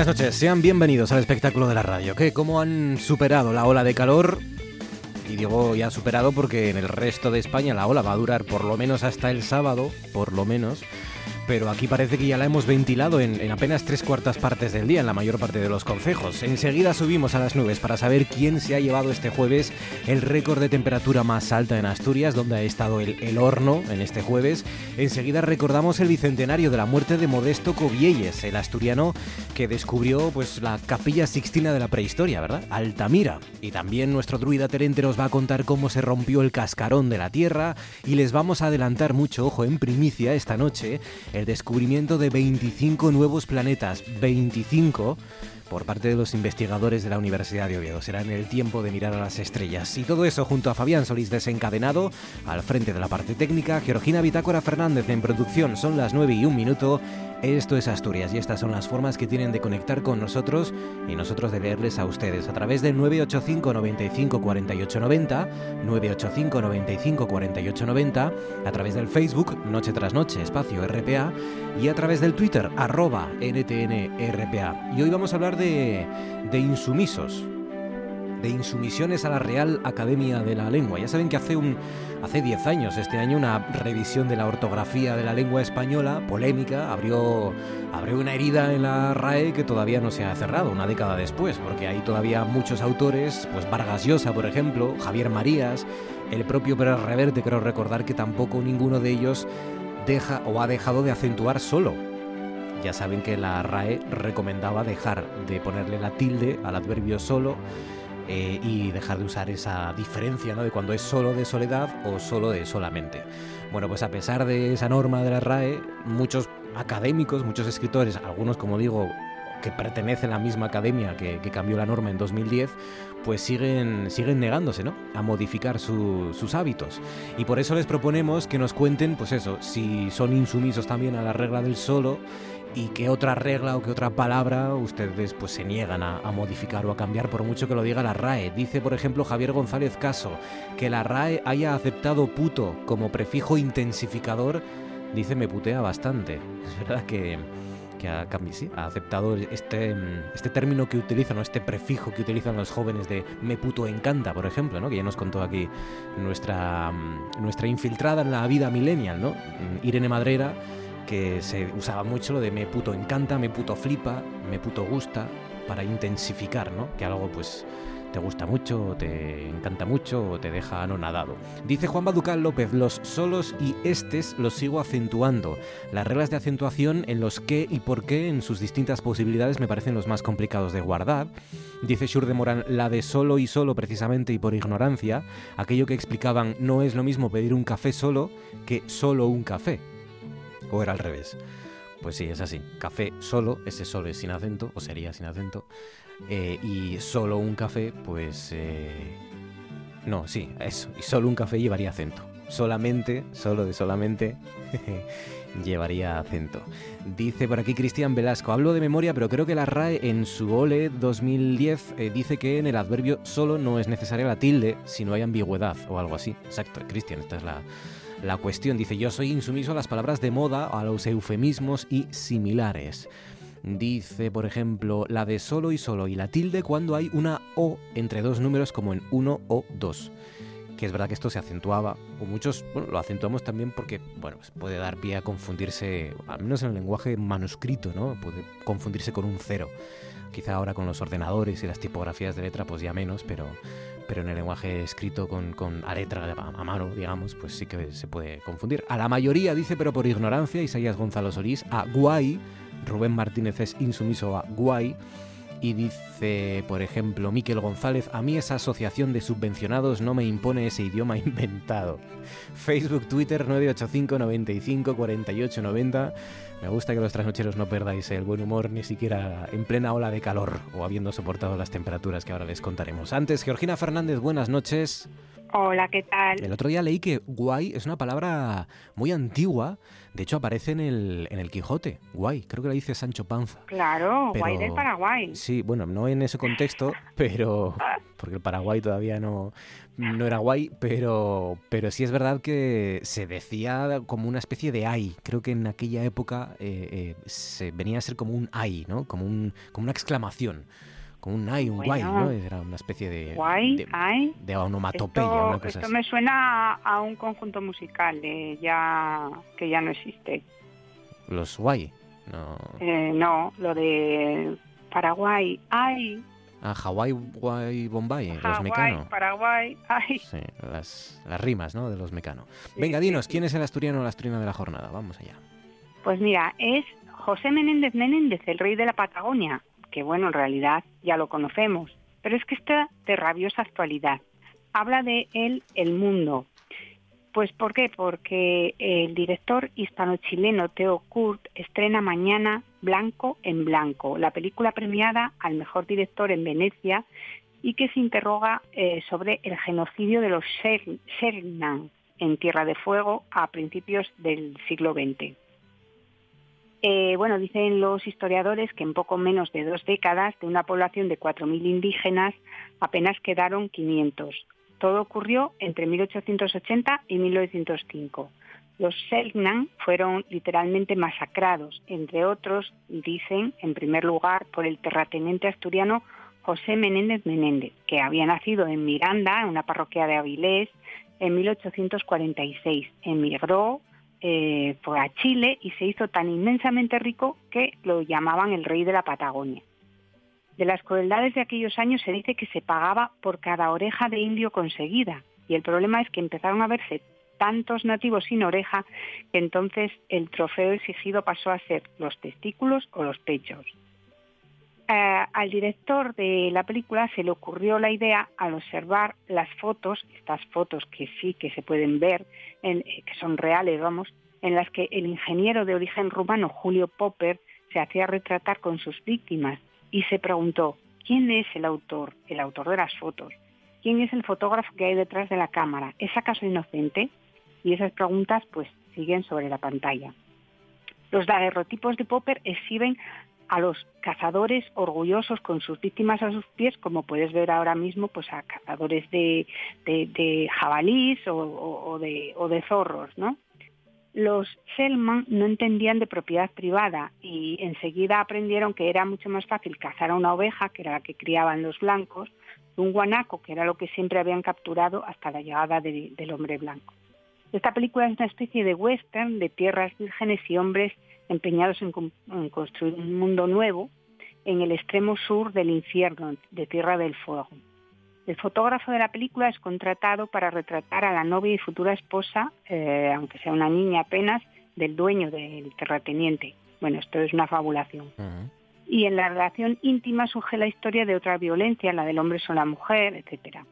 Buenas noches, sean bienvenidos al espectáculo de la radio. ¿Qué? ¿Cómo han superado la ola de calor? Y digo ya superado porque en el resto de España la ola va a durar por lo menos hasta el sábado, por lo menos pero aquí parece que ya la hemos ventilado en, apenas tres cuartas partes del día en la mayor parte de los concejos. Enseguida subimos a las nubes para saber quién se ha llevado este jueves el récord de temperatura más alta en Asturias, donde ha estado el, horno en este jueves. Enseguida recordamos el bicentenario de la muerte de Modesto Covielles, el asturiano que descubrió pues la capilla sixtina de la prehistoria, ¿verdad? Altamira. Y también nuestro druida Terente nos va a contar cómo se rompió el cascarón de la Tierra y les vamos a adelantar mucho, ojo, en primicia esta noche el descubrimiento de 25 nuevos planetas, 25 por parte de los investigadores de la Universidad de Oviedo. Será en el tiempo de mirar a las estrellas. Y todo eso junto a Fabián Solís desencadenado, al frente de la parte técnica, Georgina Bitácora Fernández en producción. Son las 9 y un minuto. Esto es Asturias y estas son las formas que tienen de conectar con nosotros y nosotros de leerles a ustedes a través del 985 95 48 90, 985 95 48 90, a través del Facebook Noche tras Noche, espacio RPA, y a través del Twitter arroba NTNRPA. Y hoy vamos a hablar de, de insumisos, de insumisiones a la Real Academia de la Lengua. Ya saben que hace un hace 10 años, este año, una revisión de la ortografía de la lengua española, polémica, abrió, abrió una herida en la RAE que todavía no se ha cerrado, una década después, porque hay todavía muchos autores, pues Vargas Llosa, por ejemplo, Javier Marías, el propio Pérez Reverte, creo recordar que tampoco ninguno de ellos deja o ha dejado de acentuar solo. Ya saben que la RAE recomendaba dejar de ponerle la tilde al adverbio solo eh, y dejar de usar esa diferencia ¿no? de cuando es solo de soledad o solo de solamente. Bueno, pues a pesar de esa norma de la RAE, muchos académicos, muchos escritores, algunos como digo, que pertenecen a la misma academia que, cambió la norma en 2010, pues siguen, siguen negándose ¿no? a modificar sus hábitos. Y por eso les proponemos que nos cuenten, pues eso, si son insumisos también a la regla del solo y qué otra regla o qué otra palabra ustedes pues se niegan a, modificar o a cambiar por mucho que lo diga la RAE. Dice, por ejemplo, Javier González Caso que la RAE haya aceptado puto como prefijo intensificador, dice me putea bastante. Es verdad que, que ha, sí, ha aceptado este, este término que utilizan, o este prefijo que utilizan los jóvenes de me puto encanta, por ejemplo, ¿no? que ya nos contó aquí nuestra, nuestra infiltrada en la vida millennial, ¿no? Irene Madrera que se usaba mucho lo de me puto encanta, me puto flipa, me puto gusta, para intensificar, ¿no? Que algo pues te gusta mucho, te encanta mucho, o te deja anonadado. Dice Juan Baducal López, los solos y estes los sigo acentuando. Las reglas de acentuación en los qué y por qué en sus distintas posibilidades me parecen los más complicados de guardar. Dice Shur de Morán, la de solo y solo precisamente y por ignorancia, aquello que explicaban no es lo mismo pedir un café solo que solo un café. ¿O era al revés? Pues sí, es así. Café solo, ese solo es sin acento, o sería sin acento. Eh, y solo un café, pues... Eh, no, sí, eso. Y solo un café llevaría acento. Solamente, solo de solamente, llevaría acento. Dice por aquí Cristian Velasco, hablo de memoria, pero creo que la RAE en su OLE 2010 eh, dice que en el adverbio solo no es necesaria la tilde si no hay ambigüedad o algo así. Exacto, Cristian, esta es la, la cuestión. Dice, yo soy insumiso a las palabras de moda, a los eufemismos y similares. Dice, por ejemplo, la de solo y solo y la tilde cuando hay una O entre dos números como en uno o dos. Que es verdad que esto se acentuaba, o muchos lo acentuamos también porque bueno, pues puede dar pie a confundirse, al menos en el lenguaje manuscrito, ¿no? Puede confundirse con un cero. Quizá ahora con los ordenadores y las tipografías de letra, pues ya menos, pero, pero en el lenguaje escrito con, con a letra, a, mano, digamos, pues sí que se puede confundir. A la mayoría dice, pero por ignorancia, Isaías Gonzalo Solís, a guay, Rubén Martínez es insumiso a guay, y dice, por ejemplo, Miquel González, a mí esa asociación de subvencionados no me impone ese idioma inventado. Facebook, Twitter, 985 95 48 90. Me gusta que los trasnocheros no perdáis el buen humor ni siquiera en plena ola de calor o habiendo soportado las temperaturas que ahora les contaremos. Antes, Georgina Fernández, buenas noches. Hola, ¿qué tal? El otro día leí que guay es una palabra muy antigua. De hecho, aparece en el, en el Quijote. Guay, creo que la dice Sancho Panza. Claro, guay del Paraguay. Sí, bueno, no en ese contexto, pero. Porque el Paraguay todavía no, no era guay, pero, pero sí es verdad que se decía como una especie de ay. Creo que en aquella época eh, eh, se venía a ser como un ay, ¿no? Como, un, como una exclamación como un ay, un guay, ¿no? Era una especie de, guay, de, ay. de onomatopeya. Esto, esto me suena a un conjunto musical de ya que ya no existe. Los guay, no. Eh, no, lo de Paraguay, ay. Ah, Hawái, Guay, Bombay, Hawái, los Mecano. Paraguay, ay. Sí, las, las rimas, ¿no? De los Mecano. Venga, dinos, ¿quién es el asturiano o la asturiana de la jornada? Vamos allá. Pues mira, es José Menéndez Menéndez, el rey de la Patagonia, que bueno, en realidad ya lo conocemos, pero es que está de rabiosa actualidad. Habla de él el mundo. Pues ¿por qué? Porque el director hispano-chileno Theo Kurt estrena mañana Blanco en Blanco, la película premiada al mejor director en Venecia y que se interroga eh, sobre el genocidio de los Shernan en Tierra de Fuego a principios del siglo XX. Eh, bueno, dicen los historiadores que en poco menos de dos décadas, de una población de 4.000 indígenas, apenas quedaron 500. Todo ocurrió entre 1880 y 1905. Los Selknam fueron literalmente masacrados, entre otros, dicen, en primer lugar, por el terrateniente asturiano José Menéndez Menéndez, que había nacido en Miranda, en una parroquia de Avilés, en 1846. Emigró eh, a Chile y se hizo tan inmensamente rico que lo llamaban el rey de la Patagonia. De las crueldades de aquellos años se dice que se pagaba por cada oreja de indio conseguida y el problema es que empezaron a verse tantos nativos sin oreja que entonces el trofeo exigido pasó a ser los testículos o los pechos. Eh, al director de la película se le ocurrió la idea al observar las fotos, estas fotos que sí que se pueden ver, eh, que son reales, vamos, en las que el ingeniero de origen rumano Julio Popper se hacía retratar con sus víctimas y se preguntó, ¿quién es el autor, el autor de las fotos? ¿Quién es el fotógrafo que hay detrás de la cámara? ¿Es acaso inocente? Y esas preguntas pues siguen sobre la pantalla. Los daguerrotipos de Popper exhiben a los cazadores orgullosos con sus víctimas a sus pies, como puedes ver ahora mismo, pues a cazadores de, de, jabalís o, de, o de zorros, ¿no? Los Selman no entendían de propiedad privada y enseguida aprendieron que era mucho más fácil cazar a una oveja, que era la que criaban los blancos, un guanaco, que era lo que siempre habían capturado hasta la llegada del hombre blanco. Esta película es una especie de western de tierras vírgenes y hombres empeñados en, construir un mundo nuevo en el extremo sur del infierno, de Tierra del Fuego. El fotógrafo de la película es contratado para retratar a la novia y futura esposa, eh, aunque sea una niña apenas, del dueño del terrateniente. Bueno, esto es una fabulación. Y en la relación íntima surge la historia de otra violencia, la del hombre sobre la mujer, etcétera.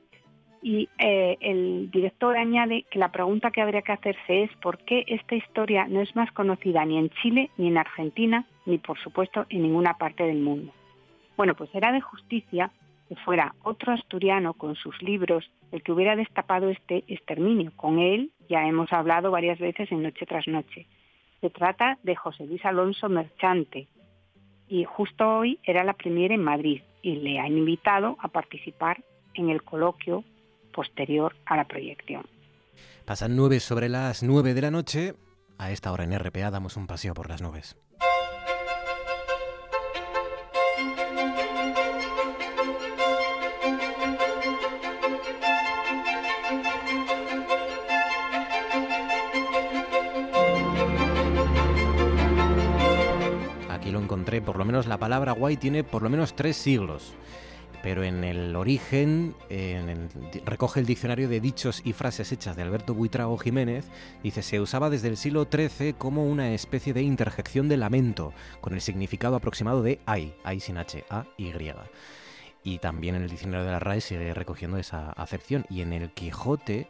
Y eh, el director añade que la pregunta que habría que hacerse es por qué esta historia no es más conocida ni en Chile, ni en Argentina, ni por supuesto en ninguna parte del mundo. Bueno, pues era de justicia que fuera otro asturiano con sus libros el que hubiera destapado este exterminio. Con él ya hemos hablado varias veces en Noche tras Noche. Se trata de José Luis Alonso Merchante y justo hoy era la primera en Madrid y le han invitado a participar en el coloquio posterior a la proyección. Pasan nueve sobre las nueve de la noche. A esta hora en RPA damos un paseo por las nubes. Por lo menos la palabra guay tiene por lo menos tres siglos pero en el origen recoge el diccionario de dichos y frases hechas de Alberto Buitrago Jiménez, dice se usaba desde el siglo XIII como una especie de interjección de lamento, con el significado aproximado de ay, ay sin H, A, Y. Y también en el diccionario de la RAE sigue recogiendo esa acepción. Y en el Quijote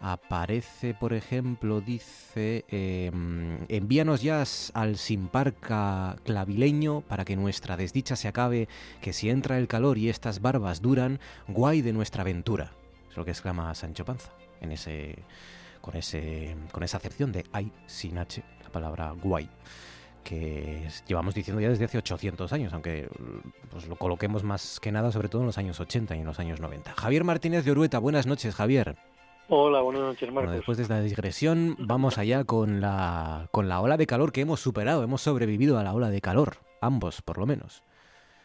aparece, por ejemplo, dice, em, envíanos ya al Simparca clavileño para que nuestra desdicha se acabe, que si entra el calor y estas barbas duran, guay de nuestra aventura. Es lo que exclama Sancho Panza en ese, con, ese, con esa acepción de ay sin H, la palabra guay que llevamos diciendo ya desde hace 800 años, aunque pues, lo coloquemos más que nada sobre todo en los años 80 y en los años 90. Javier Martínez de Orueta, buenas noches, Javier. Hola, buenas noches, Marcos. después de esta digresión, vamos allá con la, con la ola de calor que hemos superado. Hemos sobrevivido a la ola de calor, ambos por lo menos.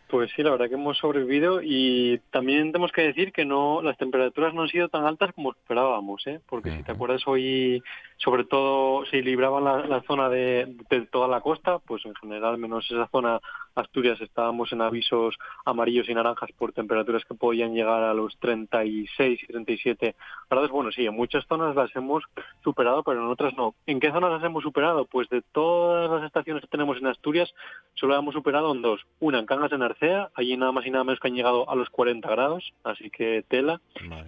Pues sí, la verdad que hemos sobrevivido y también tenemos que decir que no las temperaturas no han sido tan altas como esperábamos, ¿eh? porque si te acuerdas hoy sobre todo se libraba la, zona de, toda la costa, pues en general menos esa zona Asturias estábamos en avisos amarillos y naranjas por temperaturas que podían llegar a los 36 y 37 grados. Bueno, sí, en muchas zonas las hemos superado, pero en otras no. ¿En qué zonas las hemos superado? Pues de todas las estaciones que tenemos en Asturias, solo las hemos superado en dos. Una en Cangas de Narcea, allí nada más y nada menos que han llegado a los 40 grados, así que tela.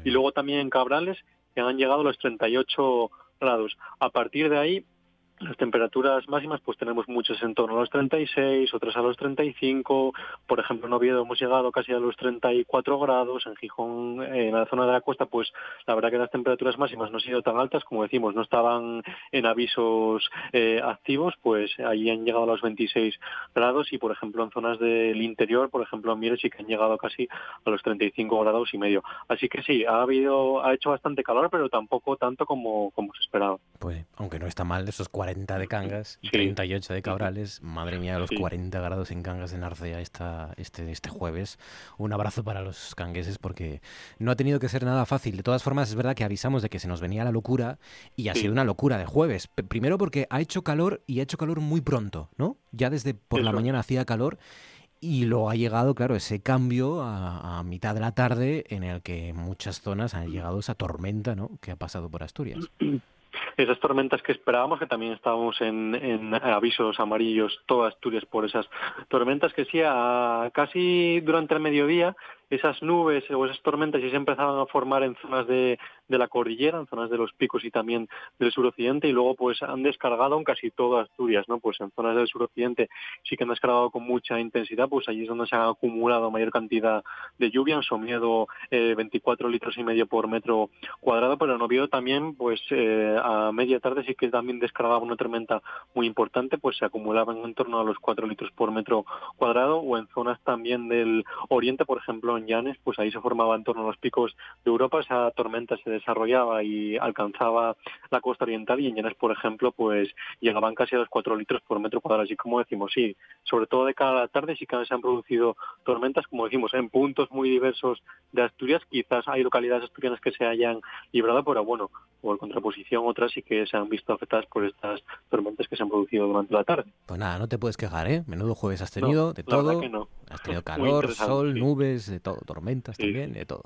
Y luego también en Cabrales, que han llegado a los 38 grados. A partir de ahí, las temperaturas máximas, pues tenemos muchas en torno a los 36, otras a los 35. Por ejemplo, en Oviedo hemos llegado casi a los 34 grados. En Gijón, en la zona de la costa, pues la verdad que las temperaturas máximas no han sido tan altas. Como decimos, no estaban en avisos eh, activos, pues ahí han llegado a los 26 grados. Y, por ejemplo, en zonas del interior, por ejemplo, en Mieres sí que han llegado casi a los 35 grados y medio. Así que sí, ha habido, ha hecho bastante calor, pero tampoco tanto como, como se esperaba. Pues, aunque no está mal esos 40 de Cangas y 38 de Cabrales. Madre mía, los 40 grados en Cangas de Narcea esta, este, este jueves. Un abrazo para los cangueses porque no ha tenido que ser nada fácil. De todas formas, es verdad que avisamos de que se nos venía la locura y ha sido una locura de jueves. primero porque ha hecho calor y ha hecho calor muy pronto, ¿no? Ya desde por la mañana hacía calor. Y luego ha llegado, claro, ese cambio a, a, mitad de la tarde en el que muchas zonas han llegado esa tormenta, ¿no? Que ha pasado por Asturias. esas tormentas que esperábamos, que también estábamos en, avisos amarillos, todas Asturias por esas tormentas que sí, casi durante el mediodía esas nubes o esas tormentas ya se empezaban a formar en zonas de, de la cordillera, en zonas de los picos y también del suroccidente y luego pues han descargado en casi toda Asturias, ¿no? Pues en zonas del suroccidente sí que han descargado con mucha intensidad, pues allí es donde se ha acumulado mayor cantidad de lluvia, en Somiedo eh, 24 litros y medio por metro cuadrado, pero en Oviedo también pues eh, a media tarde sí que también descargaba una tormenta muy importante, pues se acumulaban en torno a los 4 litros por metro cuadrado o en zonas también del oriente, por ejemplo en Llanes, pues ahí se formaba en torno a los picos de Europa, esa tormenta se desarrollaba y alcanzaba la costa oriental y en Llanes, por ejemplo, pues llegaban casi a los 4 litros por metro cuadrado. Así como decimos, sí, sobre todo de cada tarde sí que se han producido tormentas, como decimos, en puntos muy diversos de Asturias. Quizás hay localidades asturianas que se hayan librado, pero bueno, por contraposición otras sí que se han visto afectadas por estas tormentas que se han producido durante la tarde. Pues nada, no te puedes quejar, ¿eh? Menudo jueves has tenido, de todo. Has tenido calor, sol, nubes, de todo, tormentas también, de todo.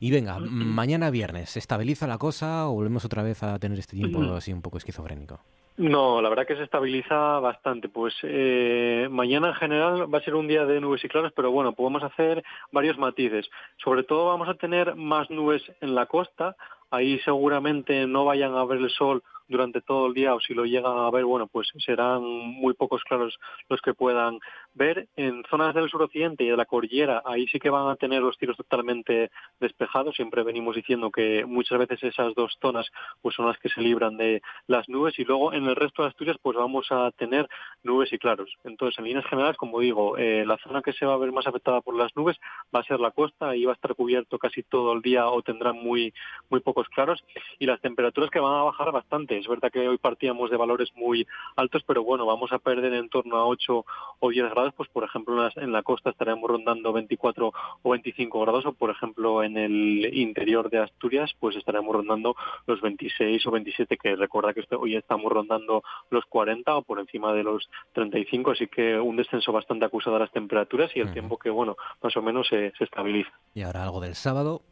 Y venga, mañana viernes, estabiliza la cosa o volvemos otra vez a tener este tiempo así un poco esquizofrénico? No, la verdad que se estabiliza bastante. Pues eh, mañana en general va a ser un día de nubes y claros, pero bueno, podemos hacer varios matices. Sobre todo vamos a tener más nubes en la costa. Ahí seguramente no vayan a ver el sol durante todo el día o si lo llegan a ver, bueno, pues serán muy pocos claros los que puedan ver. En zonas del suroccidente y de la cordillera, ahí sí que van a tener los tiros totalmente despejados. Siempre venimos diciendo que muchas veces esas dos zonas pues son las que se libran de las nubes y luego en el resto de Asturias pues vamos a tener nubes y claros. Entonces, en líneas generales, como digo, eh, la zona que se va a ver más afectada por las nubes va a ser la costa y va a estar cubierto casi todo el día o tendrán muy muy pocos claros y las temperaturas que van a bajar bastante es verdad que hoy partíamos de valores muy altos, pero bueno, vamos a perder en torno a 8 o 10 grados, pues por ejemplo en, la costa estaremos rondando 24 o 25 grados, o por ejemplo en el interior de Asturias, pues estaremos rondando los 26 o 27, que recuerda que hoy estamos rondando los 40 o por encima de los 35, así que un descenso bastante acusado de las temperaturas y el tiempo que, bueno, más o menos se, se estabiliza. Y ahora algo del sábado.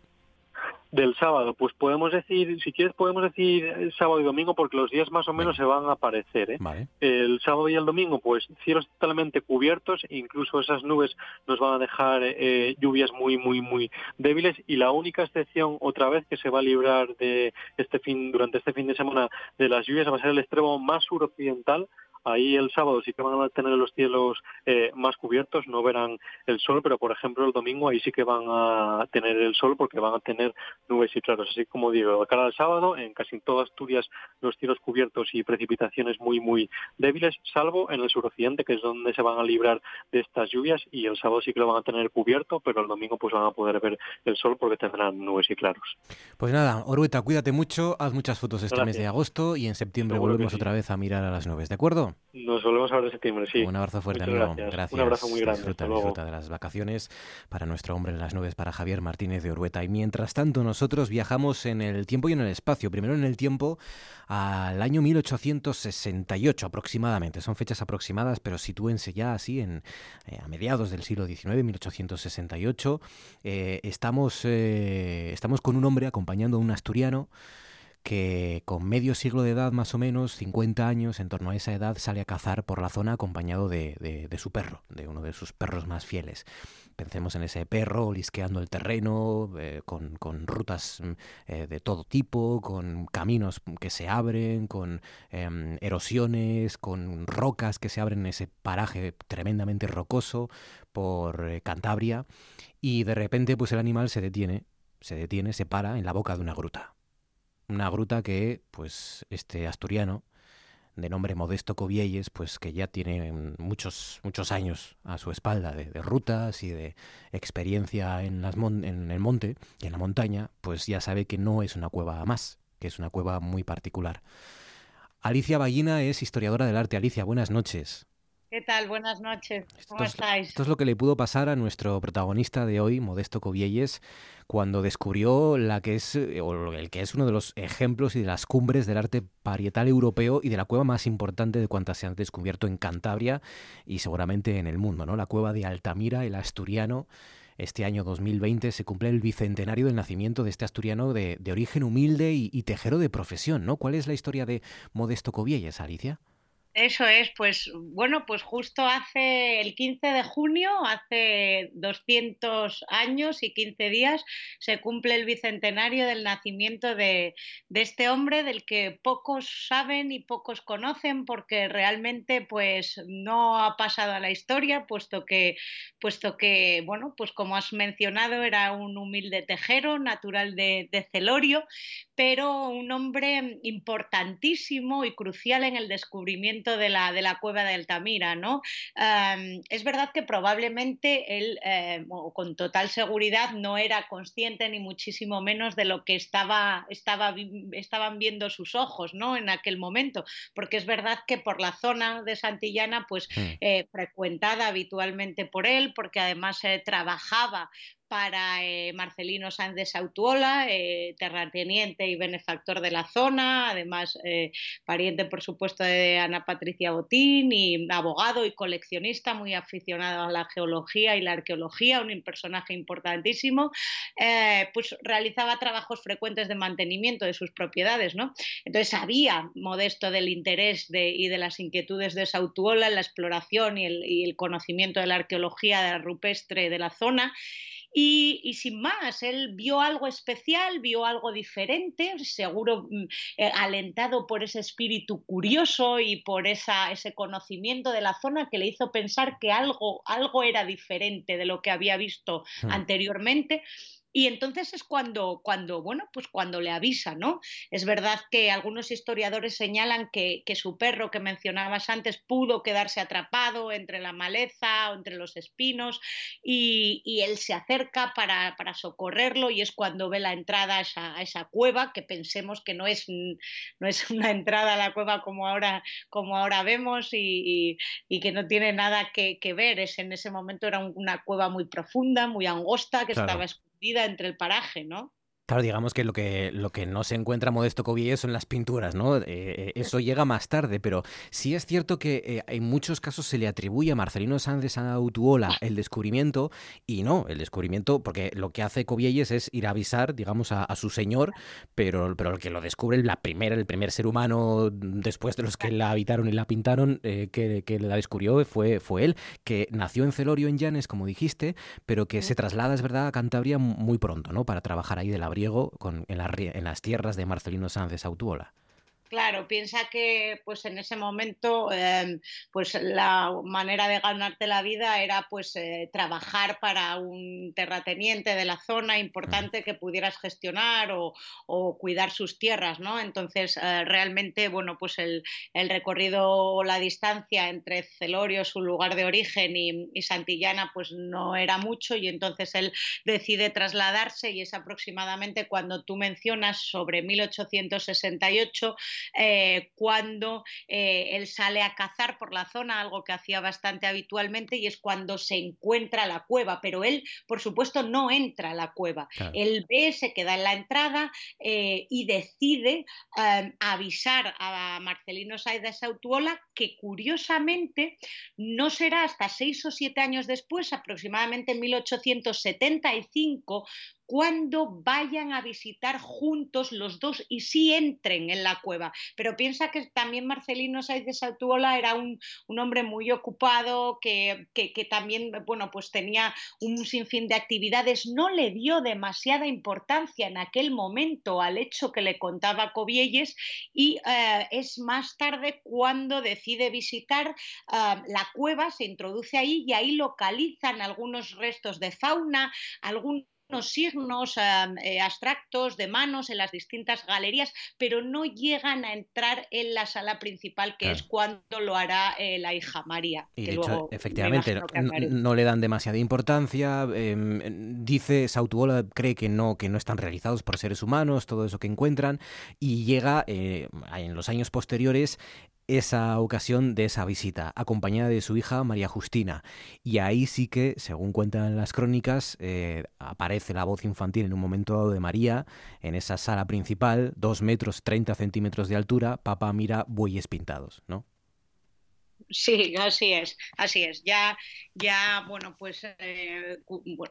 Del sábado, pues podemos decir, si quieres podemos decir sábado y domingo porque los días más o menos se van a aparecer. ¿eh? El sábado y el domingo, pues cielos totalmente cubiertos, incluso esas nubes nos van a dejar eh, lluvias muy, muy, muy débiles y la única excepción otra vez que se va a librar de este fin, durante este fin de semana de las lluvias va a ser el extremo más suroccidental Ahí el sábado sí que van a tener los cielos eh, más cubiertos, no verán el sol, pero por ejemplo el domingo ahí sí que van a tener el sol porque van a tener nubes y claros. Así como digo, de cara al sábado, en casi toda Asturias los cielos cubiertos y precipitaciones muy, muy débiles, salvo en el suroccidente, que es donde se van a librar de estas lluvias y el sábado sí que lo van a tener cubierto, pero el domingo pues van a poder ver el sol porque tendrán nubes y claros. Pues nada, Orueta, cuídate mucho, haz muchas fotos este mes de agosto y en septiembre volvemos otra vez a mirar a las nubes, ¿de acuerdo? Nos volvemos a ver en septiembre, sí. Un abrazo fuerte, amigo. Gracias. Un abrazo muy grande. Disfruta, disfruta de las vacaciones para nuestro hombre en las nubes, para Javier Martínez de Orueta. Y mientras tanto, nosotros viajamos en el tiempo y en el espacio. Primero en el tiempo al año 1868 aproximadamente. Son fechas aproximadas, pero sitúense ya así en, eh, a mediados del siglo XIX, 1868. Eh, estamos, eh, estamos con un hombre acompañando a un asturiano que con medio siglo de edad más o menos, 50 años, en torno a esa edad, sale a cazar por la zona acompañado de, su perro, de uno de sus perros más fieles. Pensemos en ese perro lisqueando el terreno, eh, con, rutas mm, eh, de todo tipo, con caminos que se abren, con em, erosiones, con rocas que se abren en ese paraje tremendamente rocoso por eh, Cantabria, y de repente pues el animal se detiene, se detiene, se para en la boca de una gruta una gruta que, pues, este asturiano, de nombre Modesto Covielles, pues que ya tiene muchos, muchos años a su espalda de, rutas y de experiencia en, las en el monte y en la montaña, pues ya sabe que no es una cueva más, que es una cueva muy particular. Alicia Ballina es historiadora del arte. Alicia, buenas noches. ¿Qué tal? Buenas noches. ¿Cómo estáis? Esto es lo que le pudo pasar a nuestro protagonista de hoy, Modesto Covielles, cuando descubrió la que es, eh, o el que es uno de los ejemplos y de las cumbres del arte parietal europeo y de la cueva más importante de cuantas se han descubierto en Cantabria y seguramente en el mundo, ¿no? La cueva de Altamira, el asturiano. Este año 2020 se cumple el bicentenario del nacimiento de este asturiano de, origen humilde y, y, tejero de profesión, ¿no? ¿Cuál es la historia de Modesto Covielles, Alicia? Eso es, pues bueno, pues justo hace el 15 de junio, hace 200 años y 15 días, se cumple el bicentenario del nacimiento de, este hombre del que pocos saben y pocos conocen porque realmente pues no ha pasado a la historia, puesto que, puesto que bueno, pues como has mencionado, era un humilde tejero natural de, de Celorio, pero un hombre importantísimo y crucial en el descubrimiento de la, de la cueva de Altamira. ¿no? es verdad que probablemente él, eh, con total seguridad, no era consciente ni muchísimo menos de lo que estaba, estaba, estaban viendo sus ojos ¿no? en aquel momento, porque es verdad que por la zona de Santillana, pues hmm. eh, frecuentada habitualmente por él, porque además eh, trabajaba para eh, Marcelino Sáenz de Sautuola, eh, terrateniente y benefactor de la zona, además eh, pariente, por supuesto, de Ana Patricia Botín y abogado y coleccionista, muy aficionado a la geología y la arqueología, un personaje importantísimo, pues realizaba trabajos frecuentes de mantenimiento de sus propiedades, ¿no? Entonces sabía, modesto, del interés y de las inquietudes de Sautuola en la exploración y el, y el conocimiento de la arqueología rupestre de la zona y, sin más, él vio algo especial, vio algo diferente, seguro mm, eh, alentado por ese espíritu curioso y por esa, ese conocimiento de la zona que le hizo pensar que algo, algo era diferente de lo que había visto hmm. anteriormente y entonces es cuando, cuando, bueno, pues cuando le avisa, ¿no? Es verdad que algunos historiadores señalan que, su perro que mencionabas antes pudo quedarse atrapado entre la maleza o entre los espinos y, él se acerca para, socorrerlo y es cuando ve la entrada a esa, cueva, que pensemos que no es, no es una entrada a la cueva como ahora, como ahora vemos y, que no tiene nada que, ver. Es, en ese momento era una cueva muy profunda, muy angosta, que estaba entre el paraje, ¿no? Claro, digamos que lo que, lo que no se encuentra Modesto Cobielles son las pinturas, ¿no? Eh, eh, eso llega más tarde, pero sí es cierto que eh, en muchos casos se le atribuye a Marcelino Sánchez Autuola el descubrimiento y no, el descubrimiento, porque lo que hace Cobielles es ir a avisar, digamos, a, su señor, pero, pero el que lo descubre, la primera, el primer ser humano después de los que la habitaron y la pintaron, que, que, la descubrió fue, fue él, que nació en Celorio, en Llanes, como dijiste, pero que se traslada, es verdad, a Cantabria muy pronto, ¿no? Para trabajar ahí de la con, en, en, las tierras de Marcelino Sánchez Autuola. Claro, piensa que pues en ese momento em, pues la manera de ganarte la vida era pues eh, trabajar para un terrateniente de la zona importante que pudieras gestionar o, cuidar sus tierras, ¿no? Entonces eh, realmente bueno pues el, recorrido o la distancia entre Celorio, su lugar de origen, y, y, Santillana pues no era mucho y entonces él decide trasladarse y es aproximadamente cuando tú mencionas sobre 1868 eh, cuando eh, él sale a cazar por la zona, algo que hacía bastante habitualmente, y es cuando se encuentra la cueva, pero él, por supuesto, no entra a la cueva. Él ve, se queda en la entrada eh, y decide avisar a Marcelino Saides Autuola que curiosamente no será hasta seis o siete años después, aproximadamente en 1875, cuando vayan a visitar juntos los dos y sí entren en la cueva. Pero piensa que también Marcelino Saiz de Sautuola era un, hombre muy ocupado, que, también bueno, pues tenía un sinfín de actividades, no le dio demasiada importancia en aquel momento al hecho que le contaba Cobielles y eh, es más tarde cuando decide visitar eh, la cueva, se introduce ahí y ahí localizan algunos restos de fauna, algún unos signos eh, abstractos de manos en las distintas galerías, pero no llegan a entrar en la sala principal, que es cuando lo hará eh, la hija María. Y de hecho, efectivamente, no, le dan demasiada importancia. Em, dice Sautuola, cree que no, que no están realizados por seres humanos, todo eso que encuentran, y llega eh, en los años posteriores esa ocasión de esa visita, acompañada de su hija María Justina. Y ahí sí que, según cuentan las crónicas, eh, aparece la voz infantil en un momento dado de María, en esa sala principal, dos metros treinta centímetros de altura, papá mira bueyes pintados, ¿no? Sí, así es, así es. Ya, ya bueno, pues eh,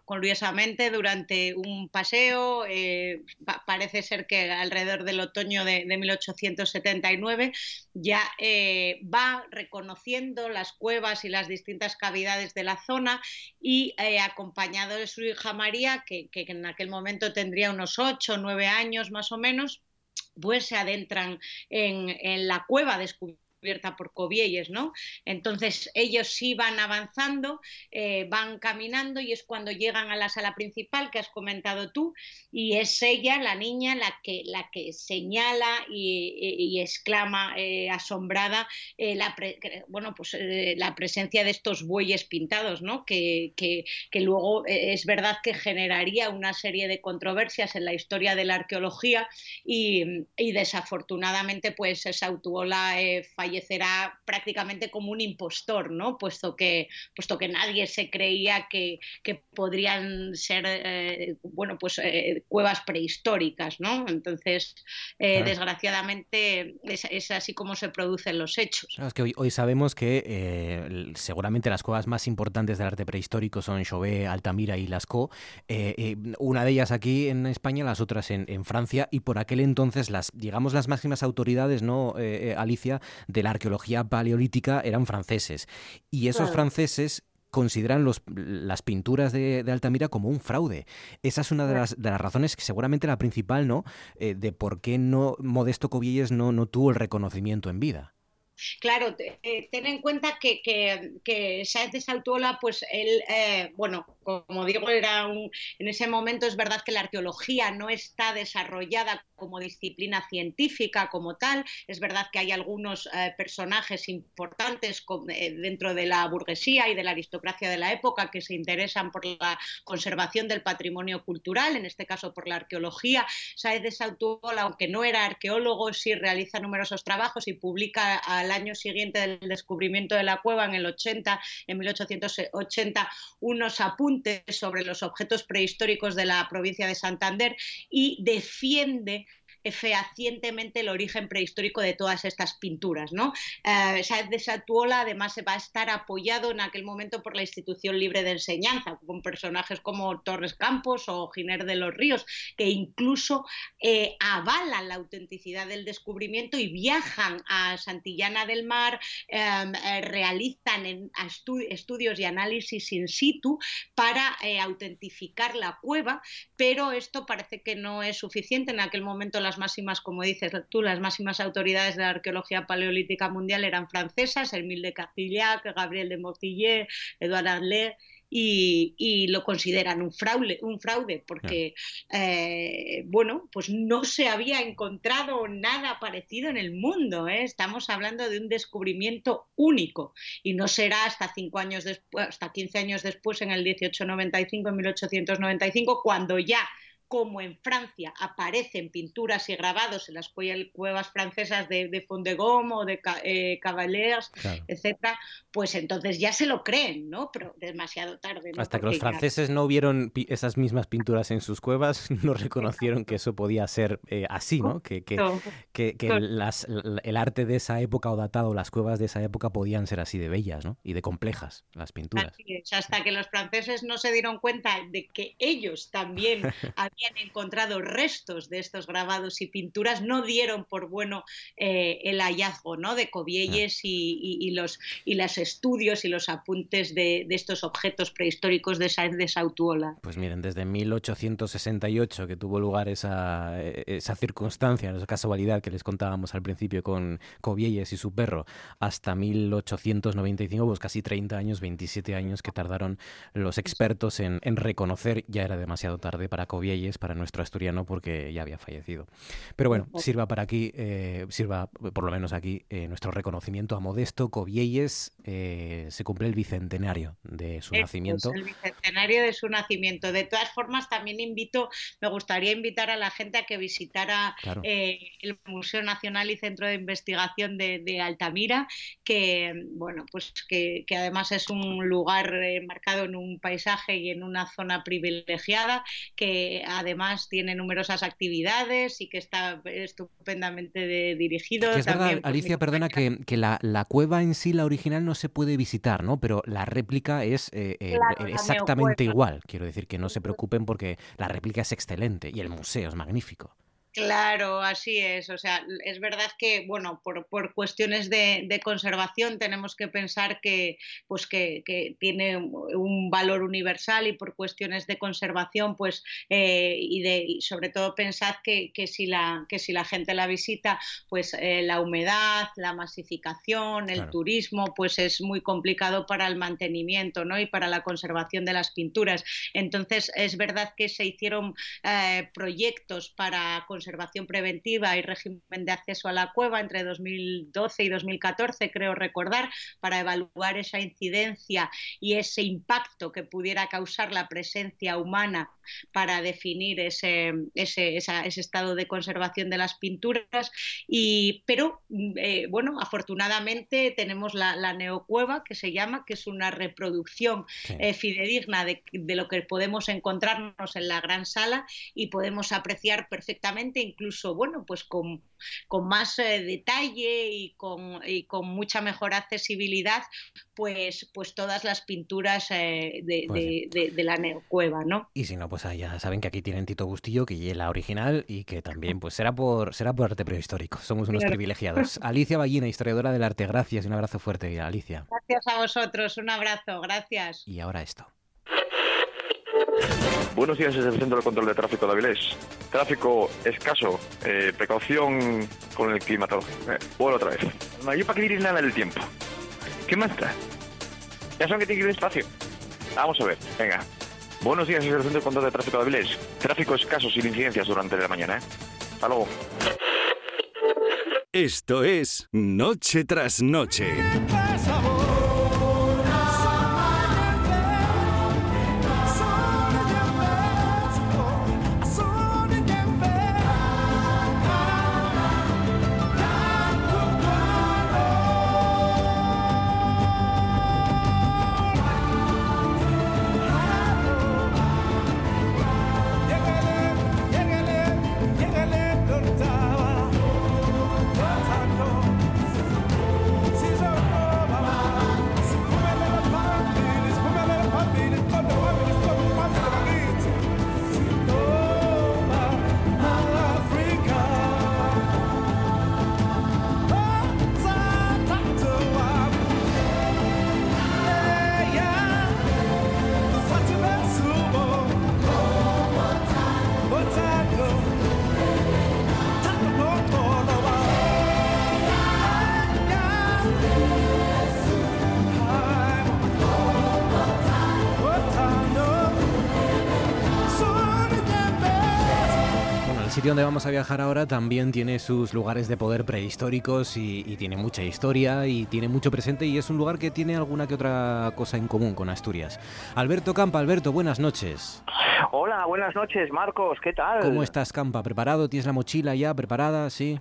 curiosamente durante un paseo, eh, parece ser que alrededor del otoño de, 1879 ya eh, va reconociendo las cuevas y las distintas cavidades de la zona y acompañado de su hija María, que, en aquel momento tendría unos ocho o nueve años más o menos, pues se adentran en, en la cueva descubriendo por Cobielles, ¿no? Entonces ellos sí van avanzando, eh, van caminando y es cuando llegan a la sala principal que has comentado tú y es ella, la niña, la que, la que señala y, exclama eh, asombrada eh, la, bueno, pues, la presencia de estos bueyes pintados, ¿no? Que, que, luego es verdad que generaría una serie de controversias en la historia de la arqueología y, desafortunadamente pues esa Autuola falleció fallecerá prácticamente como un impostor, ¿no? Puesto que, puesto que nadie se creía que, podrían ser, eh, bueno, pues eh, cuevas prehistóricas, ¿no? Entonces, eh, desgraciadamente, es, así como se producen los hechos. es que hoy, sabemos que seguramente las cuevas más importantes del arte prehistórico son Chauvet, Altamira y Lascaux. una de ellas aquí en España, las otras en, en, Francia, y por aquel entonces las, digamos, las máximas autoridades, ¿no, Alicia, de la arqueología paleolítica eran franceses. Y esos franceses consideran los, las pinturas de, Altamira como un fraude. Esa es una de las, de las razones, que seguramente la principal, ¿no? Eh, de por qué no Modesto Cobielles no, no tuvo el reconocimiento en vida. Claro, eh, ten en cuenta que, que, que de Saltuola, pues él, eh, bueno, como digo, era un, en ese momento es verdad que la arqueología no está desarrollada como disciplina científica como tal. Es verdad que hay algunos eh, personajes importantes dentro de la burguesía y de la aristocracia de la época que se interesan por la conservación del patrimonio cultural, en este caso por la arqueología. Sáenz de Saltuola, aunque no era arqueólogo, sí realiza numerosos trabajos y publica al año siguiente del descubrimiento de la cueva, en el 80, en 1880, unos apuntes sobre los objetos prehistóricos de la provincia de Santander y defiende fehacientemente el origen prehistórico de todas estas pinturas. ¿no? Eh, Satuola además se va a estar apoyado en aquel momento por la institución libre de enseñanza, con personajes como Torres Campos o Giner de los Ríos, que incluso eh, avalan la autenticidad del descubrimiento y viajan a Santillana del Mar, em, eh, realizan estudios y análisis in situ para eh, autentificar la cueva, pero esto parece que no es suficiente. En aquel momento las máximas, como dices tú, las máximas autoridades de la arqueología paleolítica mundial eran francesas, Hermile de Cartillac, Gabriel de Mortillet, Edouard Arlet, y, lo consideran un fraude, un fraude porque, eh, bueno, pues no se había encontrado nada parecido en el mundo. ¿eh? Estamos hablando de un descubrimiento único y no será hasta cinco años después, hasta 15 años después, en el 1895, en 1895, cuando ya como en Francia aparecen pinturas y grabados en las cuevas francesas de, de Fondegom o de eh, Cavaliers, etcétera, pues entonces ya se lo creen, ¿no? Pero demasiado tarde. Hasta que los franceses no vieron esas mismas pinturas en sus cuevas, no reconocieron que eso podía ser eh, así, ¿no? Que, que, el arte de esa época o datado, las cuevas de esa época podían ser así de bellas, ¿no? Y de complejas, las pinturas. hasta que los franceses no se dieron cuenta de que ellos también habían encontrado restos de estos grabados y pinturas, no dieron por bueno eh, el hallazgo ¿no? de Covielles y, los, y los estudios y los apuntes de, estos objetos prehistóricos de Sáenz de Sautuola. Pues miren, desde 1868 que tuvo lugar esa, esa circunstancia, esa casualidad que les contábamos al principio con Covielles y su perro, hasta 1895, pues casi 30 años, 27 años que tardaron los expertos en, en reconocer, ya era demasiado tarde para Covielles para nuestro asturiano porque ya había fallecido. Pero bueno, sirva para aquí, eh, sirva por lo menos aquí eh, nuestro reconocimiento a Modesto Covielles. Eh, se cumple el bicentenario de su nacimiento. el bicentenario de su nacimiento. De todas formas, también invito, me gustaría invitar a la gente a que visitara el Museo Nacional y Centro de Investigación de, Altamira, que bueno, pues que, que además es un lugar marcado en un paisaje y en una zona privilegiada que además tiene numerosas actividades y que está estupendamente dirigido. es verdad, Alicia, perdona, que, la, cueva en sí, la original, no se puede visitar, ¿no? Pero la réplica es eh, eh, exactamente igual. Quiero decir que no se preocupen porque la réplica es excelente y el museo es magnífico. Claro, así es. O sea, es verdad que, bueno, por, por cuestiones de, conservación tenemos que pensar que, pues que, tiene un valor universal y por cuestiones de conservación, pues, eh, y, de, sobre todo pensad que, que, si la, que si la gente la visita, pues eh, la humedad, la masificación, el turismo, pues es muy complicado para el mantenimiento, ¿no? Y para la conservación de las pinturas. Entonces, es verdad que se hicieron eh, proyectos para conservar conservación preventiva y régimen de acceso a la cueva entre 2012 y 2014, creo recordar, para evaluar esa incidencia y ese impacto que pudiera causar la presencia humana para definir ese, ese, estado de conservación de las pinturas. Y, pero, eh, bueno, afortunadamente tenemos la, neocueva, que se llama, que es una reproducción eh, fidedigna de, de lo que podemos encontrarnos en la gran sala y podemos apreciar perfectamente, incluso, bueno, pues con con más eh, detalle y con, con, mucha mejor accesibilidad, pues, pues todas las pinturas eh, pues de, la neocueva, ¿no? Y si no, pues ya saben que aquí tienen Tito Bustillo, que es la original y que también pues será por, será por arte prehistórico. Somos unos privilegiados. Alicia Ballina, historiadora del arte, gracias y un abrazo fuerte, Alicia. Gracias a vosotros, un abrazo, gracias. Y ahora esto. Buenos días desde el Centro de Control de Tráfico de Avilés. Tráfico escaso, eh, precaución con el clima todo. Eh, otra vez. No hay para que nada del tiempo. ¿Qué más está? Ya son que tiene que ir despacio. Vamos a ver, venga. Buenos días desde el Centro de Control de Tráfico de Avilés. Tráfico escaso sin incidencias durante la mañana. ¿eh? Hasta luego. Esto es Noche tras Noche. Sitio donde vamos a viajar ahora también tiene sus lugares de poder prehistóricos y, y, tiene mucha historia y tiene mucho presente y es un lugar que tiene alguna que otra cosa en común con Asturias. Alberto Campa, Alberto, buenas noches. Hola, buenas noches, Marcos, ¿qué tal? ¿Cómo estás, Campa? ¿Preparado? ¿Tienes la mochila ya preparada? Sí.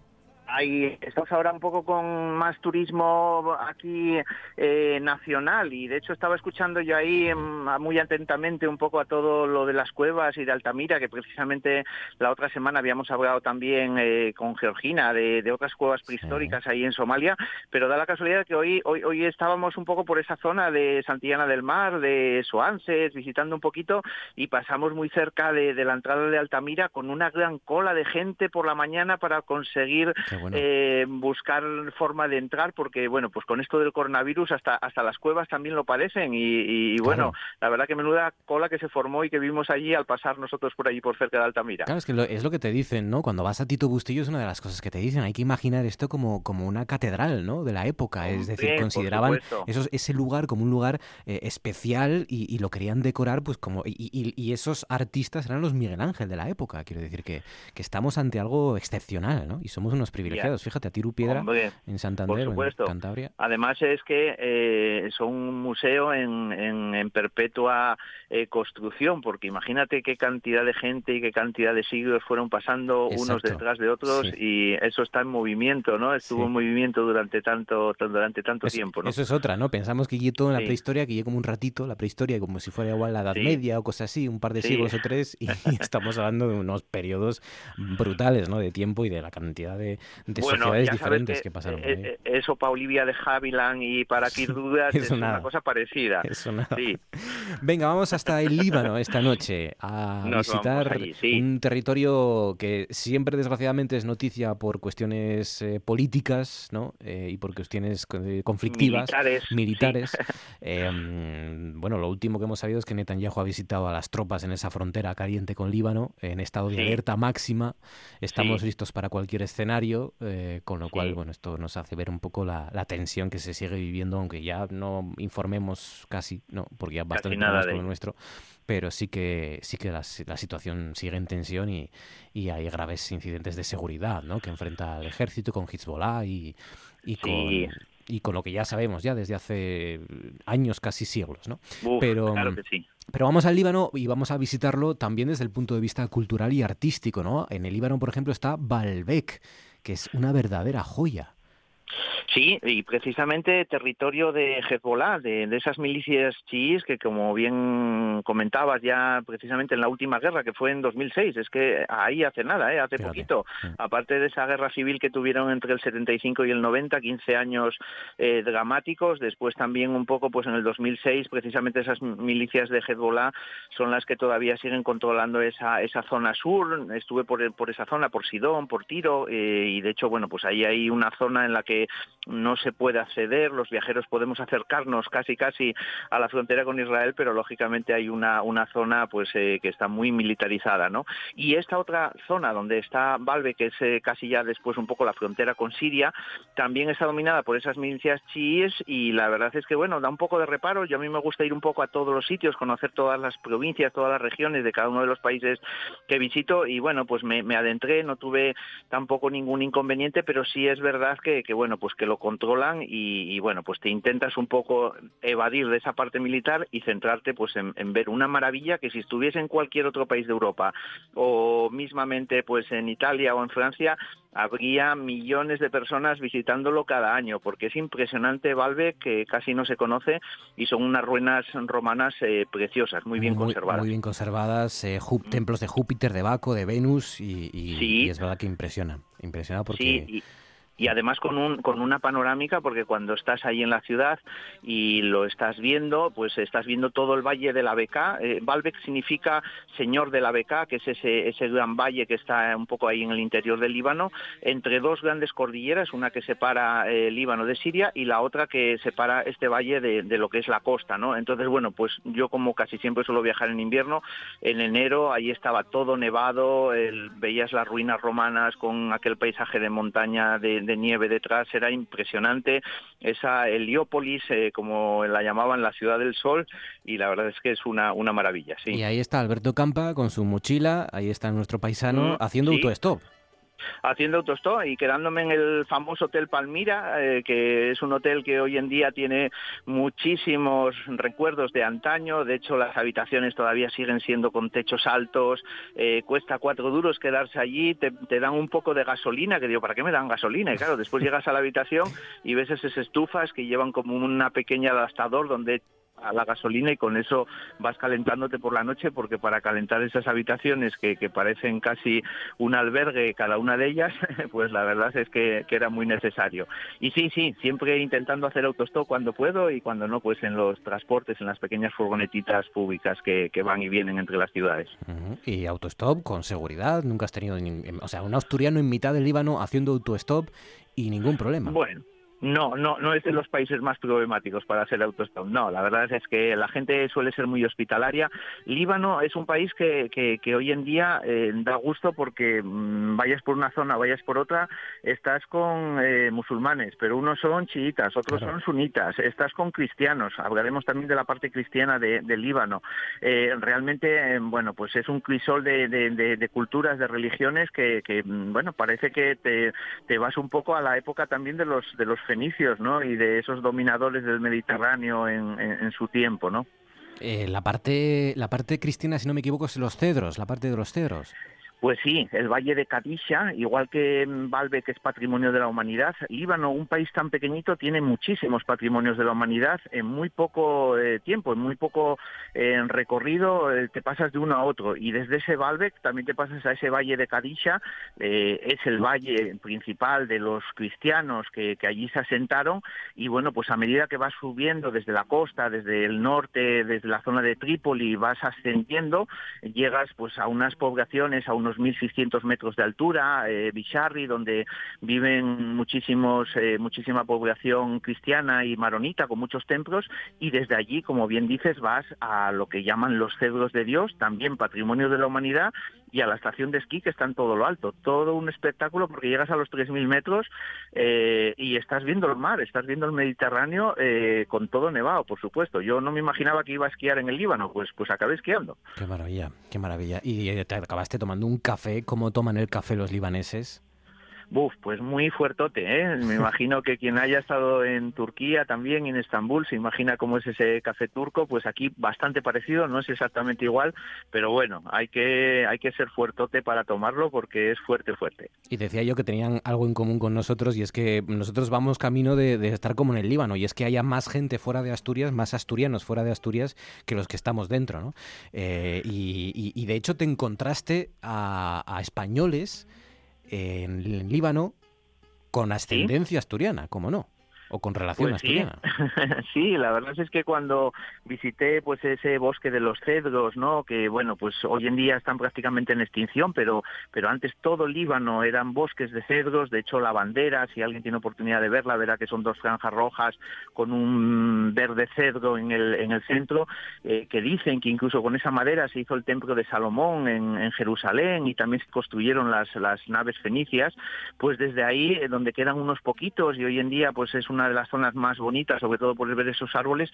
Ahí estamos ahora un poco con más turismo aquí eh, nacional y de hecho estaba escuchando yo ahí mm, muy atentamente un poco a todo lo de las cuevas y de Altamira, que precisamente la otra semana habíamos hablado también eh, con Georgina de, de, otras cuevas prehistóricas ahí en Somalia, pero da la casualidad que hoy, hoy, hoy estábamos un poco por esa zona de Santillana del Mar, de Soanses, visitando un poquito y pasamos muy cerca de, de la entrada de Altamira con una gran cola de gente por la mañana para conseguir bueno. eh, buscar forma de entrar porque bueno pues con esto del coronavirus hasta hasta las cuevas también lo padecen y, y, y claro. bueno la verdad que menuda cola que se formó y que vimos allí al pasar nosotros por allí por cerca de Altamira. Claro es que lo, es lo que te dicen no cuando vas a Tito Bustillo es una de las cosas que te dicen. Hay que imaginar esto como como una catedral no de la época. Es decir Bien, consideraban esos, ese lugar como un lugar eh, especial y, y, lo querían decorar pues como y, y, esos artistas eran los Miguel Ángel de la época. Quiero decir que, que estamos ante algo excepcional no y somos unos privilegiados Fíjate, a Tiru Piedra Hombre, en Santander, en Cantabria. Además es que eh, son un museo en, en, en perpetua eh, construcción, porque imagínate qué cantidad de gente y qué cantidad de siglos fueron pasando Exacto. unos detrás de otros sí. y eso está en movimiento, ¿no? Estuvo sí. en movimiento durante tanto durante tanto es, tiempo, ¿no? Eso es otra, ¿no? Pensamos que todo en la sí. prehistoria, que como un ratito, la prehistoria, como si fuera igual la Edad Media o cosas así, un par de siglos o tres, y estamos hablando de unos periodos brutales, ¿no? De tiempo y de la cantidad de, de bueno, sociedades diferentes que, que, pasaron. Eh, eso para Olivia de Havilland y para Kir Dudas es, una cosa parecida. Eso nada. Sí. Venga, vamos hasta el Líbano esta noche a Nos visitar allí, sí. un territorio que siempre desgraciadamente es noticia por cuestiones eh, políticas ¿no? Eh, y por cuestiones eh, conflictivas, militares. militares. Em, bueno, lo último que hemos sabido es que Netanyahu ha visitado a las tropas en esa frontera caliente con Líbano en estado de alerta máxima. Estamos listos para cualquier escenario, eh, con lo cual, bueno, esto nos hace ver un poco la, la, tensión que se sigue viviendo, aunque ya no informemos casi, no, porque ya bastante más con lo nuestro, pero sí que sí que la, la situación sigue en tensión y, y, hay graves incidentes de seguridad, ¿no? Que enfrenta al ejército con Hezbollah y, y sí. con y con lo que ya sabemos ya desde hace años, casi siglos, ¿no? Uf, pero, claro que sí. pero vamos al Líbano y vamos a visitarlo también desde el punto de vista cultural y artístico, ¿no? En el Líbano, por ejemplo, está Baalbek, que es una verdadera joya. Sí, y precisamente territorio de Hezbollah, de, de, esas milicias chiíes que, como bien comentabas ya precisamente en la última guerra, que fue en 2006, es que ahí hace nada, ¿eh? hace Fíjate. poquito, aparte de esa guerra civil que tuvieron entre el 75 y el 90, 15 años eh, dramáticos, después también un poco pues en el 2006, precisamente esas milicias de Hezbollah son las que todavía siguen controlando esa, esa zona sur, estuve por, por esa zona, por Sidón, por Tiro, eh, y de hecho, bueno, pues ahí hay una zona en la que no se puede acceder, los viajeros podemos acercarnos casi casi a la frontera con Israel, pero lógicamente hay una, una zona pues eh, que está muy militarizada, ¿no? Y esta otra zona donde está Balbe, que es eh, casi ya después un poco la frontera con Siria, también está dominada por esas milicias chiíes y la verdad es que bueno, da un poco de reparo, yo a mí me gusta ir un poco a todos los sitios, conocer todas las provincias, todas las regiones de cada uno de los países que visito y bueno, pues me, adentré, no tuve tampoco ningún inconveniente, pero sí es verdad que, que bueno, pues que lo controlan y, y, bueno, pues te intentas un poco evadir de esa parte militar y centrarte pues en, en, ver una maravilla que si estuviese en cualquier otro país de Europa o mismamente pues en Italia o en Francia habría millones de personas visitándolo cada año porque es impresionante Valve que casi no se conoce y son unas ruinas romanas eh, preciosas, muy bien muy, conservadas. Muy bien conservadas, eh, templos de Júpiter, de Baco, de Venus y, y, sí. y es verdad que impresiona, impresiona porque... Sí, y y además con un con una panorámica porque cuando estás ahí en la ciudad y lo estás viendo pues estás viendo todo el valle de la Beca. Eh, Baalbek significa señor de la Beca que es ese ese gran valle que está un poco ahí en el interior del Líbano. Entre dos grandes cordilleras una que separa eh, el Líbano de Siria y la otra que separa este valle de, de, lo que es la costa no entonces bueno pues yo como casi siempre suelo viajar en invierno en enero ahí estaba todo nevado el, veías las ruinas romanas con aquel paisaje de montaña de nieve detrás, era impresionante. Esa Heliópolis, eh, como la llamaban la ciudad del sol, y la verdad es que es una, una maravilla, sí. Y ahí está Alberto Campa con su mochila, ahí está nuestro paisano Mm, haciendo sí. autostop. Haciendo autostop y quedándome en el famoso Hotel Palmira, eh, que es un hotel que hoy en día tiene muchísimos recuerdos de antaño. De hecho, las habitaciones todavía siguen siendo con techos altos. eh, cuesta cuatro duros quedarse allí. Te, te dan un poco de gasolina, que digo, ¿para qué me dan gasolina? Y claro, después llegas a la habitación y ves esas estufas que llevan como una pequeña adaptador donde a la gasolina y con eso vas calentándote por la noche porque para calentar esas habitaciones que, que parecen casi un albergue cada una de ellas, pues la verdad es que, que era muy necesario. Y sí, sí, siempre intentando hacer autostop cuando puedo y cuando no, pues en los transportes, en las pequeñas furgonetitas públicas que, que van y vienen entre las ciudades. Y autostop con seguridad, nunca has tenido, ni- o sea, un asturiano en mitad del Líbano haciendo autostop y ningún problema. Bueno. No, no, no es de los países más problemáticos para hacer autostop. No, la verdad es que la gente suele ser muy hospitalaria. Líbano es un país que, que, que hoy en día eh, da gusto porque mm, vayas por una zona, vayas por otra, estás con eh, musulmanes, pero unos son chiitas, otros Claro. son sunitas, estás con cristianos. Hablaremos también de la parte cristiana de, de Líbano. Eh, realmente, eh, bueno, pues es un crisol de, de- de- de culturas, de religiones que, que, mm, bueno, parece que te, te vas un poco a la época también de los de los ¿no? Y de esos dominadores del Mediterráneo en, su tiempo, ¿no? Eh, la parte la parte cristiana, si no me equivoco, es los cedros, la parte de los cedros. Pues sí, el Valle de Kadisha, igual que mm, Baalbek es patrimonio de la humanidad, Líbano, un país tan pequeñito, tiene muchísimos patrimonios de la humanidad en muy poco eh, tiempo, en muy poco eh, recorrido, eh, te pasas de uno a otro. Y desde ese Baalbek también te pasas a ese Valle de Kadisha, es el valle principal de los cristianos que, que allí se asentaron. Y bueno, pues a medida que vas subiendo desde la costa, desde el norte, desde la zona de Trípoli, vas ascendiendo, llegas pues a unas poblaciones a unos 1.600 metros de altura, eh, Bisharri, donde viven muchísimos, eh, muchísima población cristiana y maronita con muchos templos y desde allí, como bien dices, vas a lo que llaman los cedros de Dios, también patrimonio de la humanidad y a la estación de esquí que está en todo lo alto. Todo un espectáculo porque llegas a los 3.000 metros eh, y estás viendo el mar, estás viendo el Mediterráneo eh, con todo nevado, por supuesto. Yo no me imaginaba que iba a esquiar en el Líbano, pues, pues acabé esquiando. Qué maravilla, qué maravilla. Y eh, te acabaste tomando un café, ¿cómo toman el café los libaneses? Buf, pues muy fuertote, ¿eh? Me imagino que quien haya estado en Turquía también en Estambul se imagina cómo es ese café turco, pues aquí bastante parecido, no es exactamente igual, pero bueno, hay que hay que ser fuertote para tomarlo porque es fuerte, fuerte. Y decía yo que tenían algo en común con nosotros y es que nosotros vamos camino de, de estar como en el Líbano y es que haya más gente fuera de Asturias, más asturianos fuera de Asturias que los que estamos dentro, ¿no? Eh, y, y- y de hecho te encontraste a, a españoles en, Líbano con ascendencia asturiana, ¿cómo no? O con relación Pues sí. sí, la verdad es que cuando visité pues ese bosque de los cedros, ¿no? Que bueno, pues hoy en día están prácticamente en extinción, pero pero antes todo Líbano eran bosques de cedros, de hecho la bandera, si alguien tiene oportunidad de verla, verá que son dos franjas rojas con un verde cedro en el en el centro, eh, que dicen que incluso con esa madera se hizo el templo de Salomón en, en Jerusalén y también se construyeron las las naves fenicias, pues desde ahí eh, donde quedan unos poquitos y hoy en día pues es una de las zonas más bonitas, sobre todo por ver esos árboles,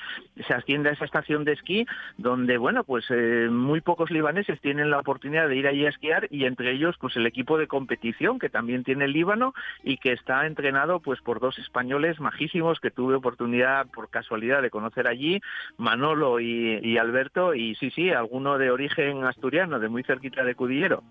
se asciende a esa estación de esquí donde, bueno, pues eh, muy pocos libaneses tienen la oportunidad de ir allí a esquiar y entre ellos pues el equipo de competición que también tiene el Líbano y que está entrenado pues por dos españoles majísimos que tuve oportunidad por casualidad de conocer allí, Manolo y, Alberto y sí, sí, alguno de origen asturiano, de muy cerquita de Cudillero.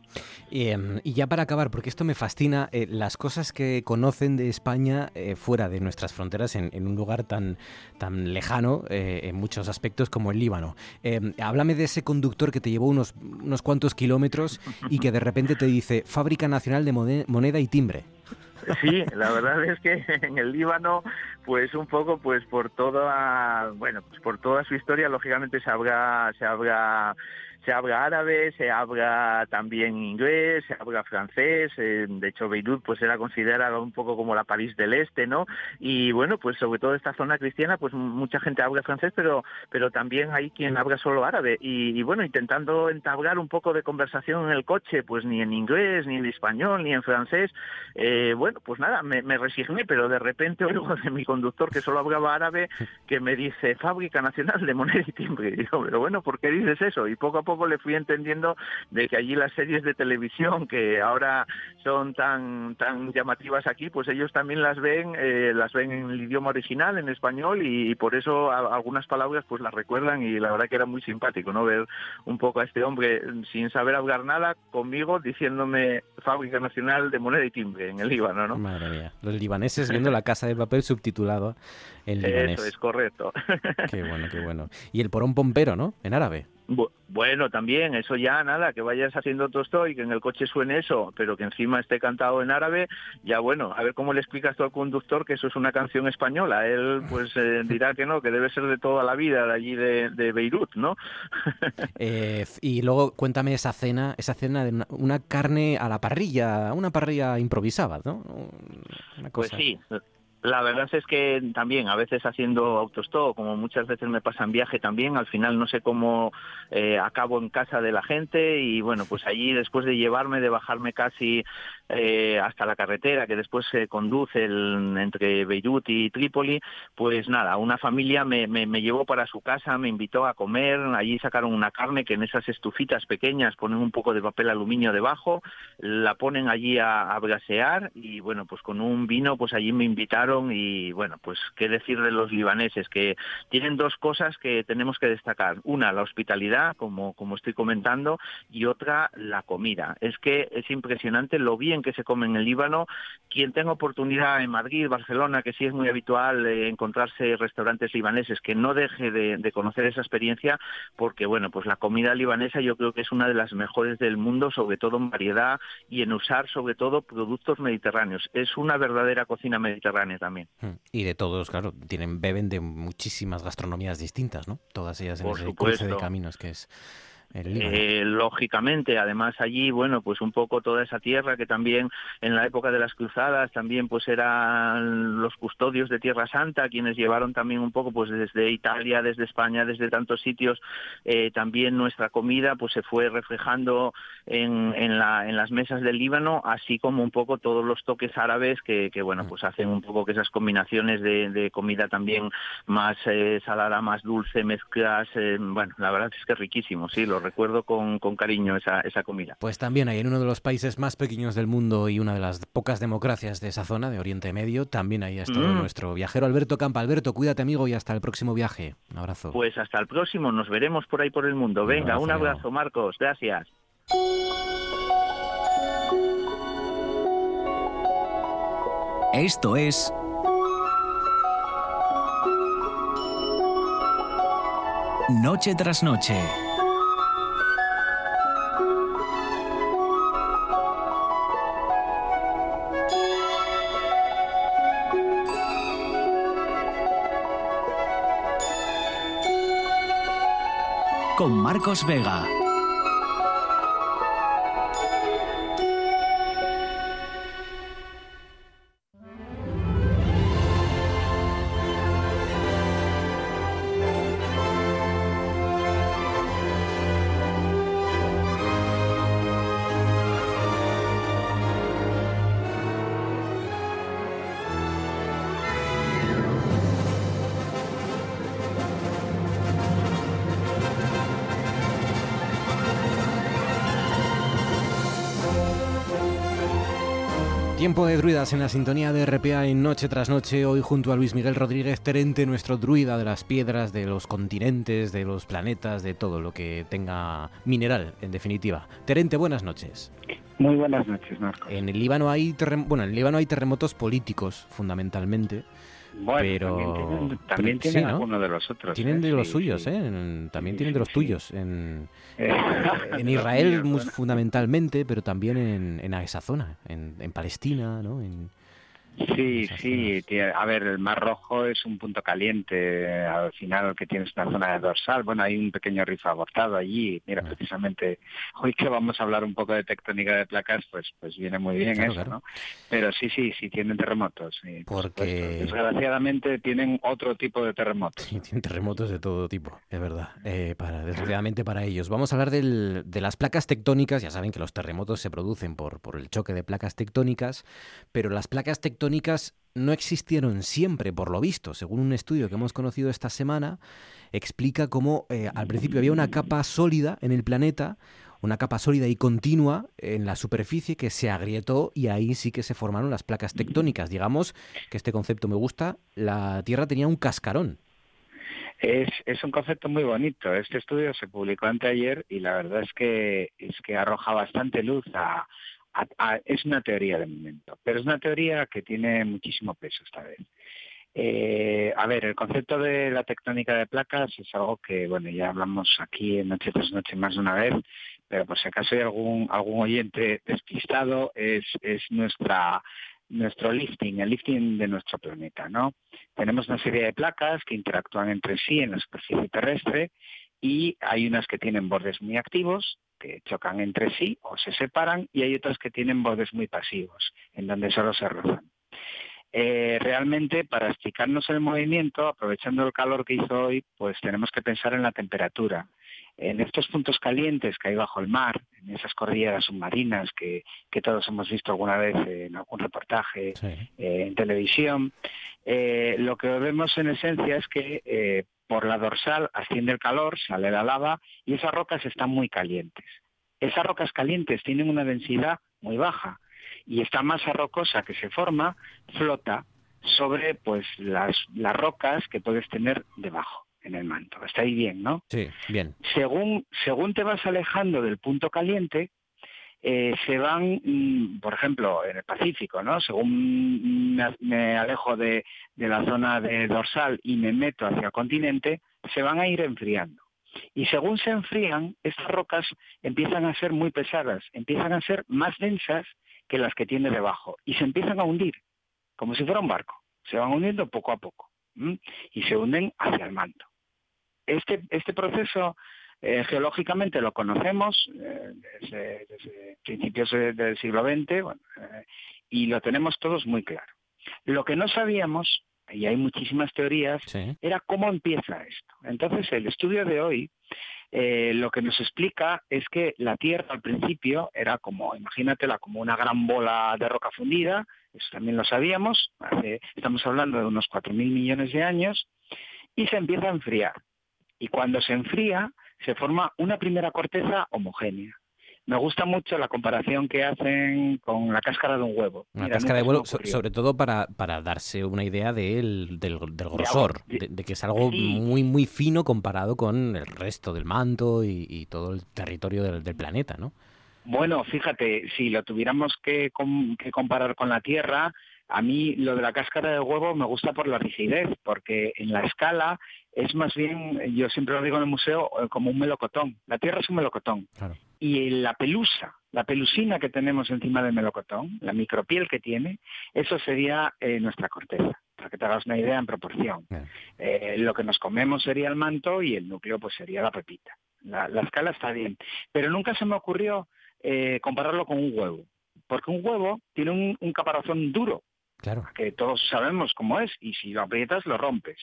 Y, em, y ya para acabar, porque esto me fascina, eh, las cosas que conocen de España eh, fuera de nuestras fronteras, en, en un lugar tan, tan lejano eh, en muchos aspectos como el Líbano. Em, háblame de ese conductor que te llevó unos, unos cuantos kilómetros y que de repente te dice Fábrica Nacional de Mone- Moneda y Timbre. Sí, la verdad es que en el Líbano, pues un poco, pues por toda, bueno, pues por toda su historia, lógicamente se habla, se habla, se habla árabe, se habla también inglés, se habla francés. eh, de hecho, Beirut, pues era considerada un poco como la París del Este, ¿no? Y bueno, pues sobre todo esta zona cristiana, pues mucha gente habla francés, pero, pero también hay quien habla solo árabe. Y, bueno, intentando entablar un poco de conversación en el coche, pues ni en inglés, ni en español, ni en francés. eh, bueno bueno, pues nada, me, me, resigné, pero de repente oigo de mi conductor que solo hablaba árabe que me dice Fábrica Nacional de Moneda y Timbre. Y digo, pero bueno, ¿por qué dices eso? Y poco a poco le fui entendiendo de que allí las series de televisión que ahora son tan tan llamativas aquí, pues ellos también las ven, eh, las ven en el idioma original, en español, y, por eso algunas palabras pues las recuerdan y la verdad que era muy simpático, ¿no? Ver un poco a este hombre sin saber hablar nada conmigo diciéndome Fábrica Nacional de Moneda y Timbre en el Líbano, ¿no? Madre mía, los libaneses viendo la casa de papel subtitulado libanés. Eso es correcto. Qué bueno, qué bueno. Y el porón pompero, ¿no? En árabe. Bueno, también, eso ya nada, que vayas haciendo tosto y que en el coche suene eso, pero que encima esté cantado en árabe, ya bueno, a ver cómo le explicas tú al conductor que eso es una canción española. Él pues eh, dirá que no, que debe ser de toda la vida de allí de, Beirut, ¿no? Eh, y luego cuéntame esa cena, esa cena de una, carne a la parrilla, una parrilla improvisada, ¿no? Pues sí, la verdad es que también, a veces haciendo autostop, como muchas veces me pasa en viaje también, al final no sé cómo eh, acabo en casa de la gente y bueno, pues allí después de llevarme, de bajarme casi eh, hasta la carretera que después se conduce entre Beirut y Trípoli, pues nada, una familia me, me, llevó para su casa, me invitó a comer, allí sacaron una carne que en esas estufitas pequeñas ponen un poco de papel aluminio debajo, la ponen allí a, a brasear y bueno, pues con un vino, pues allí me invitaron y bueno, pues qué decir de los libaneses, que tienen dos cosas que tenemos que destacar. Una, la hospitalidad, como, como estoy comentando, y otra, la comida. Es que es impresionante lo bien que se come en el Líbano. Quien tenga oportunidad en Madrid, Barcelona, que sí es muy habitual encontrarse restaurantes libaneses, que no deje de, conocer esa experiencia, porque bueno, pues la comida libanesa yo creo que es una de las mejores del mundo, sobre todo en variedad y en usar sobre todo productos mediterráneos. Es una verdadera cocina mediterránea también. Hmm. Y de todos, claro, tienen beben de muchísimas gastronomías distintas, ¿no? Todas ellas en ese cruce de caminos que es eh, lógicamente, además allí, bueno, pues un poco toda esa tierra que también en la época de las cruzadas también pues eran los custodios de Tierra Santa quienes llevaron también un poco pues desde Italia, desde España, desde tantos sitios, eh, también nuestra comida pues se fue reflejando en, en, la, en las mesas del Líbano, así como un poco todos los toques árabes que, bueno, pues hacen un poco que esas combinaciones de, comida también más eh, salada, más dulce, mezclas, bueno, la verdad es que es riquísimo, sí, lo recuerdo con, cariño esa, esa comida. Pues también hay en uno de los países más pequeños del mundo y una de las pocas democracias de esa zona, de Oriente Medio, también ahí ha estado mm. nuestro viajero Alberto Campa. Alberto, cuídate amigo y hasta el próximo viaje. Un abrazo. Pues hasta el próximo, nos veremos por ahí por el mundo. Venga, un abrazo, Marcos, gracias. Esto es Noche tras noche. Con Marcos Vega. Tiempo de druidas en la sintonía de RPA en Noche tras Noche, hoy junto a Luis Miguel Rodríguez Terente, nuestro druida de las piedras, de los continentes, de los planetas, de todo lo que tenga mineral, en definitiva. Terente, buenas noches. Muy buenas noches, Marco. En el Líbano hay, bueno, en el Líbano hay terremotos políticos, fundamentalmente. Bueno, pero también tienen, algunos de los otros. Tienen ¿eh? de los suyos, ¿eh? También tienen de los tuyos. En, eh, en Israel fundamentalmente, pero también en, en esa zona, en, en Palestina, ¿no? En, Sí, sí. A ver, el Mar Rojo es un punto caliente. Al final que tienes una zona de dorsal. Bueno, hay un pequeño riff abortado allí. Mira, precisamente hoy que vamos a hablar un poco de tectónica de placas, pues pues viene muy bien eso, ¿no? Pero sí, sí, sí tienen terremotos. Porque desgraciadamente tienen otro tipo de terremotos. Sí, tienen terremotos de todo tipo, es verdad. Eh, para desgraciadamente para ellos. Vamos a hablar del, de las placas tectónicas. Ya saben que los terremotos se producen por por el choque de placas tectónicas, pero las placas tectónicas no existieron siempre, por lo visto. Según un estudio que hemos conocido esta semana, explica cómo eh, al principio había una capa sólida en el planeta, una capa sólida y continua en la superficie que se agrietó y ahí sí que se formaron las placas tectónicas. Digamos que este concepto me gusta, la Tierra tenía un cascarón. Es, es un concepto muy bonito. Este estudio se publicó anteayer y la verdad es que es que arroja bastante luz a, es una teoría de momento, pero es una teoría que tiene muchísimo peso esta vez. Eh, a ver, el concepto de la tectónica de placas es algo que, bueno, ya hablamos aquí en Noche tras Noche más de una vez, pero por si acaso hay algún, algún oyente despistado, es, es nuestra nuestro lifting, el lifting de nuestro planeta, ¿no? Tenemos una serie de placas que interactúan entre sí en la superficie terrestre y hay unas que tienen bordes muy activos que chocan entre sí o se separan y hay otras que tienen bordes muy pasivos, en donde solo se rozan. Eh, realmente, para explicarnos el movimiento, aprovechando el calor que hizo hoy, pues tenemos que pensar en la temperatura. En estos puntos calientes que hay bajo el mar, en esas cordilleras submarinas que, todos hemos visto alguna vez en algún reportaje eh, en televisión, eh, lo que vemos en esencia es que por la dorsal asciende el calor, sale la lava y esas rocas están muy calientes. Esas rocas calientes tienen una densidad muy baja y esta masa rocosa que se forma flota sobre pues las, las rocas que puedes tener debajo en el manto. Está ahí bien, ¿no? Sí, bien. Según, según te vas alejando del punto caliente, eh, se van, mm, por ejemplo, en el Pacífico, ¿no? Según me, alejo de, la zona de dorsal y me meto hacia el continente, se van a ir enfriando. Y según se enfrían, estas rocas empiezan a ser muy pesadas, empiezan a ser más densas que las que tiene debajo y se empiezan a hundir, como si fuera un barco. Se van hundiendo poco a poco y se hunden hacia el manto. Este, este proceso eh, geológicamente lo conocemos eh, desde, principios del siglo XX eh, y lo tenemos todos muy claro. Lo que no sabíamos, y hay muchísimas teorías, era cómo empieza esto. Entonces, el estudio de hoy lo que nos explica es que la Tierra al principio era como, imagínatela, como una gran bola de roca fundida, eso también lo sabíamos, estamos hablando de unos 4.000 millones de años, y se empieza a enfriar. Y cuando se enfría, se forma una primera corteza homogénea. Me gusta mucho la comparación que hacen con la cáscara de un huevo. La cáscara de huevo, sobre todo para, para darse una idea del, del, grosor, de, que es algo muy, muy fino comparado con el resto del manto y, todo el territorio del, planeta, ¿no? Bueno, fíjate, si lo tuviéramos que, que comparar con la Tierra, a mí lo de la cáscara de huevo me gusta por la rigidez, porque en la escala es más bien, yo siempre lo digo en el museo, eh, como un melocotón. La Tierra es un melocotón. Y la pelusa, la pelusina que tenemos encima del melocotón, la micropiel que tiene, eso sería eh, nuestra corteza, para que te hagas una idea en proporción. Eh, lo que nos comemos sería el manto y el núcleo pues sería la pepita. La, escala está bien. Pero nunca se me ocurrió compararlo con un huevo, porque un huevo tiene un, un caparazón duro, Claro. Que todos sabemos cómo es y si lo aprietas lo rompes.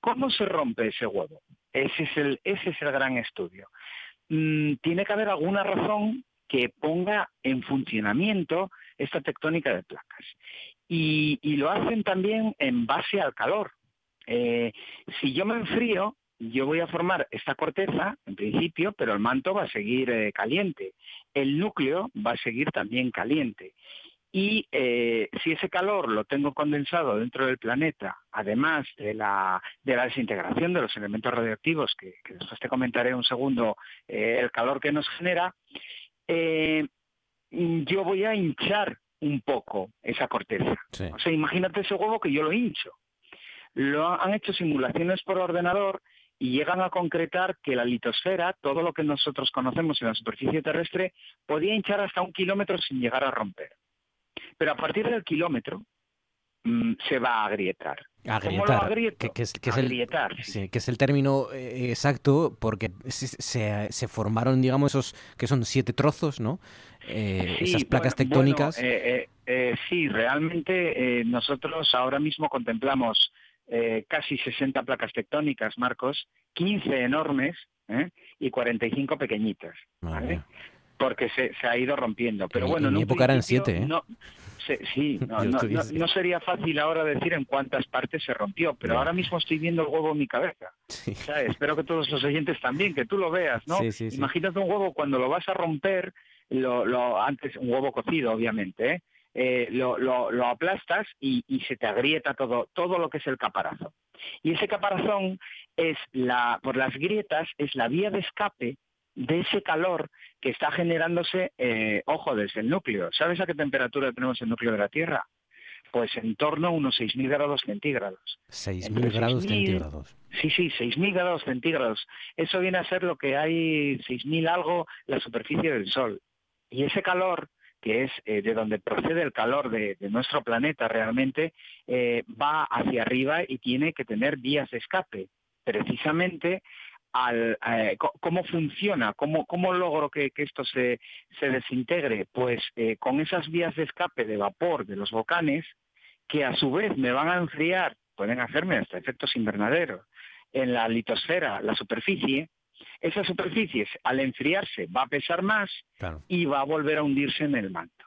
¿Cómo se rompe ese huevo? Ese es el, ese es el gran estudio. Mm, tiene que haber alguna razón que ponga en funcionamiento esta tectónica de placas. Y, lo hacen también en base al calor. Eh, si yo me enfrío, yo voy a formar esta corteza, en principio, pero el manto va a seguir eh, caliente. El núcleo va a seguir también caliente. Y eh, si ese calor lo tengo condensado dentro del planeta, además de la, de la desintegración de los elementos radioactivos, que, después te comentaré un segundo eh, el calor que nos genera, eh, yo voy a hinchar un poco esa corteza. O sea, imagínate ese huevo que yo lo hincho. Lo han hecho simulaciones por ordenador y llegan a concretar que la litosfera, todo lo que nosotros conocemos en la superficie terrestre, podía hinchar hasta un kilómetro sin llegar a romper. Pero a partir del kilómetro, mm, se va a agrietar. Agrietar, que, es, El, sí, que es el término eh, exacto porque se, se, formaron, digamos, esos que son siete trozos, ¿no? Eh, esas placas tectónicas. Eh, sí, realmente nosotros ahora mismo contemplamos casi 60 placas tectónicas, Marcos, 15 enormes y 45 pequeñitas. ¿vale? Porque se, se, ha ido rompiendo. Pero bueno, en mi época eran siete. Sí, no, sería fácil ahora decir en cuántas partes se rompió, pero ahora mismo estoy viendo el huevo en mi cabeza. espero que todos los oyentes también, que tú lo veas, ¿no? Imagínate un huevo cuando lo vas a romper, lo, antes un huevo cocido, obviamente, ¿eh? Eh, lo, lo, aplastas y, y, se te agrieta todo, todo lo que es el caparazón. Y ese caparazón es la, por las grietas, es la vía de escape de ese calor que está generándose, eh, ojo, desde el núcleo. ¿Sabes a qué temperatura tenemos el núcleo de la Tierra? Pues en torno a unos 6.000 grados centígrados. 6.000 grados centígrados. Sí, sí, 6.000 grados centígrados. Eso viene a ser lo que hay 6.000 algo la superficie del Sol. Y ese calor, que es eh, de donde procede el calor de, nuestro planeta realmente, eh, va hacia arriba y tiene que tener vías de escape. Precisamente al, eh, cómo funciona, cómo, cómo logro que, esto se, se, desintegre, pues eh, con esas vías de escape de vapor de los volcanes, que a su vez me van a enfriar, pueden hacerme hasta efectos invernaderos, en la litosfera, la superficie, esa superficie al enfriarse va a pesar más y va a volver a hundirse en el manto.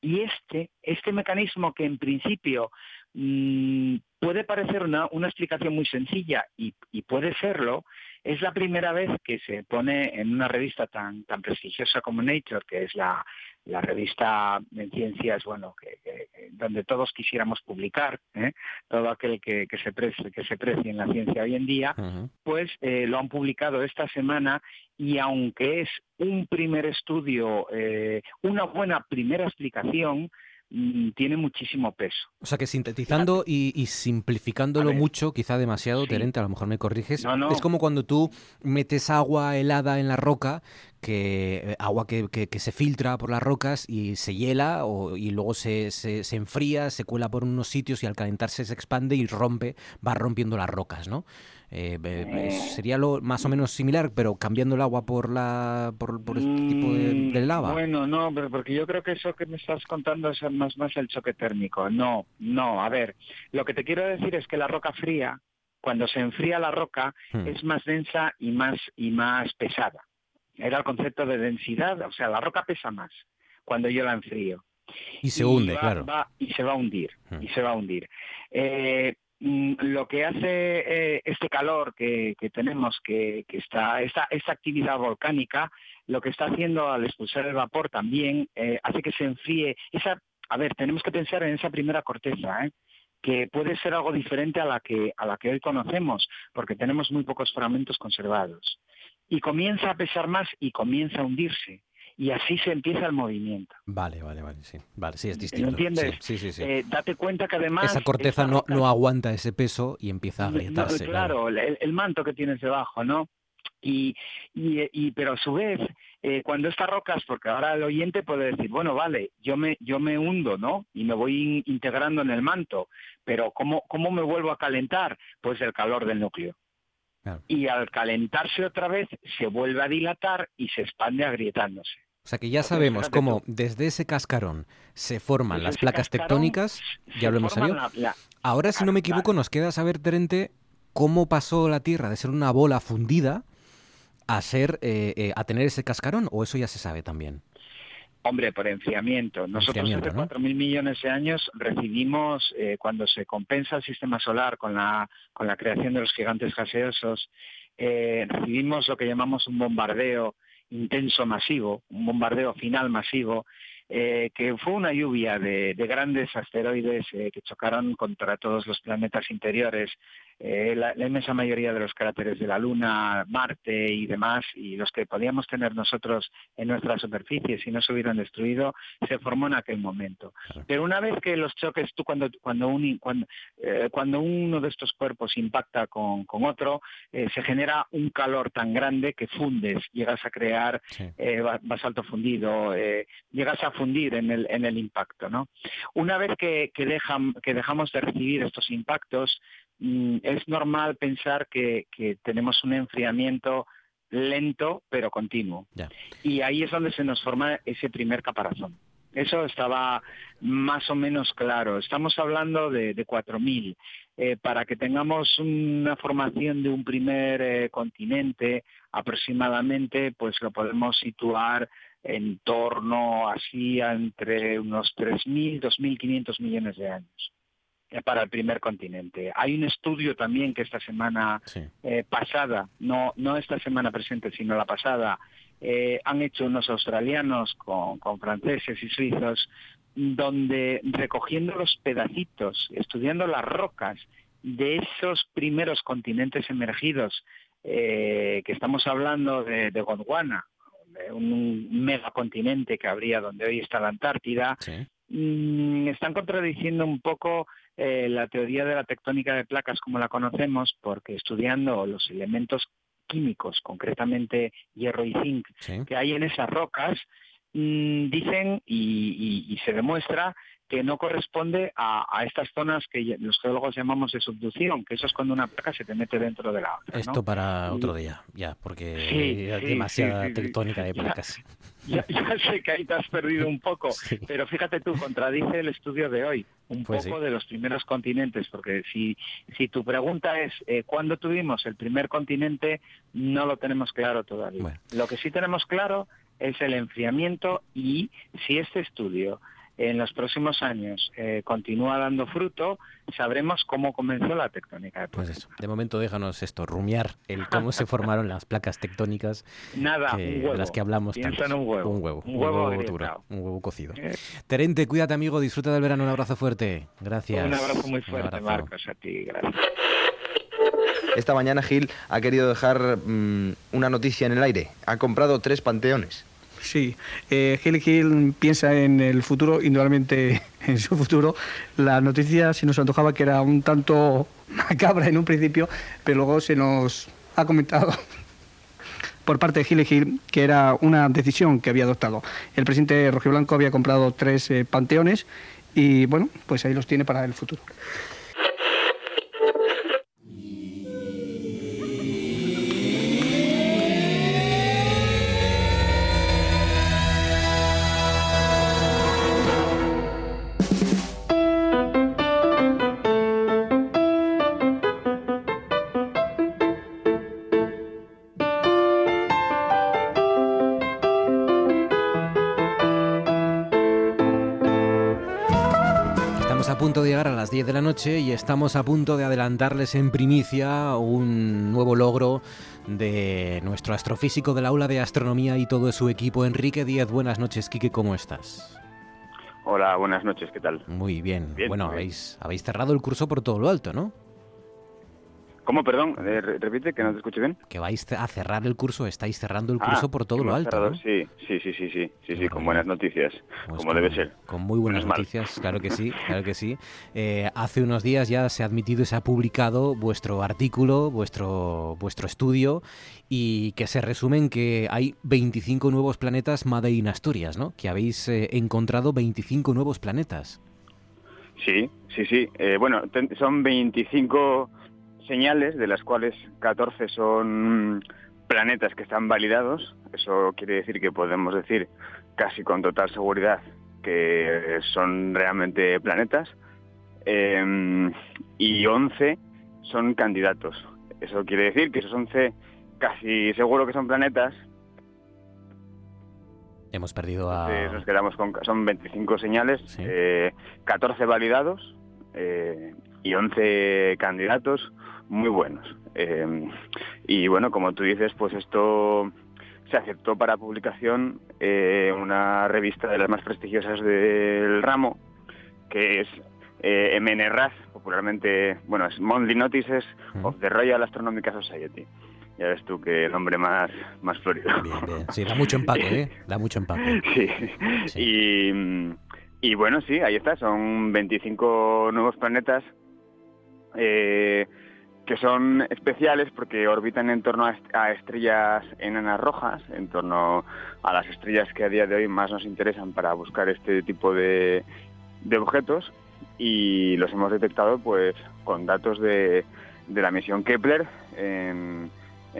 Y este, este mecanismo que en principio mm, puede parecer una, una, explicación muy sencilla y, y, puede serlo, es la primera vez que se pone en una revista tan, tan prestigiosa como Nature, que es la, la revista en ciencias, bueno, que, donde todos quisiéramos publicar, ¿eh? todo aquel que, que, se precie, que se precie en la ciencia hoy en día, pues eh, lo han publicado esta semana y aunque es un primer estudio, eh, una buena primera explicación, tiene muchísimo peso. O sea que sintetizando y, simplificándolo mucho, quizá demasiado, Terente, a lo mejor me corriges, es como cuando tú metes agua helada en la roca, que eh, agua que, que, se filtra por las rocas y se hiela o, y luego se, se, se, enfría, se cuela por unos sitios y al calentarse se expande y rompe, va rompiendo las rocas, ¿no? Eh, eh, sería lo más o menos similar, pero cambiando el agua por la por, este tipo de, lava. Bueno, no, pero porque yo creo que eso que me estás contando es más más el choque térmico. No, no. A ver, lo que te quiero decir es que la roca fría, cuando se enfría la roca, hmm. es más densa y más y más pesada. Era el concepto de densidad, o sea, la roca pesa más cuando yo la enfrío. Y se hunde, claro. y se va a hundir, hmm. y se va a hundir. Eh, Mm, lo que hace eh, este calor que, tenemos, que, está, esta, esta, actividad volcánica, lo que está haciendo al expulsar el vapor también eh, hace que se enfríe. Esa, a ver, tenemos que pensar en esa primera corteza, ¿eh? que puede ser algo diferente a la que a la que hoy conocemos, porque tenemos muy pocos fragmentos conservados. Y comienza a pesar más y comienza a hundirse y así se empieza el movimiento. Vale, vale, vale, sí. Vale, sí, es distinto. entiendes? Sí, sí, sí. Eh, date cuenta que además... Esa corteza no, no aguanta ese peso y empieza a agrietarse. claro, El, manto que tienes debajo, ¿no? Y, y, pero a su vez, eh, cuando estas rocas, porque ahora el oyente puede decir, bueno, vale, yo me, yo me hundo, ¿no? Y me voy integrando en el manto, pero ¿cómo, ¿cómo me vuelvo a calentar? Pues el calor del núcleo. Y al calentarse otra vez se vuelve a dilatar y se expande agrietándose. O sea que ya sabemos cómo desde ese cascarón se forman las placas tectónicas, ya lo hemos sabido. Ahora, si no me equivoco, nos queda saber, Terente, cómo pasó la Tierra de ser una bola fundida a ser eh, eh, a tener ese cascarón, o eso ya se sabe también. Hombre, por enfriamiento. Nosotros hace 4.000 millones de años recibimos, eh, cuando se compensa el sistema solar con la, con la creación de los gigantes gaseosos, recibimos lo que llamamos un bombardeo intenso masivo, un bombardeo final masivo, eh, que fue una lluvia de, grandes asteroides eh, que chocaron contra todos los planetas interiores eh, la, inmensa mayoría de los cráteres de la Luna, Marte y demás, y los que podíamos tener nosotros en nuestra superficie si no se hubieran destruido, se formó en aquel momento. Pero una vez que los choques, tú cuando, cuando, un, cuando, eh, cuando uno de estos cuerpos impacta con, con otro, eh, se genera un calor tan grande que fundes, llegas a crear basalto fundido, llegas a fundir en el, en el impacto. ¿no? Una vez que, que, dejan, que dejamos de recibir estos impactos, es normal pensar que, tenemos un enfriamiento lento pero continuo. Y ahí es donde se nos forma ese primer caparazón. Eso estaba más o menos claro. Estamos hablando de, de 4.000. Eh, para que tengamos una formación de un primer eh, continente aproximadamente, pues lo podemos situar en torno así a entre unos 3.000, 2.500 millones de años para el primer continente. Hay un estudio también que esta semana eh, pasada, no, no esta semana presente, sino la pasada, eh, han hecho unos australianos con, con franceses y suizos, donde recogiendo los pedacitos, estudiando las rocas de esos primeros continentes emergidos, que estamos hablando de, de Gondwana, un megacontinente que habría donde hoy está la Antártida, mm, están contradiciendo un poco eh, la teoría de la tectónica de placas como la conocemos, porque estudiando los elementos químicos, concretamente hierro y zinc, que hay en esas rocas, mm, dicen y, se demuestra que no corresponde a, estas zonas que los geólogos llamamos de subducción, que eso es cuando una placa se te mete dentro de la otra. Esto para otro día, ya, porque hay demasiada tectónica de placas. Ya, sé que ahí te has perdido un poco, pero fíjate tú, contradice el estudio de hoy, un pues poco de los primeros continentes, porque si, si tu pregunta es eh, ¿cuándo tuvimos el primer continente? No lo tenemos claro todavía. Lo que sí tenemos claro es el enfriamiento y si este estudio en los próximos años eh, continúa dando fruto, sabremos cómo comenzó la tectónica de Pues eso, de momento déjanos esto, rumiar el cómo se formaron las placas tectónicas Nada, de las que hablamos tanto. un huevo. Un huevo, un huevo, duro, un huevo cocido. Eh. Terente, cuídate amigo, disfruta del verano, un abrazo fuerte. Gracias. Un abrazo muy fuerte, Marcos, a ti, gracias. Esta mañana Gil ha querido dejar mm, una noticia en el aire. Ha comprado tres panteones. Sí, eh, Hill piensa en el futuro, indudablemente en su futuro. La noticia se nos antojaba que era un tanto macabra en un principio, pero luego se nos ha comentado por parte de Gil Hill que era una decisión que había adoptado. El presidente Blanco había comprado tres eh, panteones y bueno, pues ahí los tiene para el futuro. Noche y estamos a punto de adelantarles en primicia un nuevo logro de nuestro astrofísico del aula de astronomía y todo su equipo. Enrique Díaz, buenas noches, Quique, ¿cómo estás? Hola, buenas noches, ¿qué tal? Muy bien. bueno, Habéis, habéis cerrado el curso por todo lo alto, ¿no? ¿Cómo, perdón? Eh, repite, que no te escuché bien. Que vais a cerrar el curso, estáis cerrando el curso ah, por todo lo alto. Sí, sí, sí, sí, sí, sí, sí, con buenas noticias, pues como debe ser. Con muy buenas noticias, claro que sí, claro que sí. Eh, hace unos días ya se ha admitido y se ha publicado vuestro artículo, vuestro, vuestro estudio, y que se resumen que hay 25 nuevos planetas Made in Asturias, ¿no? Que habéis eh, encontrado 25 nuevos planetas. Sí, sí, sí. bueno, son 25 señales, de las cuales 14 son planetas que están validados. Eso quiere decir que podemos decir casi con total seguridad que son realmente planetas. Em, y 11 son candidatos. Eso quiere decir que esos 11 casi seguro que son planetas. Hemos perdido a... nos quedamos con... Son 25 señales, 14 eh, validados eh, y 11 candidatos muy buenos. Em, y bueno, como tú dices, pues esto se aceptó para publicación eh, una revista de las más prestigiosas del ramo, que es eh, MNRAS, popularmente, bueno, es Monthly Notices of the Royal Astronomical Society. Ya ves tú que el nombre más, más florido. Sí, da mucho empaque, ¿eh? Da mucho empaque. Sí. Y, y bueno, sí, ahí está. Son 25 nuevos planetas eh, que son especiales porque orbitan en torno a, est- a estrellas enanas rojas, en torno a las estrellas que a día de hoy más nos interesan para buscar este tipo de, de objetos. Y los hemos detectado pues con datos de, de la misión Kepler en,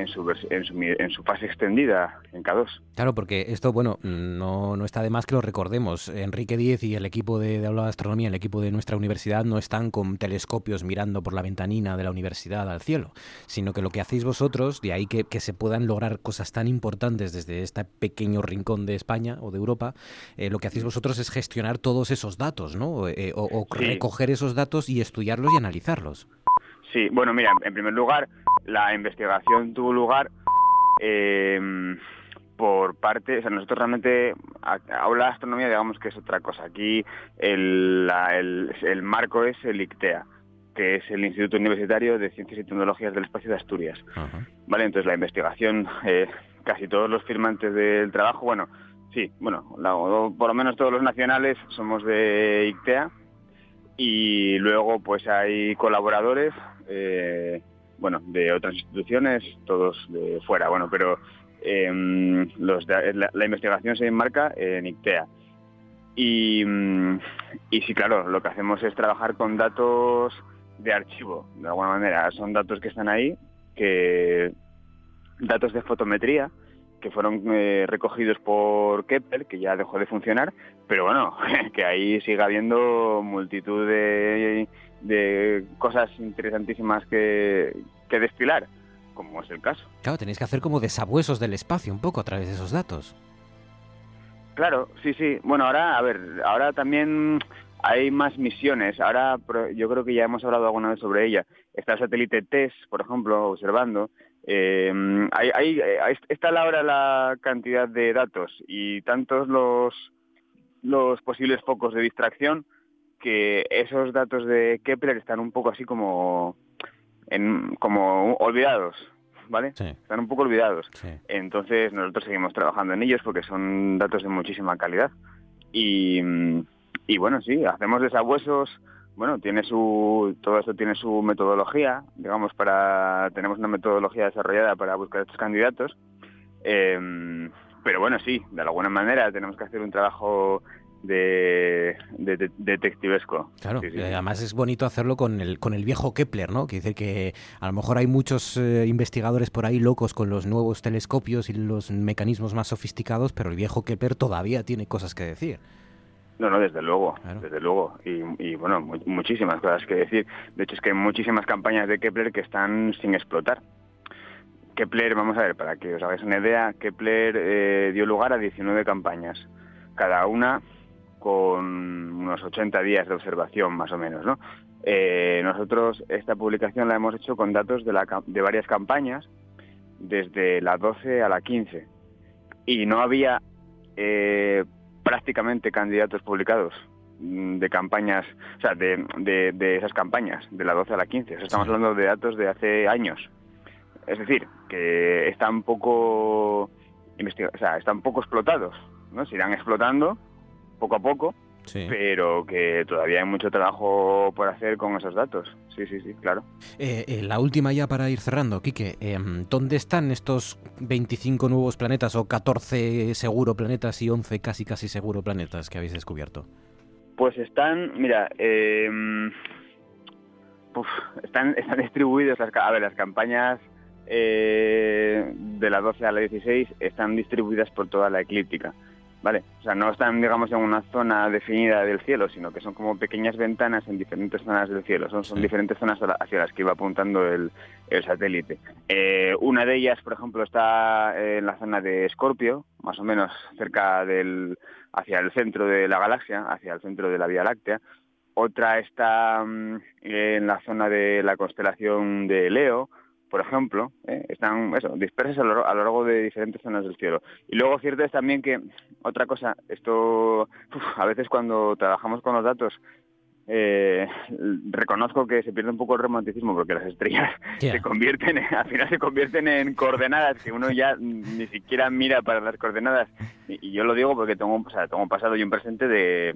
en, su, en, su, mi- en su fase extendida en K2. Claro, porque esto, bueno, no, no está de más que lo recordemos. Enrique Díez y el equipo de, de Aula de Astronomía, el equipo de nuestra universidad, no están con telescopios mirando por la ventanina de la universidad al cielo, sino que lo que hacéis vosotros, de ahí que, que se puedan lograr cosas tan importantes desde este pequeño rincón de España o de Europa, eh, lo que hacéis vosotros es gestionar todos esos datos, ¿no? Eh, o o Sí. recoger esos datos y estudiarlos y analizarlos. Sí, bueno, mira, en primer lugar, la investigación tuvo lugar eh, por parte, o sea, nosotros realmente, Aula de Astronomía, digamos que es otra cosa. Aquí el, la- el, el marco es el ICTEA, que es el Instituto Universitario de Ciencias y Tecnologías del Espacio de Asturias. Vale, entonces la investigación, eh, casi todos los firmantes del trabajo, bueno, sí, bueno, la- por lo menos todos los nacionales somos de ICTEA y luego pues hay colaboradores, eh, bueno, de otras instituciones, todos de fuera, bueno, pero em, los de- la, la investigación se enmarca en ICTEA. Y, mm, y sí, claro, lo que hacemos es trabajar con datos de archivo, de alguna manera. Son datos que están ahí, que datos de fotometría, que fueron eh, recogidos por Kepler, que ya dejó de funcionar, pero bueno, que ahí sigue habiendo multitud de, de cosas interesantísimas que, que destilar, como es el caso. Claro, tenéis que hacer como desabuesos del espacio un poco a través de esos datos. Claro, sí, sí. Bueno, ahora, a ver, ahora también hay más misiones. Ahora yo creo que ya hemos hablado alguna vez sobre ella. Está el satélite TESS, por ejemplo, observando. Eh, hay, hay- eh, está a la hora la cantidad de datos y tantos los, los posibles focos de distracción que esos datos de Kepler están un poco así como, en, como olvidados, ¿vale? Están un poco olvidados. Entonces nosotros seguimos trabajando en ellos porque son datos de muchísima calidad. Y, y bueno, sí, hacemos desabuesos. Bueno, tiene su, todo esto tiene su metodología, digamos, para, tenemos una metodología desarrollada para buscar estos candidatos. Em, pero bueno, sí, de alguna manera tenemos que hacer un trabajo de, de- de- detectivesco. Claro, Sí, además es bonito hacerlo con el, con el viejo Kepler, ¿no? Quiere decir que a lo mejor hay muchos eh, investigadores por ahí locos con los nuevos telescopios y los mecanismos más sofisticados, pero el viejo Kepler todavía tiene cosas que decir. No, no, desde luego, desde luego. Y, y, bueno, mu- muchísimas cosas que decir. De hecho, es que hay muchísimas campañas de Kepler que están sin explotar. Kepler, vamos a ver, para que os hagáis una idea, Kepler eh, dio lugar a 19 campañas, cada una con unos 80 días de observación, más o menos, ¿no? Eh, nosotros esta publicación la hemos hecho con datos de, la, de varias campañas, desde la 12 a la 15, y no había eh, prácticamente candidatos publicados mm, de campañas, o sea, de, de- de esas campañas, de la 12 a la 15. O sea, estamos hablando de datos de hace años. Es decir, que están poco, o sea, están poco explotados, ¿no? Se irán explotando poco a poco, pero que todavía hay mucho trabajo por hacer con esos datos. Sí, sí, sí, claro. Eh, eh, la última ya para ir cerrando, Quique. em, ¿Dónde están estos 25 nuevos planetas o 14 seguro planetas y 11 casi casi seguro planetas que habéis descubierto? Pues están, mira, uf, están, están distribuidos, las, a ver, las campañas eh, de la 12 a la 16 están distribuidas por toda la eclíptica, ¿vale? O sea, no están, digamos, en una zona definida del cielo, sino que son como pequeñas ventanas en diferentes zonas del cielo, son, son diferentes zonas hacia las que iba apuntando el, el satélite. Eh, una de ellas, por ejemplo, está en la zona de Escorpio, más o menos cerca del, hacia el centro de la galaxia, hacia el centro de la Vía Láctea. Otra está mm, en la zona de la constelación de Leo, por ejemplo. ¿eh? Están eso, dispersas a lo, a lo largo de diferentes zonas del cielo. Y luego cierto es también que, otra cosa, esto uf, a veces cuando trabajamos con los datos eh, reconozco que se pierde un poco el romanticismo porque las estrellas se convierten, en- al final se convierten en coordenadas que uno ya ni siquiera mira para las coordenadas. Y, y yo lo digo porque tengo, o sea, tengo un pasado y un presente de,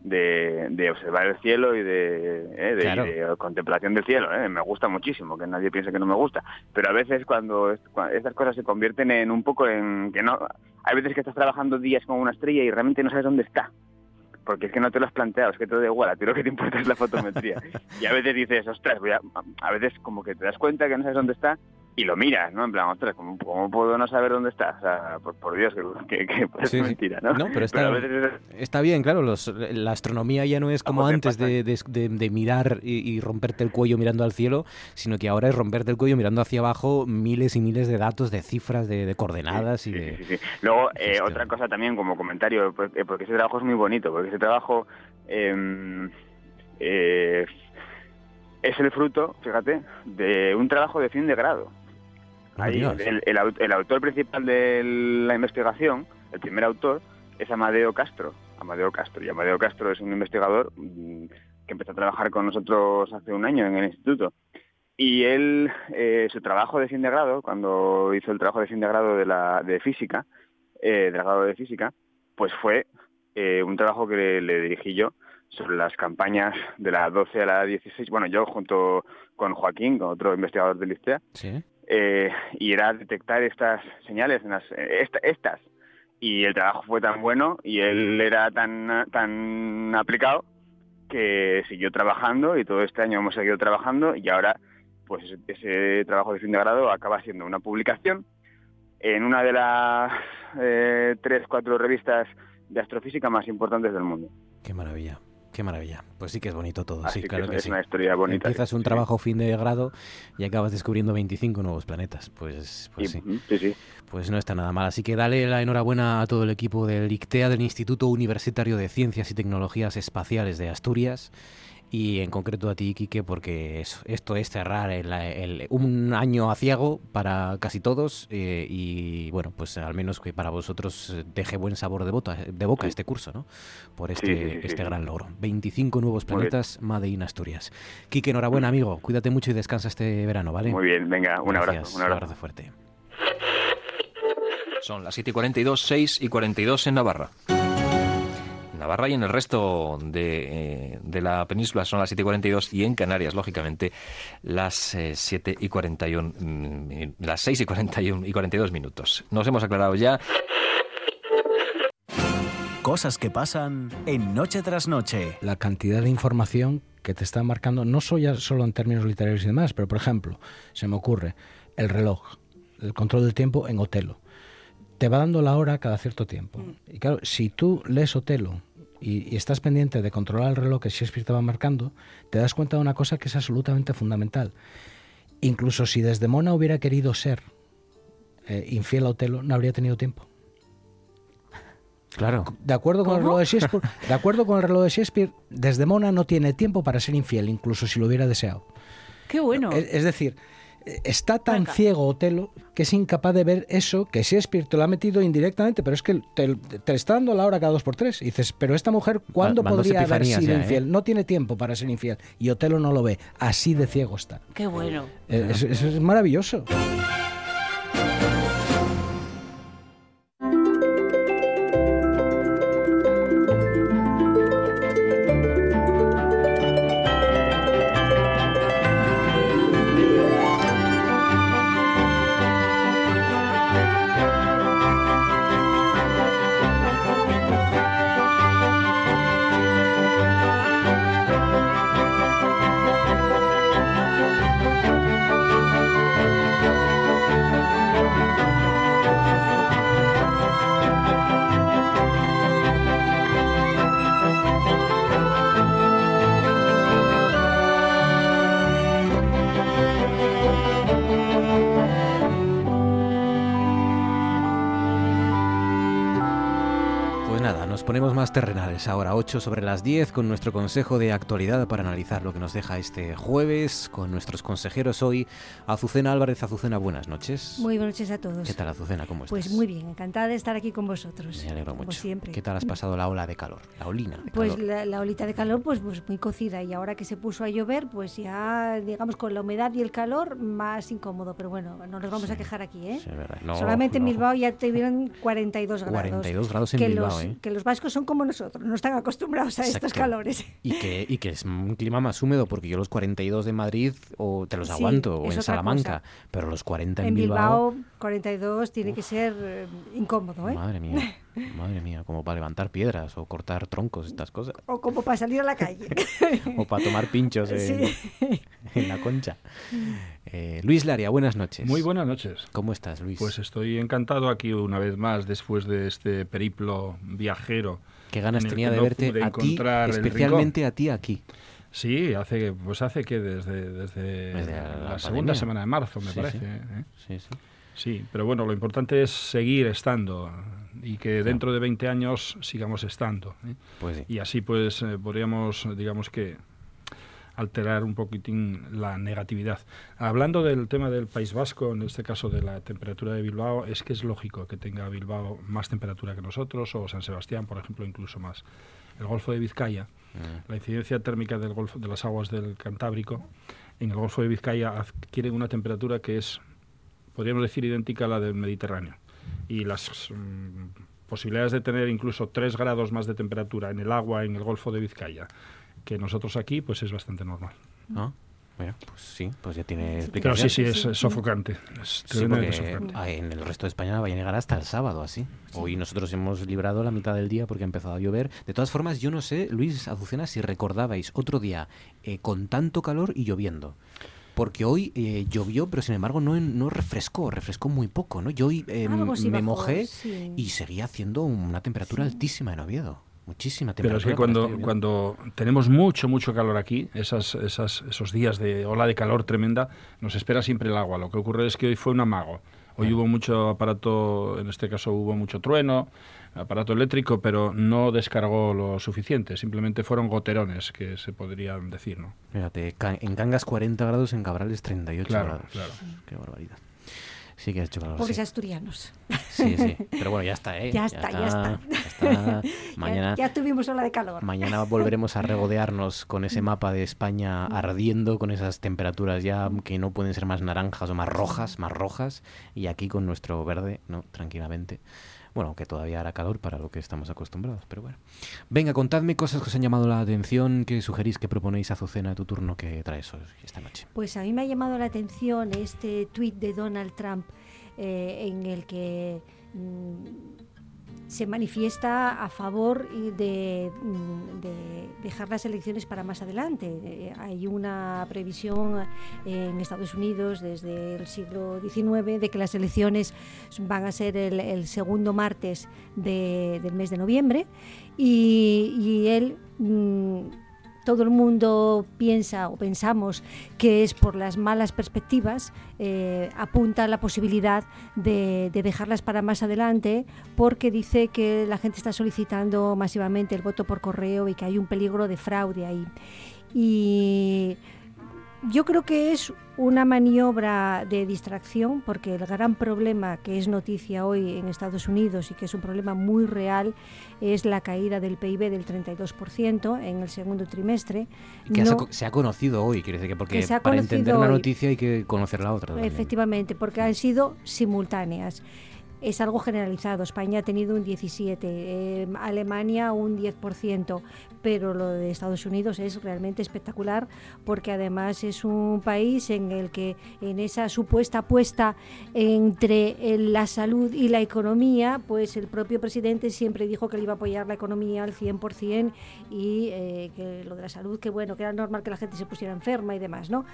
de, de observar el cielo y de, eh, de- Claro. y de contemplación del cielo. eh. Me gusta muchísimo, que nadie piense que no me gusta. Pero a veces cuando, es- cua- estas cosas se convierten en un poco en que no... Hay veces que estás trabajando días con una estrella y realmente no sabes dónde está porque es que no te lo has planteado, es que te da igual, a ti lo que te importa es la fotometría. Y a veces dices, ostras, voy a, a veces como que te das cuenta que no sabes dónde está y lo miras, ¿no? En plan, ostras, ¿cómo, cómo puedo no saber dónde está? O sea, por, por Dios, que, que, que Sí, sí. mentira, ¿no? No, pero está, a veces está bien, claro. Los, la astronomía ya no es como antes de, de- de- de mirar y, y romperte el cuello mirando al cielo, sino que ahora es romperte el cuello mirando hacia abajo miles y miles de datos, de cifras, de, de coordenadas y de... Sí, sí. Luego, eh, otra cosa también como comentario, eh, porque ese trabajo es muy bonito, porque ese trabajo eh, eh, es el fruto, fíjate, de un trabajo de fin de grado. Ahí, el, el el autor principal de la investigación, el primer autor, es Amadeo Castro. Amadeo Castro. Y Amadeo Castro es un investigador mm, que empezó a trabajar con nosotros hace un año en el instituto. Y él, eh, su trabajo de fin de grado, cuando hizo el trabajo de fin de grado de, la, de física, eh, del grado de física, pues fue eh, un trabajo que le, le dirigí yo sobre las campañas de la 12 a la 16, bueno, yo junto con Joaquín, con otro investigador del ISTEA, Sí. Eh, y era detectar estas señales, en las- eh, esta- estas. Y el trabajo fue tan bueno y él era tan, tan aplicado que siguió trabajando y todo este año hemos seguido trabajando y ahora pues ese, trabajo de fin de grado acaba siendo una publicación en una de las eh, tres, cuatro revistas de astrofísica más importantes del mundo. Qué maravilla. Qué maravilla. Pues sí que es bonito todo, Así sí, que claro es- que es sí. una historia bonita, Empiezas un sí. trabajo fin de grado y acabas descubriendo 25 nuevos planetas. Pues, pues sí. sí, sí. Pues no está nada mal. Así que dale la enhorabuena a todo el equipo del ICTEA, del Instituto Universitario de Ciencias y Tecnologías Espaciales de Asturias. Y en concreto a ti, Quique, porque eso- esto es cerrar el- el- un año aciago para casi todos. eh, y bueno, pues al menos que para vosotros deje buen sabor de, bota- de boca este curso, ¿no? Por este, Sí, sí, sí, sí, este gran logro. 25 nuevos planetas, Made in Asturias. Quique, enhorabuena, amigo. Cuídate mucho y descansa este verano, ¿vale? Muy bien, venga, un abrazo, un abrazo. fuerte. Son las 7 y 42, 6 y 42 en Navarra. En Navarra y en el resto de, eh, de la península son las 7 y 42 y en Canarias, lógicamente, las eh, 7 y 41, mm, las 6 y 41 y 42 minutos. Nos hemos aclarado ya. Cosas que pasan en Noche tras Noche. la cantidad de información que te está marcando, no soy ya solo en términos literarios y demás, pero por ejemplo, se me ocurre el reloj, el control del tiempo en Otelo. Te va dando la hora cada cierto tiempo. Y claro, si tú lees Otelo y, y estás pendiente de controlar el reloj que Shakespeare te va marcando, te das cuenta de una cosa que es absolutamente fundamental. Incluso si Desdemona hubiera querido ser eh, infiel a Otelo, no habría tenido tiempo. Claro. De acuerdo con el reloj de Shakespeare, de acuerdo con el reloj de Shakespeare, Desdemona no tiene tiempo para ser infiel, incluso si lo hubiera deseado. Qué bueno. Es, es decir, está tan ciego Otelo que es incapaz de ver eso que Shakespeare te lo ha metido indirectamente, pero es que te, te está dando la hora cada dos por tres. Y dices, pero esta mujer, ¿cuándo Mándose podría haber sido ya, ¿eh? infiel? No tiene tiempo para ser infiel. Y Otelo no lo ve. Así de ciego está. Qué bueno. Eh, Eso, eso es maravilloso. 8 sobre las 10, con nuestro consejo de actualidad para analizar lo que nos deja este jueves, con nuestros consejeros hoy, Azucena Álvarez. Azucena, buenas noches. Muy buenas noches a todos. ¿Qué tal, Azucena? ¿Cómo estás? Pues muy bien, encantada de estar aquí con vosotros. Me alegro como mucho. siempre. ¿Qué tal has pasado la ola de calor? La olina de Pues calor. la, la olita de calor, pues, pues muy cocida. Y ahora que se puso a llover, pues ya, digamos, con la humedad y el calor, más incómodo. Pero bueno, no nos vamos a quejar aquí, ¿eh? Sí, verdad. No, Solamente en no. Bilbao ya tuvieron 42 grados. 42 grados en que Bilbao, los, ¿eh? Que los vascos son como nosotros, no están acostumbrados a estos calores. Y que, y que es un clima más húmedo, porque yo los 42 de Madrid o te los Sí, aguanto, o en Salamanca, pero los 40 en, En Bilbao, 42 tiene que ser eh, incómodo, ¿eh? Madre mía, madre mía, como para levantar piedras o cortar troncos, estas cosas. O como para salir a la calle. O para tomar pinchos en, Sí. en la concha. Eh, Luis Laria, buenas noches. Muy buenas noches. ¿Cómo estás, Luis? Pues estoy encantado aquí una vez más después de este periplo viajero. Qué ganas tenía de no verte a ti, especialmente a ti aquí. Sí, hace pues hace que desde, desde, Desde la segunda semana de marzo, me Sí, parece. sí. ¿eh? Sí, sí. Sí, pero bueno, lo importante es seguir estando y que dentro de 20 años sigamos estando. ¿eh? Pues. Y así pues eh, podríamos, digamos que, alterar un poquitín la negatividad. Hablando del tema del País Vasco, en este caso de la temperatura de Bilbao, es que es lógico que tenga Bilbao más temperatura que nosotros, o San Sebastián, por ejemplo, incluso más. El Golfo de Vizcaya, la incidencia térmica del golfo, de las aguas del Cantábrico en el Golfo de Vizcaya adquiere una temperatura que es, podríamos decir, idéntica a la del Mediterráneo. Y las mm, posibilidades de tener incluso 3 grados más de temperatura en el agua en el Golfo de Vizcaya que nosotros aquí, pues es bastante normal. Ah, bueno, pues sí, pues ya tiene Pero explicación. sí, sí, es, sofocante. Es Sí, sofocante. en el resto de España va a llegar hasta el sábado, así. Hoy nosotros hemos librado la mitad del día porque ha empezado a llover. De todas formas, yo no sé, Luis Azucena, si recordabais otro día eh, con tanto calor y lloviendo. Porque hoy eh, llovió, pero sin embargo no, no refrescó, refrescó muy poco, ¿no? Yo hoy eh, me bajó, mojé sí. y seguía haciendo una temperatura altísima en Oviedo. Muchísima Pero temperatura. es que cuando, lloviendo. cuando tenemos mucho, mucho calor aquí, esas, esas, esos días de ola de calor tremenda, nos espera siempre el agua. Lo que ocurre es que hoy fue un amago. Hoy hubo mucho aparato, en este caso hubo mucho trueno, aparato eléctrico, pero no descargó lo suficiente. Simplemente fueron goterones, que se podrían decir, ¿no? Fíjate, en Cangas 40 grados, en Cabrales 38 Claro, grados. claro. Qué barbaridad. Sí que ha hecho calor. Pobres sí. asturianos. Sí, sí. Pero bueno, ya está, ¿eh? Ya está, ya está. ya está. Mañana, Ya, ya tuvimos ola de calor. mañana volveremos a regodearnos con ese mapa de España ardiendo, con esas temperaturas ya que no pueden ser más naranjas o más rojas, más rojas, y aquí con nuestro verde, ¿no? Tranquilamente. Bueno, aunque todavía hará calor para lo que estamos acostumbrados, pero bueno. Venga, contadme cosas que os han llamado la atención, que sugerís, que proponéis Azucena, tu turno, que traes hoy, esta noche. Pues a mí me ha llamado la atención este tuit de Donald Trump eh, en el que mm, se manifiesta a favor mm, de dejar las elecciones para más adelante. Eh, hay una previsión en Estados Unidos desde el siglo XIX de que las elecciones van a ser el, segundo martes de- del mes de noviembre y, y él... todo el mundo piensa o pensamos que es por las malas perspectivas, eh, apunta la posibilidad de, de dejarlas para más adelante porque dice que la gente está solicitando masivamente el voto por correo y que hay un peligro de fraude ahí. Y yo creo que es una maniobra de distracción porque el gran problema que es noticia hoy en Estados Unidos y que es un problema muy real es la caída del PIB del 32% en el segundo trimestre. Y que No- se, ha co- se ha conocido hoy, quiere decir que porque Que para entender una hoy. noticia hay que conocer la otra. también. Efectivamente, porque han sido simultáneas. Es algo generalizado. España ha tenido un 17, eh, Alemania un 10%, pero lo de Estados Unidos es realmente espectacular porque además es un país en el que en esa supuesta apuesta entre eh, la salud y la economía, pues el propio presidente siempre dijo que le iba a apoyar la economía al 100% y eh, que lo de la salud, que bueno, que era normal que la gente se pusiera enferma y demás, ¿no?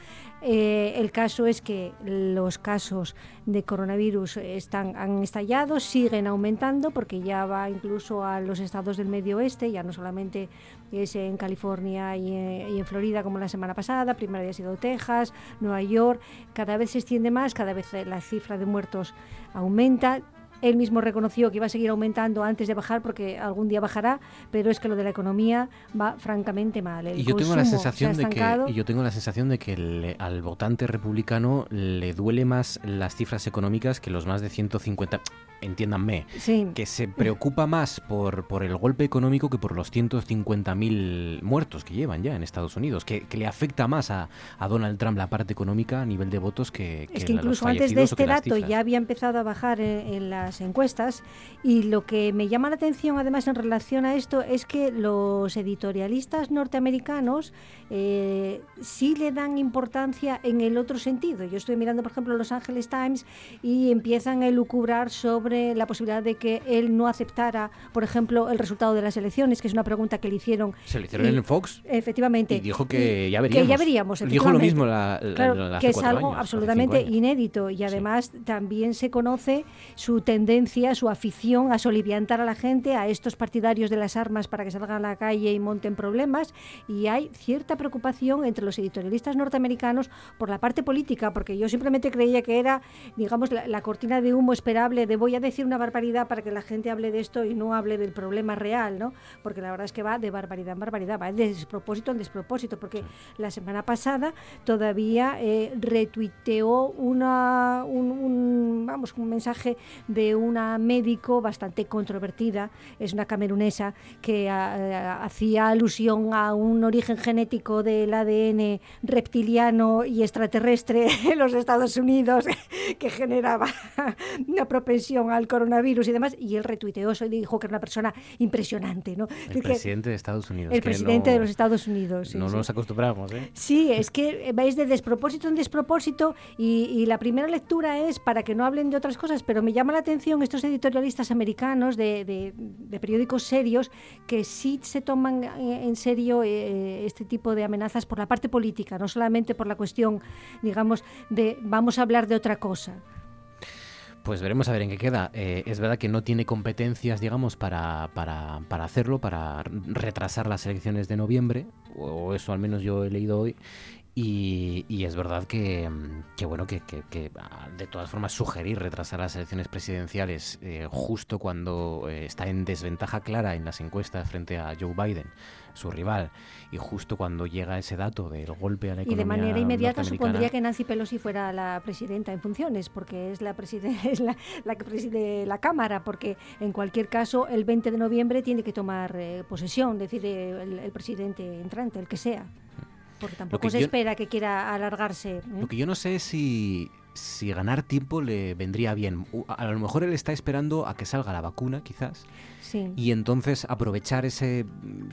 Eh, el caso es que los casos de coronavirus están, han estallado, siguen aumentando porque ya va incluso a los estados del medio oeste, ya no solamente es en California y en, y en Florida como la semana pasada, primero había sido Texas, Nueva York, cada vez se extiende más, cada vez la cifra de muertos aumenta. Él mismo reconoció que iba a seguir aumentando antes de bajar porque algún día bajará, pero es que lo de la economía va francamente mal. y yo tengo la sensación de que y yo tengo la sensación de que al votante republicano le duele más las cifras económicas que los más de 150 entiéndanme, que se preocupa más por, por el golpe económico que por los 150.000 muertos que llevan ya en Estados Unidos, que, le afecta más a, Donald Trump la parte económica a nivel de votos que... que es que incluso antes de este dato ya había empezado a bajar en, las encuestas y lo que me llama la atención además en relación a esto es que los editorialistas norteamericanos eh, sí le dan importancia en el otro sentido. Yo estoy mirando, por ejemplo, Los Angeles Times y empiezan a elucubrar sobre la posibilidad de que él no aceptara, por ejemplo, el resultado de las elecciones, que es una pregunta que le hicieron. ¿Se le hicieron en Fox? Efectivamente. Y dijo que ya veríamos. Que ya veríamos, Dijo lo mismo la, claro, que es algo absolutamente inédito y además también se conoce su tendencia, su afición a soliviantar a la gente, a estos partidarios de las armas para que salgan a la calle y monten problemas y hay cierta preocupación entre los editorialistas norteamericanos por la parte política, porque yo simplemente creía que era, digamos, la, la cortina de humo esperable de voy a decir una barbaridad para que la gente hable de esto y no hable del problema real, ¿no? Porque la verdad es que va de barbaridad en barbaridad, va de despropósito en despropósito, porque la semana pasada todavía eh, retuiteó una, un, vamos, un mensaje de una médico bastante controvertida, es una camerunesa que ah, hacía alusión a un origen genético del ADN reptiliano y extraterrestre en los Estados Unidos que generaba una propensión al coronavirus y demás, y él retuiteó eso y dijo que era una persona impresionante. ¿no? El presidente de Estados Unidos. El presidente de los Estados Unidos. no nos acostumbramos. ¿eh? Sí, es que vais de despropósito en despropósito y, la primera lectura es para que no hablen de otras cosas, pero me llama la atención estos editorialistas americanos de, periódicos serios que sí se toman en serio eh, este tipo de amenazas por la parte política, no solamente por la cuestión, digamos, de vamos a hablar de otra cosa. Pues veremos a ver en qué queda. Eh, es verdad que no tiene competencias, digamos, para, para, para, hacerlo, para retrasar las elecciones de noviembre, o eso al menos yo he leído hoy. Y, y es verdad que, que bueno, que, que, ah, de todas formas sugerir retrasar las elecciones presidenciales eh, justo cuando eh, está en desventaja clara en las encuestas frente a Joe Biden su rival. Y justo cuando llega ese dato del golpe a la economía Y de manera inmediata supondría que Nancy Pelosi fuera la presidenta en funciones, porque es la, es la, la que preside la Cámara, porque en cualquier caso el 20 de noviembre tiene que tomar eh, posesión, decide el, presidente entrante, el que sea. Porque tampoco se espera que quiera alargarse. ¿eh? Lo que yo no sé es si si ganar tiempo le vendría bien. A lo mejor él está esperando a que salga la vacuna, quizás. Sí. Y entonces aprovechar ese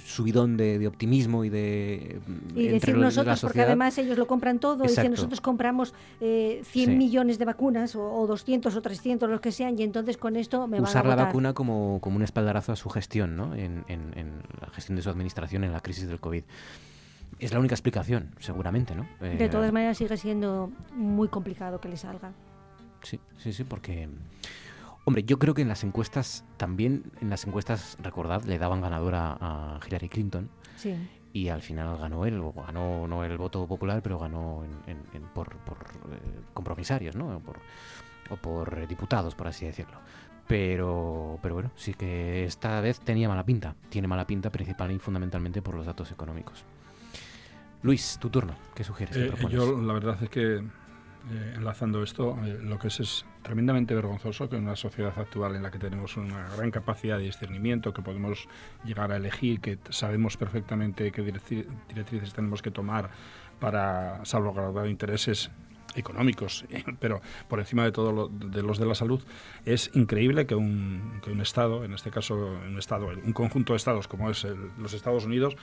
subidón de, optimismo y de. Y decir nosotros, porque además ellos lo compran todo, y si nosotros compramos eh, 100 millones de vacunas, o, 200 o 300, los que sean, y entonces con esto me Usar van a la vacuna como, como un espaldarazo a su gestión, ¿no? En, en, en la gestión de su administración en la crisis del COVID. Es la única explicación, seguramente, ¿no? de todas eh, maneras sigue siendo muy complicado que le salga. Sí, sí, sí, porque... Hombre, yo creo que en las encuestas, también en las encuestas, recordad, le daban ganadora a Hillary Clinton. Sí. Y al final ganó él, o ganó no el voto popular, pero ganó por, eh, compromisarios, ¿no? Por, o por diputados, por así decirlo. Pero, pero bueno, sí que esta vez tenía mala pinta. Tiene mala pinta principal y fundamentalmente por los datos económicos. Luis, tu turno. ¿Qué sugieres? Eh, yo la verdad es que, eh, enlazando esto, eh, lo que es es tremendamente vergonzoso que en una sociedad actual en la que tenemos una gran capacidad de discernimiento, que podemos llegar a elegir, que sabemos perfectamente qué directrices tenemos que tomar para salvaguardar intereses económicos, pero por encima de todo de los de la salud, es increíble que un, que un Estado, en este caso un Estado, un conjunto de Estados como es los Estados Unidos,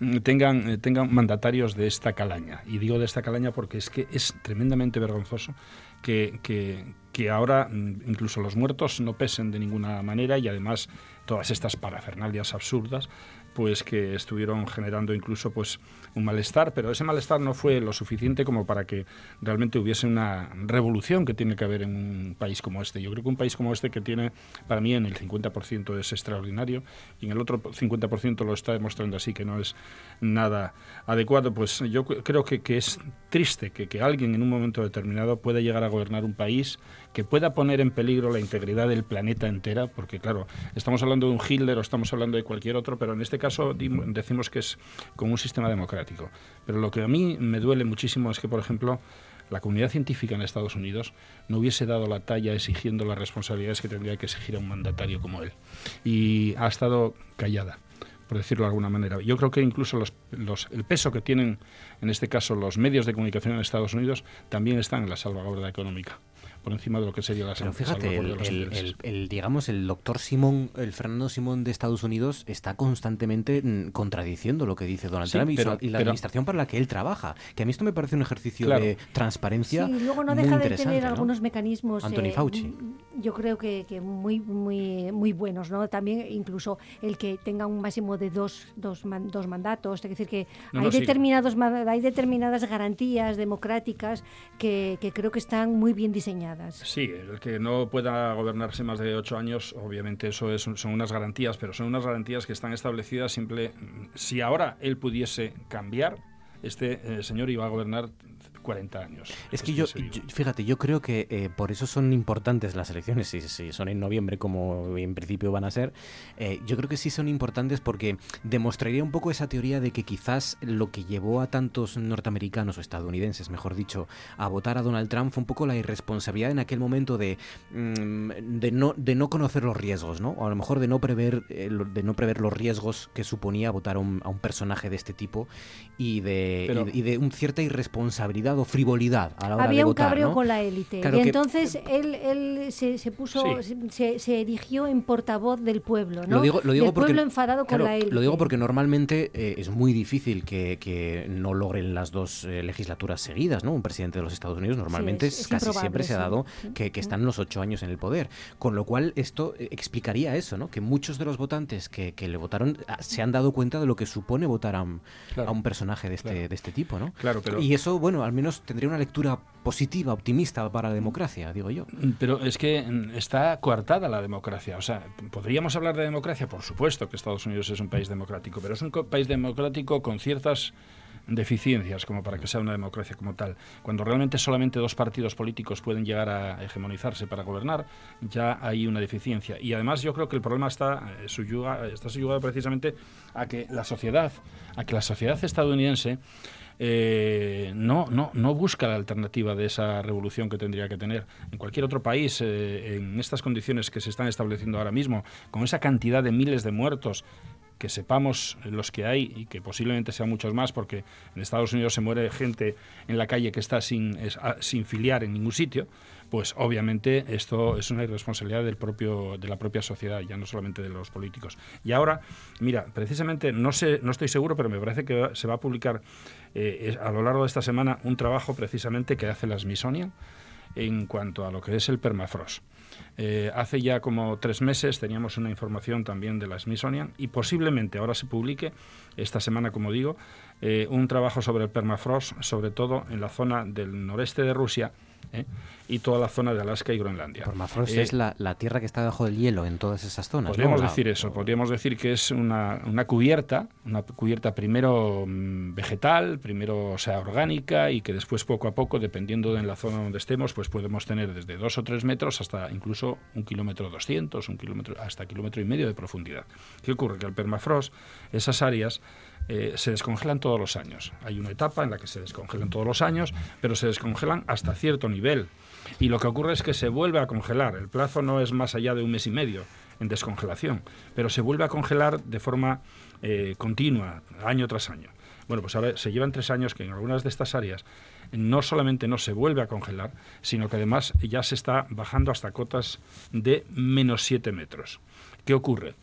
mm, tengan, eh, tengan mandatarios de esta calaña. Y digo de esta calaña porque es que es tremendamente vergonzoso que, que, que ahora mm, incluso los muertos no pesen de ninguna manera y además todas estas parafernalias absurdas pues que estuvieron generando incluso pues un malestar, pero ese malestar no fue lo suficiente como para que realmente hubiese una revolución que tiene que haber en un país como este. Yo creo que un país como este que tiene, para mí, en el 50% es extraordinario y en el otro 50% lo está demostrando así, que no es nada adecuado, pues yo creo que, que es triste que, que alguien en un momento determinado pueda llegar a gobernar un país que pueda poner en peligro la integridad del planeta entera, porque claro, estamos hablando de un Hitler o estamos hablando de cualquier otro, pero en este caso decimos que es como un sistema democrático. Pero lo que a mí me duele muchísimo es que, por ejemplo, la comunidad científica en Estados Unidos no hubiese dado la talla exigiendo las responsabilidades que tendría que exigir a un mandatario como él. Y ha estado callada por decirlo de alguna manera. Yo creo que incluso los, el peso que tienen, en este caso, los medios de comunicación en Estados Unidos también están en la salvaguarda económica por encima de lo que sería la Pero fíjate, el, digamos, el doctor Simón, el Fernando Simón de Estados Unidos está constantemente mm, contradiciendo lo que dice Donald Trump y, la administración para la que él trabaja. Que a mí esto me parece un ejercicio de transparencia. Sí, luego no deja de tener algunos mecanismos. Anthony eh, Fauci. Mm, yo creo que, muy, muy, muy buenos, ¿no? También incluso el que tenga un máximo de dos, dos, dos mandatos, es decir, que hay, determinados, hay determinadas garantías democráticas que, que creo que están muy bien diseñadas. Sí, el que no pueda gobernarse más de ocho años, obviamente eso es, son unas garantías, pero son unas garantías que están establecidas simple. Si ahora él pudiese cambiar, este eh, señor iba a gobernar 40 años. Es que yo, fíjate, yo creo que eh, por eso son importantes las elecciones, si, si, son en noviembre como en principio van a ser, eh, yo creo que sí son importantes porque demostraría un poco esa teoría de que quizás lo que llevó a tantos norteamericanos o estadounidenses, mejor dicho, a votar a Donald Trump fue un poco la irresponsabilidad en aquel momento de, mm, de, no, de no conocer los riesgos, ¿no? O a lo mejor de no prever, eh, de no prever los riesgos que suponía votar a un, personaje de este tipo y de, y, de una cierta irresponsabilidad frivolidad a la hora Había de votar, un cabreo con la élite. y entonces él, él se, se puso, se, se, erigió en portavoz del pueblo, ¿no? Lo digo, lo digo porque, pueblo enfadado con la élite. Lo digo porque normalmente eh, es muy difícil que, que, no logren las dos eh, legislaturas seguidas, ¿no? Un presidente de los Estados Unidos normalmente casi siempre se ha dado que, que, están los ocho años en el poder. Con lo cual esto eh, explicaría eso, ¿no? Que muchos de los votantes que, que le votaron ah, se han dado cuenta de lo que supone votar a un, a un personaje de este, de este tipo, ¿no? Claro, pero... Y eso, bueno, al menos tendría una lectura positiva, optimista para la democracia, digo yo. Pero es que mm, está coartada la democracia. O sea, podríamos hablar de democracia, por supuesto que Estados Unidos es un país democrático, pero es un país democrático con ciertas deficiencias como para que sea una democracia como tal. Cuando realmente solamente dos partidos políticos pueden llegar a hegemonizarse para gobernar, ya hay una deficiencia. Y además yo creo que el problema está, eh, está suyugado precisamente a que la sociedad, a que la sociedad estadounidense eh, no, no, no busca la alternativa de esa revolución que tendría que tener. En cualquier otro país, eh, en estas condiciones que se están estableciendo ahora mismo, con esa cantidad de miles de muertos, que sepamos los que hay y que posiblemente sean muchos más, porque en Estados Unidos se muere gente en la calle que está sin, sin filiar en ningún sitio, pues obviamente esto es una irresponsabilidad del propio, de la propia sociedad, ya no solamente de los políticos. Y ahora, mira, precisamente, no, sé, no estoy seguro, pero me parece que se va a publicar eh, a lo largo de esta semana un trabajo precisamente que hace la Smithsonian en cuanto a lo que es el permafrost. Eh, hace ya como tres meses teníamos una información también de la Smithsonian y posiblemente ahora se publique, esta semana como digo, eh, un trabajo sobre el permafrost, sobre todo en la zona del noreste de Rusia, ¿eh? y toda la zona de Alaska y Groenlandia. Permafrost es la, tierra que está debajo del hielo en todas esas zonas. Podríamos decir eso, podríamos decir que es una, cubierta, una cubierta primero mm, vegetal, primero o sea orgánica y que después poco a poco, dependiendo de la zona donde estemos, pues podemos tener desde dos o tres metros hasta incluso un kilómetro doscientos, un kilómetro, hasta kilómetro y medio de profundidad. ¿Qué ocurre? Que el permafrost, esas áreas eh, se descongelan todos los años. Hay una etapa en la que se descongelan todos los años, pero se descongelan hasta cierto nivel. Y lo que ocurre es que se vuelve a congelar. El plazo no es más allá de un mes y medio en descongelación, pero se vuelve a congelar de forma eh, continua, año tras año. Bueno, pues ahora se llevan tres años que en algunas de estas áreas no solamente no se vuelve a congelar, sino que además ya se está bajando hasta cotas de menos siete metros. ¿Qué ocurre?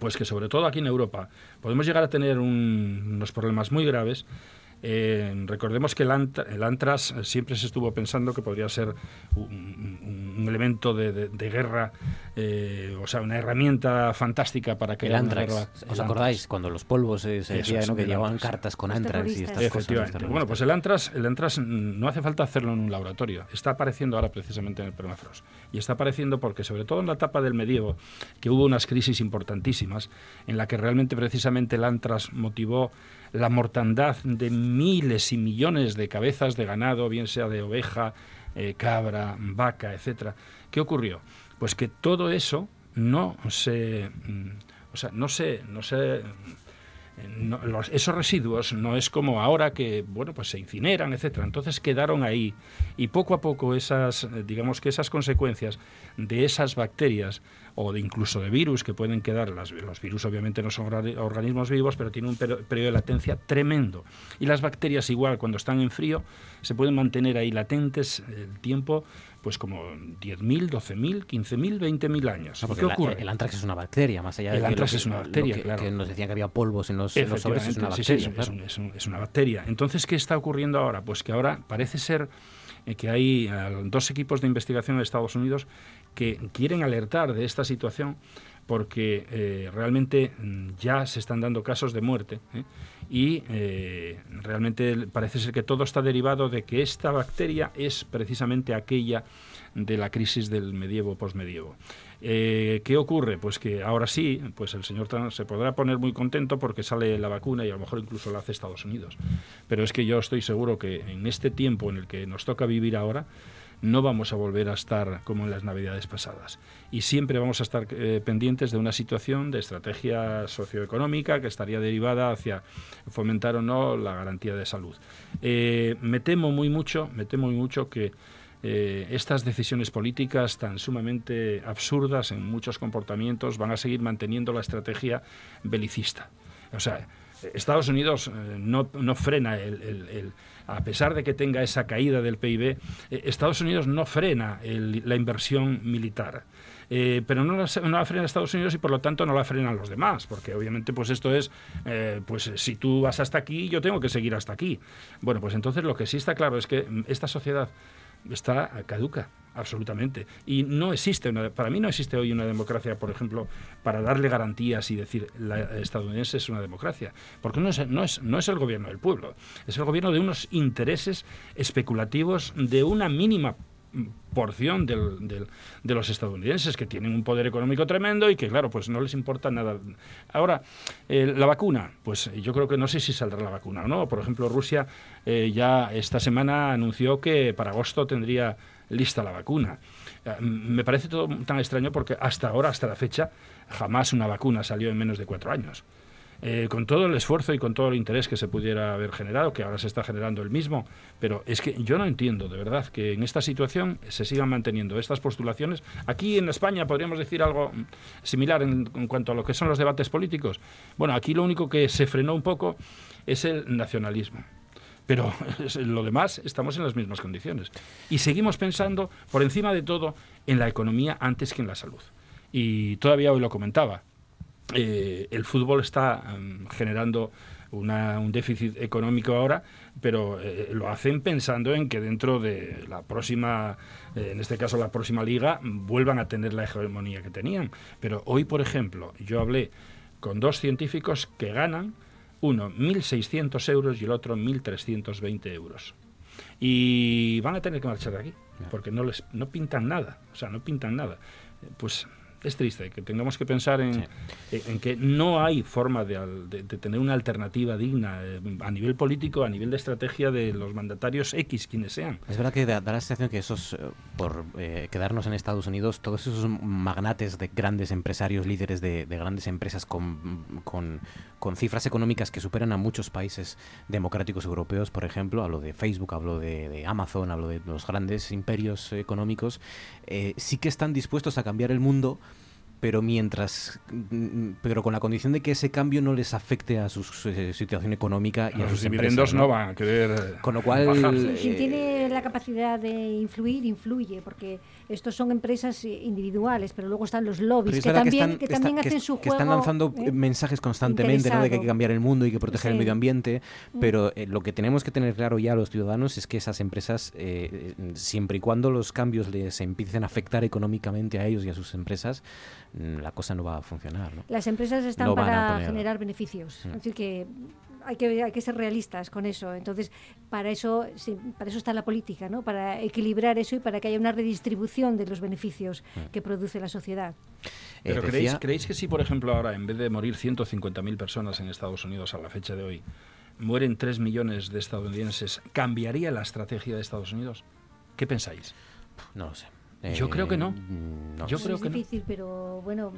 Pues que sobre todo aquí en Europa podemos llegar a tener unos problemas muy graves Eh, recordemos que el, Antras siempre se estuvo pensando que podría ser un, elemento de, guerra, eh, o sea, una herramienta fantástica para que el Antras. ¿Os acordáis cuando los polvos se decía que llevaban cartas con Antras y estas Efectivamente. Bueno, pues el Antras, el Antras no hace falta hacerlo en un laboratorio. Está apareciendo ahora precisamente en el permafrost. Y está apareciendo porque, sobre todo en la etapa del medievo, que hubo unas crisis importantísimas en la que realmente precisamente el Antras motivó la mortandad de miles y millones de cabezas de ganado, bien sea de oveja, eh, cabra, vaca, etcétera. ¿Qué ocurrió? Pues que todo eso no se, mm, o sea, no se, no se esos residuos no es como ahora que bueno pues se incineran etcétera entonces quedaron ahí y poco a poco esas digamos que esas consecuencias de esas bacterias o de incluso de virus que pueden quedar los virus obviamente no son organismos vivos pero tienen un periodo de latencia tremendo y las bacterias igual cuando están en frío se pueden mantener ahí latentes el tiempo pues como 10.000, 12.000, 15.000, 20.000 años. ¿Qué ocurre? El antrax es una bacteria, más allá de el antrax es una bacteria, que, claro. Que nos decían que había polvos en los, sobres, es una bacteria. es, una bacteria. Entonces, ¿qué está ocurriendo ahora? Pues que ahora parece ser eh, que hay eh, dos equipos de investigación en Estados Unidos que quieren alertar de esta situación porque eh, realmente mm, ya se están dando casos de muerte y eh, realmente parece ser que todo está derivado de que esta bacteria es precisamente aquella de la crisis del medievo posmedievo. Eh, ¿Qué ocurre? Pues que ahora sí, pues el señor Trump se podrá poner muy contento porque sale la vacuna y a lo mejor incluso la hace Estados Unidos. Pero es que yo estoy seguro que en este tiempo en el que nos toca vivir ahora, no vamos a volver a estar como en las navidades pasadas. Y siempre vamos a estar eh, pendientes de una situación de estrategia socioeconómica que estaría derivada hacia fomentar o no la garantía de salud. Eh, me temo muy mucho, me temo muy mucho que eh, estas decisiones políticas tan sumamente absurdas en muchos comportamientos van a seguir manteniendo la estrategia belicista. O sea, Estados Unidos no, no, frena el a pesar de que tenga esa caída del PIB, eh, Estados Unidos no frena la inversión militar. Eh, pero no la, frena Estados Unidos y por lo tanto no la frenan los demás, porque obviamente pues esto es, eh, pues si tú vas hasta aquí, yo tengo que seguir hasta aquí. Bueno, pues entonces lo que sí está claro es que esta sociedad está caduca absolutamente. Y no existe, una, para mí no existe hoy una democracia, por ejemplo, para darle garantías y decir la estadounidense es una democracia, porque no es, no es, no es el gobierno del pueblo, es el gobierno de unos intereses especulativos de una mínima porción del, del, de los estadounidenses que tienen un poder económico tremendo y que claro pues no les importa nada ahora eh, la vacuna pues yo creo que no sé si saldrá la vacuna o no por ejemplo Rusia eh, ya esta semana anunció que para agosto tendría lista la vacuna. Eh, me parece todo tan extraño porque hasta ahora, hasta la fecha, jamás una vacuna salió en menos de cuatro años. Eh, con todo el esfuerzo y con todo el interés que se pudiera haber generado, que ahora se está generando el mismo, pero es que yo no entiendo de verdad que en esta situación se sigan manteniendo estas postulaciones. Aquí en España podríamos decir algo similar en, en cuanto a lo que son los debates políticos. Bueno, aquí lo único que se frenó un poco es el nacionalismo pero lo demás estamos en las mismas condiciones. Y seguimos pensando, por encima de todo, en la economía antes que en la salud. Y todavía hoy lo comentaba, eh, el fútbol está mm, generando un déficit económico ahora, pero eh, lo hacen pensando en que dentro de la próxima, eh, en este caso la próxima liga, vuelvan a tener la hegemonía que tenían. Pero hoy, por ejemplo, yo hablé con dos científicos que ganan uno 1.600 euros y el otro 1.320 euros. Y van a tener que marchar de aquí, porque no, les, no pintan nada, o sea, no pintan nada. Pues es triste que tengamos que pensar en, en que no hay forma de, tener una alternativa digna eh, a nivel político, a nivel de estrategia de los mandatarios X, quienes sean. Es verdad que da, la sensación que esos, eh, por eh, quedarnos en Estados Unidos, todos esos magnates de grandes empresarios, líderes de, grandes empresas con, con, cifras económicas que superan a muchos países democráticos europeos, por ejemplo, hablo de Facebook, hablo de, Amazon, hablo de los grandes imperios económicos, sí que están dispuestos a cambiar el mundo pero mientras mm, pero con la condición de que ese cambio no les afecte a su situación económica y a, sus dividendos ¿no? van a querer con lo cual quien tiene la capacidad de influir, influye, porque estos son empresas individuales, pero luego están los lobbies que también, que, también hacen su juego. Que están lanzando ¿eh? mensajes constantemente ¿no? de que hay que cambiar el mundo y que proteger el medio ambiente, mm. pero eh, lo que tenemos que tener claro ya los ciudadanos es que esas empresas, eh, siempre y cuando los cambios les empiecen a afectar económicamente a ellos y a sus empresas, mm, la cosa no va a funcionar. ¿no? Las empresas están para generar beneficios, mm. así que hay que, hay que ser realistas con eso. Entonces, para eso, para eso está la política, ¿no? Para equilibrar eso y para que haya una redistribución de los beneficios mm. que produce la sociedad. Eh, Pero ¿creéis, ¿creéis que si, por ejemplo, ahora, en vez de morir 150.000 personas en Estados Unidos a la fecha de hoy, mueren 3 millones de estadounidenses, ¿cambiaría la estrategia de Estados Unidos? ¿Qué pensáis? No lo sé. Yo creo que no. Eh, yo creo es difícil, pero bueno,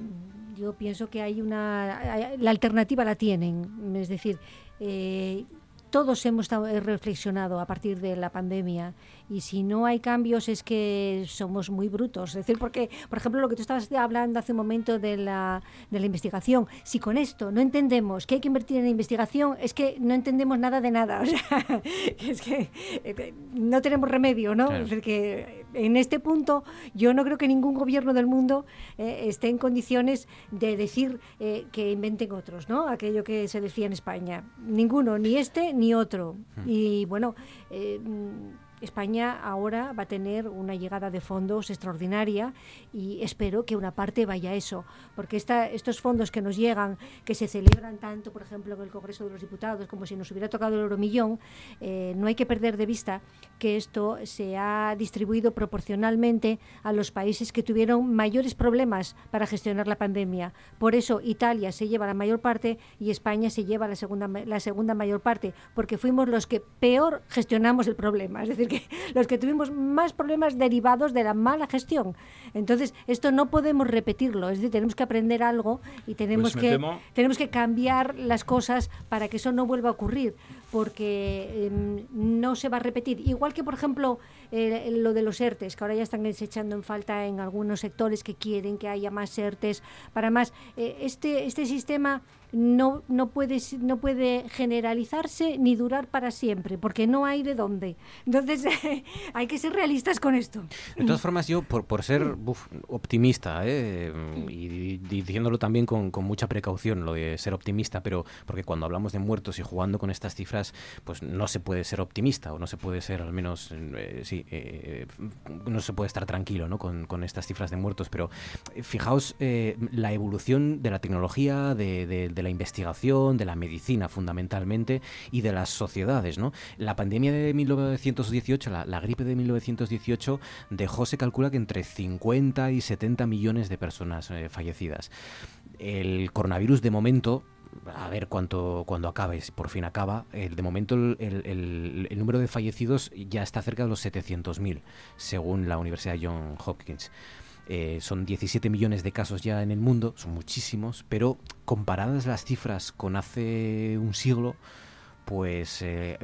yo pienso que hay una. La alternativa la tienen. Es decir, eh, todos hemos reflexionado a partir de la pandemia y si no hay cambios es que somos muy brutos. Es decir, porque, por ejemplo, lo que tú estabas hablando hace un momento de la, de la investigación, si con esto no entendemos que hay que invertir en investigación, es que no entendemos nada de nada. O sea, es que eh, no tenemos remedio, ¿no? Es decir, que en este punto yo no creo que ningún gobierno del mundo eh, esté en condiciones de decir eh, que inventen otros, ¿no? Aquello que se decía en España. Ninguno, ni este ni otro. Hmm. Y bueno, España ahora va a tener una llegada de fondos extraordinaria y espero que una parte vaya a eso, porque esta, estos fondos que nos llegan, que se celebran tanto, por ejemplo, en el Congreso de los Diputados, como si nos hubiera tocado el euromillón, eh, no hay que perder de vista que esto se ha distribuido proporcionalmente a los países que tuvieron mayores problemas para gestionar la pandemia. Por eso Italia se lleva la mayor parte y España se lleva la segunda, la segunda mayor parte, porque fuimos los que peor gestionamos el problema. Es decir, que los que tuvimos más problemas derivados de la mala gestión. Entonces, esto no podemos repetirlo, es decir, tenemos que aprender algo y tenemos, pues que, tenemos que cambiar las cosas para que eso no vuelva a ocurrir, porque em, no se va a repetir. Igual que, por ejemplo, eh, lo de los ERTES, que ahora ya están echando en falta en algunos sectores que quieren que haya más ERTES, para más. Eh, este, este sistema no, no, puede, no puede generalizarse ni durar para siempre, porque no hay de dónde. Entonces, hay que ser realistas con esto. De todas formas, yo, por, por ser optimista, ¿eh? y, diciéndolo también con, con, mucha precaución, lo de ser optimista, pero porque cuando hablamos de muertos y jugando con estas cifras, pues no se puede ser optimista, o no se puede ser, al menos, eh, sí, eh, no se puede estar tranquilo ¿no? con, estas cifras de muertos, pero fijaos la evolución de la tecnología, de, la investigación, de la medicina fundamentalmente y de las sociedades. ¿no? La pandemia de 1918, la, gripe de 1918, dejó, se calcula que entre 50 y 70 millones de personas eh, fallecidas. El coronavirus de momento a ver cuánto cuando acabe, si por fin acaba. El, de momento el, número de fallecidos ya está cerca de los 700.000, según la Universidad John Hopkins. Eh, son 17 millones de casos ya en el mundo, son muchísimos, pero comparadas las cifras con hace un siglo, pues eh,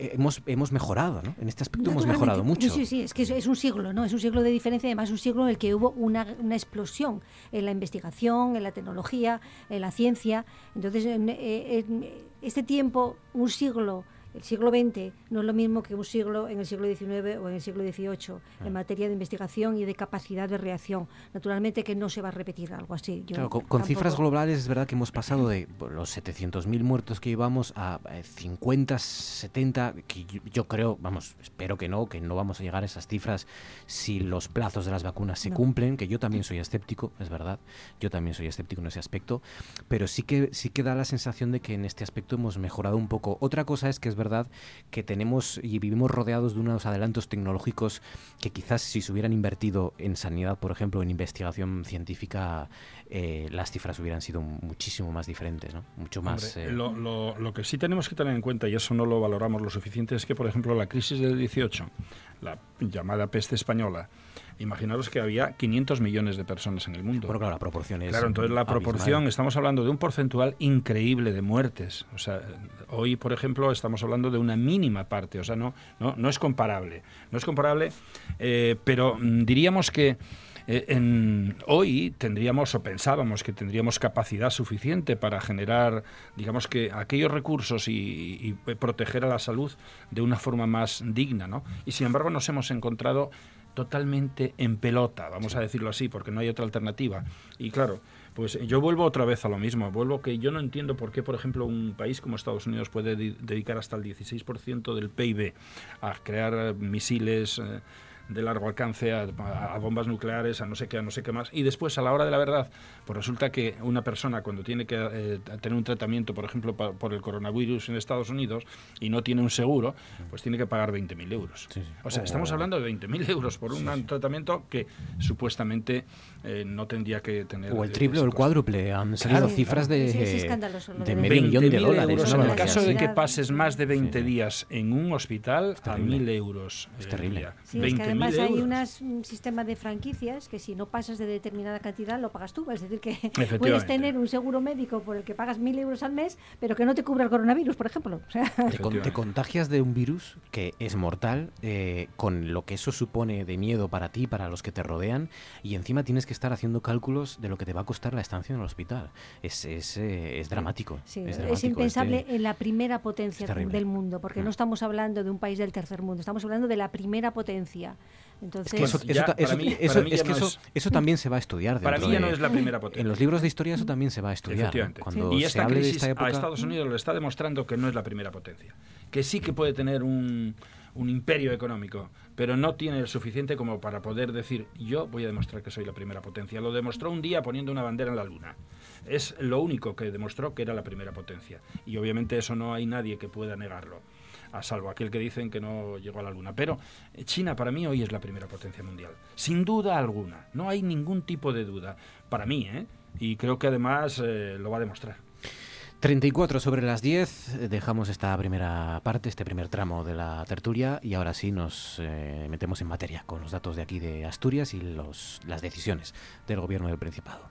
hemos, hemos mejorado, ¿no? En este aspecto hemos mejorado mucho. Sí, sí, es que es, un siglo, ¿no? Es un siglo de diferencia, además un siglo en el que hubo una, una explosión en la investigación, en la tecnología, en la ciencia. Entonces, en, eh, en este tiempo, un siglo el siglo XX no es lo mismo que un siglo en el siglo XIX o en el siglo XVIII en ah. materia de investigación y de capacidad de reacción. Naturalmente que no se va a repetir algo así. con, cifras globales es verdad que hemos pasado de los 700.000 muertos que llevamos a 50, 70, que yo, creo, vamos, espero que no, que no vamos a llegar a esas cifras si los plazos de las vacunas se cumplen, que yo también soy escéptico, es verdad, yo también soy escéptico en ese aspecto, pero sí que, sí que da la sensación de que en este aspecto hemos mejorado un poco. Otra cosa es que es verdad que tenemos y vivimos rodeados de unos adelantos tecnológicos que quizás si se hubieran invertido en sanidad, por ejemplo, en investigación científica, eh, las cifras hubieran sido muchísimo más diferentes, ¿no? Mucho más... Eh, lo, lo, que sí tenemos que tener en cuenta, y eso no lo valoramos lo suficiente, es que, por ejemplo, la crisis del 18, la llamada peste española, Imaginaros que había 500 millones de personas en el mundo. Bueno, claro, la proporción es. Claro, entonces la proporción, estamos hablando de un porcentual increíble de muertes. O sea, hoy, por ejemplo, estamos hablando de una mínima parte. O sea, no, no, no es comparable. No es comparable, eh, pero mm, diríamos que Eh, en, hoy tendríamos o pensábamos que tendríamos capacidad suficiente para generar, digamos que aquellos recursos y, y proteger a la salud de una forma más digna, ¿no? Y sin embargo nos hemos encontrado totalmente en pelota, vamos a decirlo así, porque no hay otra alternativa. Y claro, pues yo vuelvo otra vez a lo mismo, vuelvo que yo no entiendo por qué, por ejemplo, un país como Estados Unidos puede dedicar hasta el 16% del PIB a crear misiles. Eh, de largo alcance a, bombas nucleares, a no sé qué, a no sé qué más. Y después, a la hora de la verdad, pues resulta que una persona cuando tiene que eh, tener un tratamiento, por ejemplo, por el coronavirus en Estados Unidos y no tiene un seguro, pues tiene que pagar 20.000 euros. O sea, estamos oh. hablando de 20.000 euros por un tratamiento que supuestamente eh, no tendría que tener... O el triple o el cuádruple. Han salido cifras de, de, medio millón de dólares. En el caso de que pases más de 20 días en un hospital, a 1.000 euros. Es terrible. Además hay un sistema de franquicias que si no pasas de determinada cantidad lo pagas tú. Es decir, que puedes tener un seguro médico por el que pagas mil euros al mes, pero que no te cubra el coronavirus, por ejemplo. te, contagias de un virus que es mortal, eh, con lo que eso supone de miedo para ti, para los que te rodean, y encima tienes que estar haciendo cálculos de lo que te va a costar la estancia en el hospital. Es, es, eh, es dramático. es, impensable en la primera potencia del mundo, porque no estamos hablando de un país del tercer mundo, estamos hablando de la primera potencia. Entonces, eso, también se va a estudiar. Para mí ya no es la primera potencia. En los libros de historia eso también se va a estudiar. Cuando y esta crisis a Estados Unidos le está demostrando que no es la primera potencia. Que sí que puede tener un, un imperio económico, pero no tiene el suficiente como para poder decir yo voy a demostrar que soy la primera potencia. Lo demostró un día poniendo una bandera en la luna. Es lo único que demostró que era la primera potencia. Y obviamente eso no hay nadie que pueda negarlo a salvo aquel que dicen que no llegó a la Luna. Pero eh, China para mí hoy es la primera potencia mundial, sin duda alguna, no hay ningún tipo de duda, para mí, ¿eh? y creo que además eh, lo va a demostrar. 34 sobre las 10, dejamos esta primera parte, este primer tramo de la tertulia y ahora sí nos metemos en materia con los datos de aquí de Asturias y los, las decisiones del gobierno del Principado.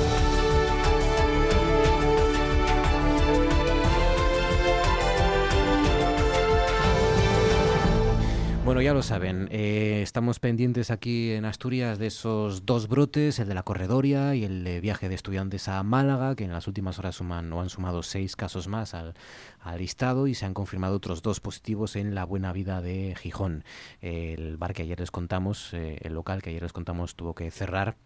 Bueno, ya lo saben, eh, estamos pendientes aquí en Asturias de esos dos brotes, el de la corredoria y el de viaje de estudiantes a Málaga, que en las últimas horas suman o han sumado seis casos más al, listado y se han confirmado otros dos positivos en la Buena Vida de Gijón. El bar que ayer les contamos, eh, el local que ayer les contamos, tuvo que cerrar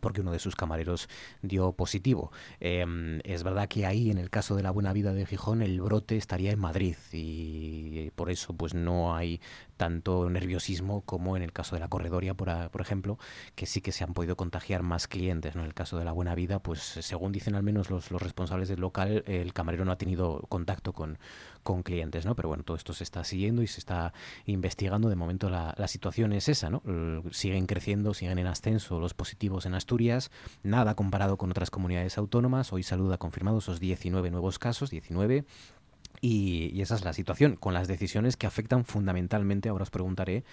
porque uno de sus camareros dio positivo. Em, es verdad que ahí, en el caso de la buena vida de Gijón, el brote estaría en Madrid y por eso pues no hay tanto nerviosismo como en el caso de la corredoria, por, ejemplo, que sí que se han podido contagiar más clientes. En el caso de la buena vida, pues según dicen al menos los, los responsables del local, el camarero no ha tenido contacto con, con clientes, ¿no? Pero bueno, todo esto se está siguiendo y se está investigando. De momento la, la situación es esa, ¿no? Siguen creciendo, siguen en ascenso los positivos en Asturias, nada comparado con otras comunidades autónomas. Hoy Salud ha confirmado esos 19 nuevos casos, 19 y, esa es la situación, con las decisiones que afectan fundamentalmente, ahora os preguntaré,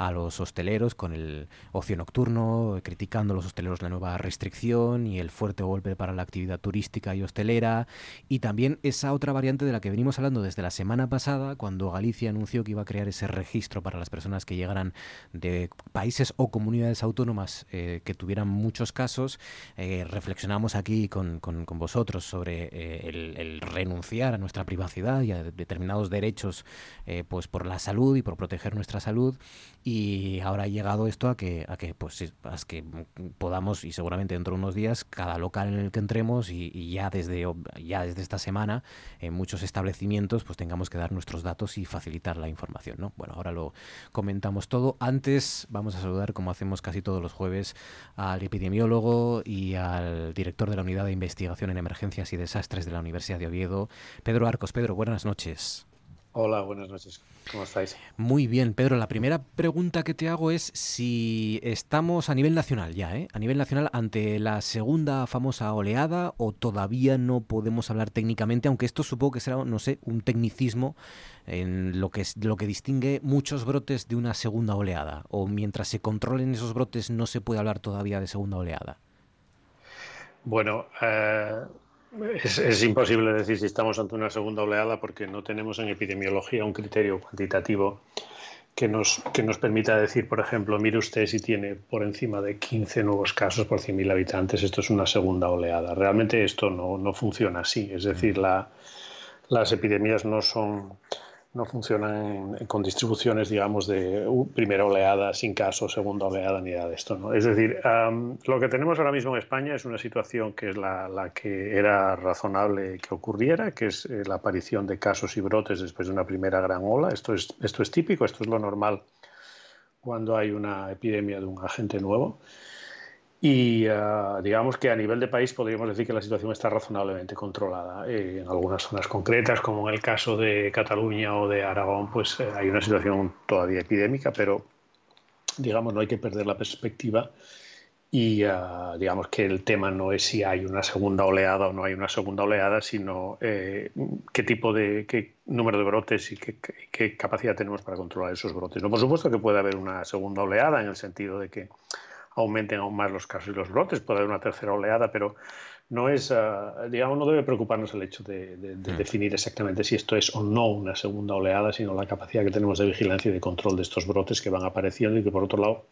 a los hosteleros con el ocio nocturno, criticando a los hosteleros la nueva restricción y el fuerte golpe para la actividad turística y hostelera, y también esa otra variante de la que venimos hablando desde la semana pasada, cuando Galicia anunció que iba a crear ese registro para las personas que llegaran de países o comunidades autónomas eh, que tuvieran muchos casos. Eh, reflexionamos aquí con, con, vosotros sobre eh, el, renunciar a nuestra privacidad y a determinados derechos pues por la salud y por proteger nuestra salud ahora ha llegado esto a que a que pues a que podamos y seguramente dentro de unos días cada local en el que entremos y, ya desde ya desde esta semana en muchos establecimientos pues tengamos que dar nuestros datos y facilitar la información no bueno ahora lo comentamos todo. Antes vamos a saludar como hacemos casi todos los jueves al epidemiólogo y al director de la unidad de investigación en emergencias y desastres de la Universidad de Oviedo Pedro Arcos. Pedro buenas noches. Hola, buenas noches. ¿Cómo estáis? Muy bien, Pedro. La primera pregunta que te hago es si estamos a nivel nacional ya, ¿eh? A nivel nacional ante la segunda famosa oleada o todavía no podemos hablar técnicamente, aunque esto supongo que será, no sé, un tecnicismo en lo que es lo que distingue muchos brotes de una segunda oleada. O mientras se controlen esos brotes no se puede hablar todavía de segunda oleada. Bueno, eh, es, imposible decir si estamos ante una segunda oleada porque no tenemos en epidemiología un criterio cuantitativo que nos, que nos permita decir, por ejemplo, mire usted si tiene por encima de 15 nuevos casos por 100.000 habitantes, esto es una segunda oleada. Realmente esto no, no funciona así. Es decir, la, las epidemias no son no funcionan con distribuciones, digamos, de primera oleada sin caso, segunda oleada, ni nada de esto. ¿no? Es decir, lo que tenemos ahora mismo en España es una situación que es la, la que era razonable que ocurriera, que es eh, la aparición de casos y brotes después de una primera gran ola. Esto es, esto es típico, esto es lo normal cuando hay una epidemia de un agente nuevo. Y ah, digamos que a nivel de país podríamos decir que la situación está razonablemente controlada. Eh, en algunas zonas concretas, como en el caso de Cataluña o de Aragón, pues eh, hay una situación todavía epidémica, pero digamos no hay que perder la perspectiva y digamos que el tema no es si hay una segunda oleada o no hay una segunda oleada, sino eh, qué tipo de, qué número de brotes y qué, qué, capacidad tenemos para controlar esos brotes. No, por supuesto que puede haber una segunda oleada en el sentido de que aumenten aún más los casos y los brotes, puede haber una tercera oleada, pero no es, ah, digamos, no debe preocuparnos el hecho de, de, mm. definir exactamente si esto es o no una segunda oleada, sino la capacidad que tenemos de vigilancia y de control de estos brotes que van apareciendo y que, por otro lado,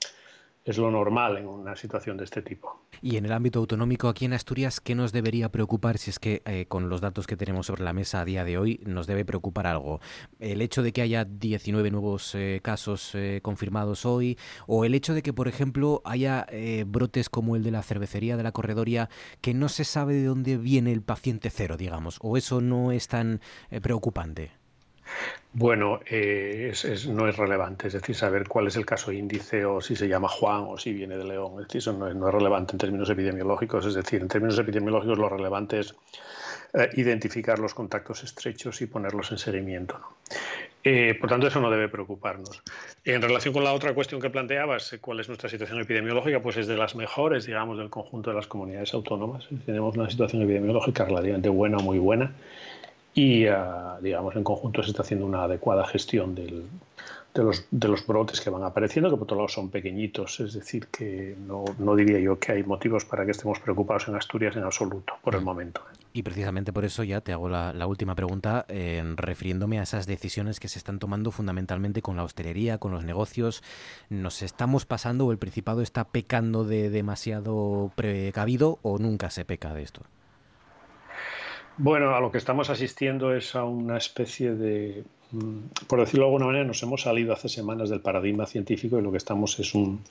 es lo normal en una situación de este tipo. Y en el ámbito autonómico, aquí en Asturias, ¿qué nos debería preocupar si es que eh, con los datos que tenemos sobre la mesa a día de hoy nos debe preocupar algo? ¿El hecho de que haya 19 nuevos eh, casos eh, confirmados hoy? ¿O el hecho de que, por ejemplo, haya brotes como el de la cervecería de la corredoria que no se sabe de dónde viene el paciente cero, digamos? ¿O eso no es tan preocupante? Bueno, eh, no es relevante, es decir, saber cuál es el caso índice o si se llama Juan o si viene de León, es decir, eso no es, relevante en términos epidemiológicos, es decir, en términos epidemiológicos lo relevante es eh, identificar los contactos estrechos y ponerlos en seguimiento. Eh, por tanto, eso no debe preocuparnos. En relación con la otra cuestión que planteabas, cuál es nuestra situación epidemiológica, pues es de las mejores, digamos, del conjunto de las comunidades autónomas. Tenemos una situación epidemiológica relativamente buena, muy buena y, ah, digamos, en conjunto se está haciendo una adecuada gestión del, de, los, de los brotes que van apareciendo, que por otro lado son pequeñitos, es decir, que no, diría yo que hay motivos para que estemos preocupados en Asturias en absoluto, por el momento. Y precisamente por eso ya te hago la, la última pregunta, eh, refiriéndome a esas decisiones que se están tomando fundamentalmente con la hostelería, con los negocios. ¿Nos estamos pasando o el Principado está pecando de demasiado precavido o nunca se peca de esto? Bueno, a lo que estamos asistiendo es a una especie de, mm, por decirlo de alguna manera, nos hemos salido hace semanas del paradigma científico y lo que estamos es un,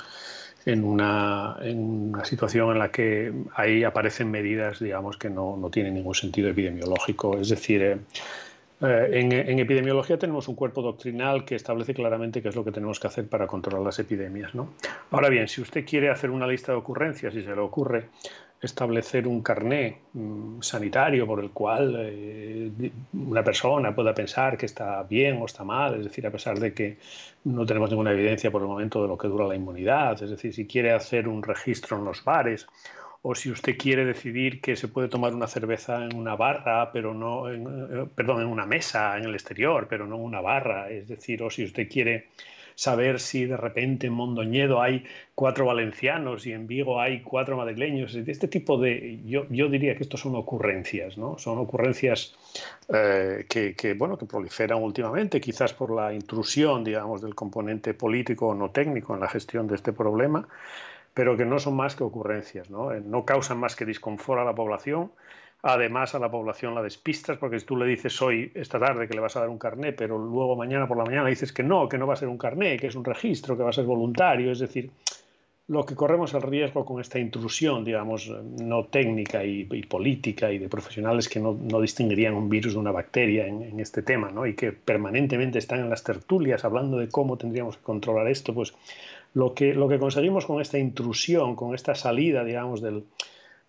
en, una, en una situación en la que ahí aparecen medidas, digamos, que no, no tienen ningún sentido epidemiológico. Es decir, eh, eh, en, en, epidemiología tenemos un cuerpo doctrinal que establece claramente qué es lo que tenemos que hacer para controlar las epidemias. ¿no? Ahora bien, si usted quiere hacer una lista de ocurrencias y se le ocurre establecer un carné mm, sanitario por el cual eh, una persona pueda pensar que está bien o está mal, es decir, a pesar de que no tenemos ninguna evidencia por el momento de lo que dura la inmunidad, es decir, si quiere hacer un registro en los bares o si usted quiere decidir que se puede tomar una cerveza en una barra, pero no, en, eh, perdón, en una mesa en el exterior, pero no en una barra, es decir, o si usted quiere saber si de repente en Mondoñedo hay cuatro valencianos y en Vigo hay cuatro madrileños. Este tipo de, yo, yo diría que estos son ocurrencias, ¿no? Son ocurrencias eh, que, bueno, que proliferan últimamente, quizás por la intrusión, digamos, del componente político o no técnico en la gestión de este problema, pero que no son más que ocurrencias, ¿no? Eh, no causan más que disconfort a la población Además, a la población la despistas porque si tú le dices hoy, esta tarde, que le vas a dar un carné, pero luego mañana por la mañana dices que no, que no va a ser un carné, que es un registro, que va a ser voluntario. Es decir, lo que corremos el riesgo con esta intrusión, digamos, no técnica y, política y de profesionales que no, distinguirían un virus de una bacteria en, en, este tema, ¿no? Y que permanentemente están en las tertulias hablando de cómo tendríamos que controlar esto, pues lo que, lo que conseguimos con esta intrusión, con esta salida, digamos, del,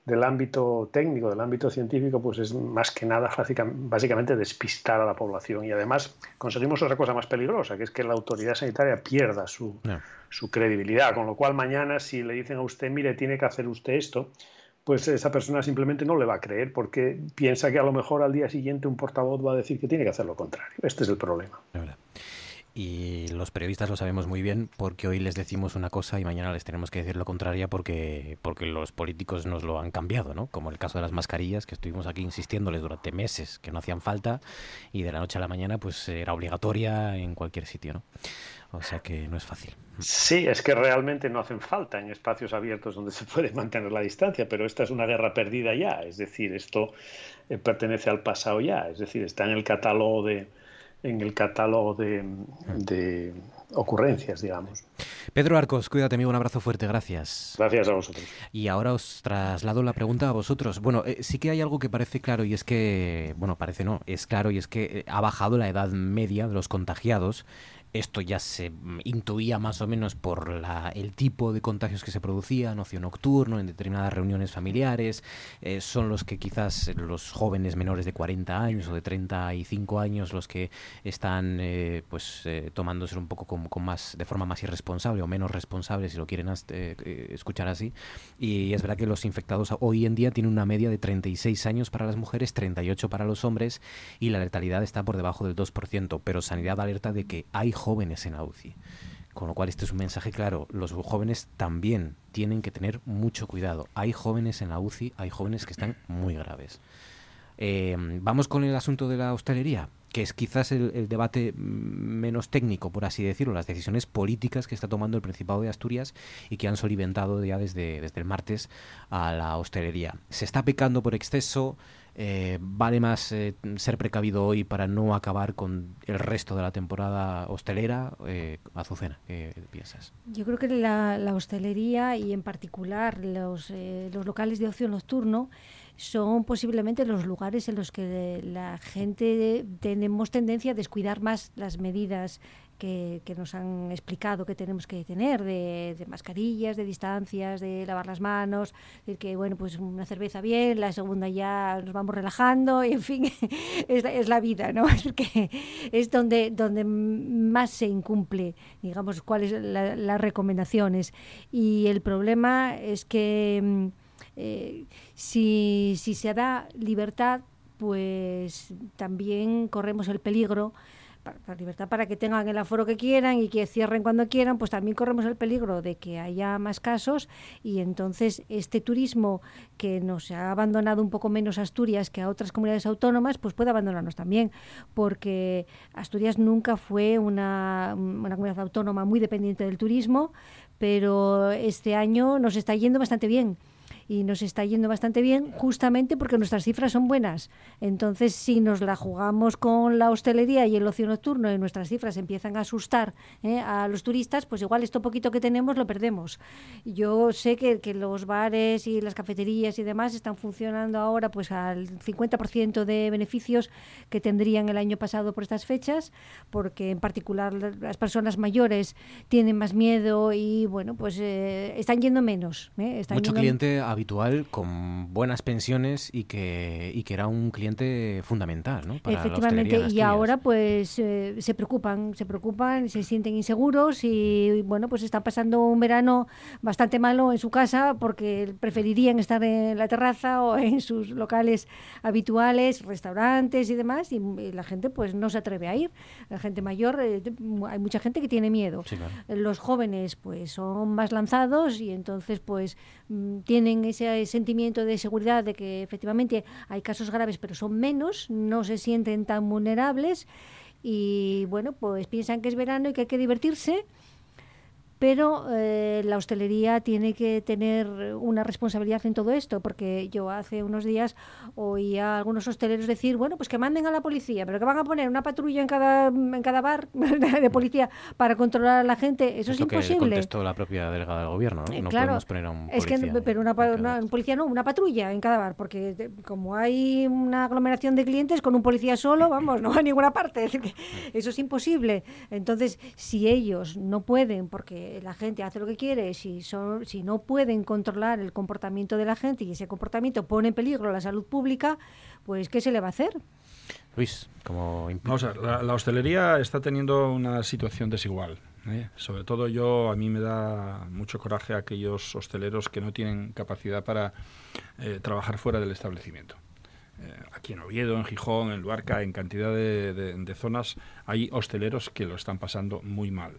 del ámbito técnico, del ámbito científico, pues es más que nada básicamente despistar a la población. Y además conseguimos otra cosa más peligrosa, que es que la autoridad sanitaria pierda su, su credibilidad. Con lo cual mañana si le dicen a usted, mire, tiene que hacer usted esto, pues esa persona simplemente no le va a creer porque piensa que a lo mejor al día siguiente un portavoz va a decir que tiene que hacer lo contrario. Este es el problema y los periodistas lo sabemos muy bien porque hoy les decimos una cosa y mañana les tenemos que decir lo contraria porque, porque los políticos nos lo han cambiado, ¿no? Como el caso de las mascarillas, que estuvimos aquí insistiéndoles durante meses que no hacían falta y de la noche a la mañana pues era obligatoria en cualquier sitio, ¿no? O sea que no es fácil. Sí, es que realmente no hacen falta en espacios abiertos donde se puede mantener la distancia, pero esta es una guerra perdida ya, es decir, esto eh, pertenece al pasado ya, es decir, está en el catálogo de, en el catálogo de, ocurrencias, digamos. Pedro Arcos, cuídate, amigo, un abrazo fuerte, gracias. Gracias a vosotros. Y ahora os traslado la pregunta a vosotros. Bueno, eh, sí que hay algo que parece claro y es que, bueno, parece no, es claro y es que eh, ha bajado la edad media de los contagiados esto ya se mm, intuía más o menos por la, el tipo de contagios que se producían, ocio nocturno, en determinadas reuniones familiares. Eh, son los que quizás los jóvenes menores de 40 años o de 35 años los que están eh, pues eh, tomándose un poco con, más de forma más irresponsable o menos responsable, si lo quieren escuchar así. Y es verdad que los infectados hoy en día tienen una media de 36 años para las mujeres, 38 para los hombres y la letalidad está por debajo del 2%, pero Sanidad alerta de que hay jóvenes en la UCI. Con lo cual este es un mensaje claro. Los jóvenes también tienen que tener mucho cuidado. Hay jóvenes en la UCI, hay jóvenes que están muy graves. Eh, vamos con el asunto de la hostelería, que es quizás el, debate menos técnico, por así decirlo, las decisiones políticas que está tomando el Principado de Asturias y que han solimentado ya desde, desde el martes a la hostelería. Se está pecando por exceso, eh, vale más eh, ser precavido hoy para no acabar con el resto de la temporada hostelera. Eh, Azucena, ¿qué piensas? Yo creo que la, hostelería y en particular los, los locales de ocio nocturno son posiblemente los lugares en los que la gente tenemos tendencia a descuidar más las medidas que, nos han explicado que tenemos que tener de, mascarillas, de distancias, de lavar las manos, de que bueno, pues una cerveza bien, la segunda ya nos vamos relajando, y en fin, es, la vida, ¿no? Es es donde, donde más se incumple, digamos, cuáles las recomendaciones. Y el problema es que mm, eh, si, si se da libertad, pues también corremos el peligro para, libertad para que tengan el aforo que quieran y que cierren cuando quieran, pues también corremos el peligro de que haya más casos y entonces este turismo que nos ha abandonado un poco menos Asturias que a otras comunidades autónomas, pues puede abandonarnos también, porque Asturias nunca fue una, una comunidad autónoma muy dependiente del turismo, pero este año nos está yendo bastante bien y nos está yendo bastante bien justamente porque nuestras cifras son buenas. Entonces, si nos la jugamos con la hostelería y el ocio nocturno y nuestras cifras empiezan a asustar ¿eh? a los turistas, pues igual esto poquito que tenemos lo perdemos. Yo sé que, que los bares y las cafeterías y demás están funcionando ahora pues al 50% de beneficios que tendrían el año pasado por estas fechas, porque en particular las personas mayores tienen más miedo y bueno, pues eh, están yendo menos. ¿eh? Están Mucho cliente habitual con buenas pensiones y que, y que era un cliente fundamental ¿no? para Efectivamente, y ahora pues eh, se preocupan, se preocupan, se sienten inseguros y bueno, pues están pasando un verano bastante malo en su casa porque preferirían estar en la terraza o en sus locales habituales, restaurantes y demás, y, la gente pues no se atreve a ir. La gente mayor, eh, hay mucha gente que tiene miedo. Los jóvenes pues son más lanzados y entonces pues mm, tienen ese sentimiento de seguridad de que efectivamente hay casos graves, pero son menos, no se sienten tan vulnerables y bueno, pues piensan que es verano y que hay que divertirse pero eh, la hostelería tiene que tener una responsabilidad en todo esto, porque yo hace unos días oía a algunos hosteleros decir, bueno, pues que manden a la policía, pero que van a poner una patrulla en cada, en cada bar de policía para controlar a la gente, eso es, imposible. Que contestó la propia delegada del gobierno, ¿no? Eh, no podemos poner a un policía. Es que, pero una, policía no, una patrulla en cada bar, porque como hay una aglomeración de clientes con un policía solo, vamos, no va a ninguna parte, es decir, que eso es imposible. Entonces, si ellos no pueden, porque eh, la gente hace lo que quiere, si, son, si no pueden controlar el comportamiento de la gente y ese comportamiento pone en peligro la salud pública, pues ¿qué se le va a hacer? Luis, como... Vamos a ver, la, la hostelería está teniendo una situación desigual. ¿eh? Sobre todo yo, a mí me da mucho coraje aquellos hosteleros que no tienen capacidad para eh, trabajar fuera del establecimiento. Eh, aquí en Oviedo, en Gijón, en Luarca, en cantidad de, de- de zonas hay hosteleros que lo están pasando muy mal,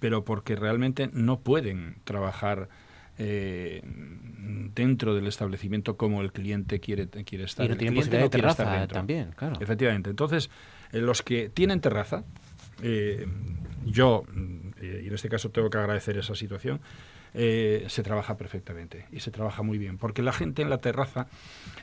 pero porque realmente no pueden trabajar eh, dentro del establecimiento como el cliente quiere, quiere estar. Y no tienen posibilidad de estar terraza también, claro. Efectivamente. Entonces, eh, los que tienen terraza, eh, yo, mm, y en este caso tengo que agradecer esa situación, eh, se trabaja perfectamente y se trabaja muy bien, porque la gente en la terraza,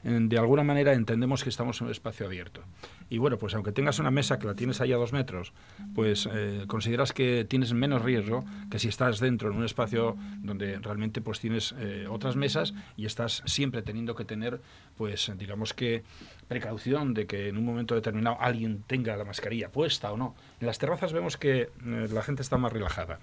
de alguna manera entendemos que estamos en un espacio abierto. Y bueno, pues aunque tengas una mesa que la tienes ahí a dos metros, pues eh, consideras que tienes menos riesgo que si estás dentro en un espacio donde realmente pues tienes eh, otras mesas y estás siempre teniendo que tener, pues digamos que precaución de que en un momento determinado alguien tenga la mascarilla puesta o no. En las terrazas vemos que la gente está más relajada.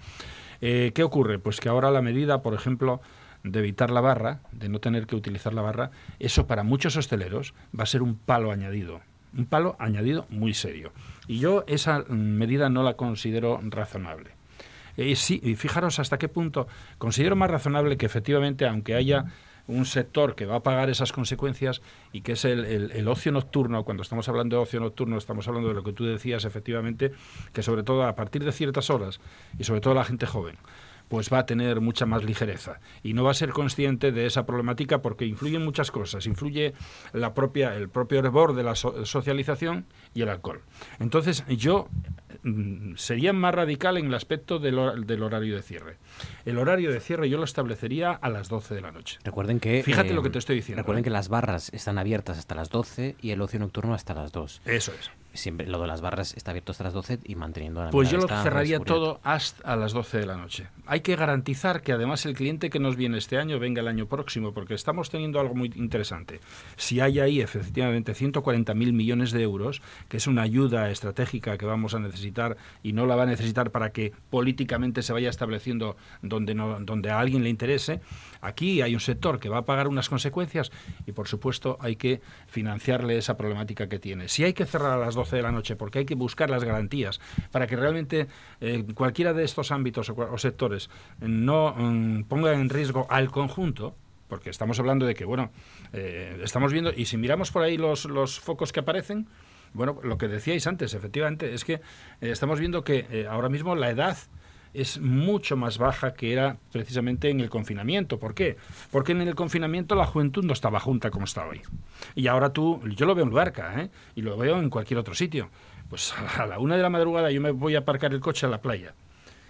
Eh, ¿Qué ocurre? Pues que ahora la medida, por ejemplo, de evitar la barra, de no tener que utilizar la barra, eso para muchos hosteleros va a ser un palo añadido. Un palo añadido muy serio. Y yo esa mm, medida no la considero razonable. Eh, sí, y fijaros hasta qué punto considero más razonable que efectivamente, aunque haya un sector que va a pagar esas consecuencias y que es el, el- ocio nocturno, cuando estamos hablando de ocio nocturno, estamos hablando de lo que tú decías, efectivamente, que sobre todo a partir de ciertas horas, y sobre todo la gente joven, pues va a tener mucha más ligereza y no va a ser consciente de esa problemática porque influyen muchas cosas. Influye la propia, el propio hervor de la so- socialización y el alcohol. Entonces, yo sería más radical en el aspecto del, hor- del horario de cierre. El horario de cierre yo lo establecería a las 12 de la noche. Recuerden que... Fíjate eh, lo que te estoy diciendo. Recuerden ¿eh? que las barras están abiertas hasta las 12 y el ocio nocturno hasta las 2. Eso es. Siempre lo de las barras está abierto hasta las 12 y manteniendo la Pues yo lo cerraría todo hasta a las 12 de la noche. Hay que garantizar que además el cliente que nos viene este año venga el año próximo, porque estamos teniendo algo muy interesante. Si hay ahí efectivamente 140.000 millones de euros, que es una ayuda estratégica que vamos a necesitar y no la va a necesitar para que políticamente se vaya estableciendo donde, no, donde a alguien le interese, aquí hay un sector que va a pagar unas consecuencias y por supuesto hay que financiarle esa problemática que tiene. Si hay que cerrar a las 12 de la noche porque hay que buscar las garantías para que realmente eh, cualquiera de estos ámbitos o, sectores eh, no mm, ponga en riesgo al conjunto, porque estamos hablando de que, bueno, eh, estamos viendo, y si miramos por ahí los, focos que aparecen, bueno, lo que decíais antes, efectivamente, es que estamos viendo que ahora mismo la edad es mucho más baja que era precisamente en el confinamiento. ¿Por qué? Porque en el confinamiento la juventud no estaba junta como está hoy. Y ahora tú, yo lo veo en Luarca, ¿eh? y lo veo en cualquier otro sitio. Pues a la una de la madrugada yo me voy a aparcar el coche a la playa.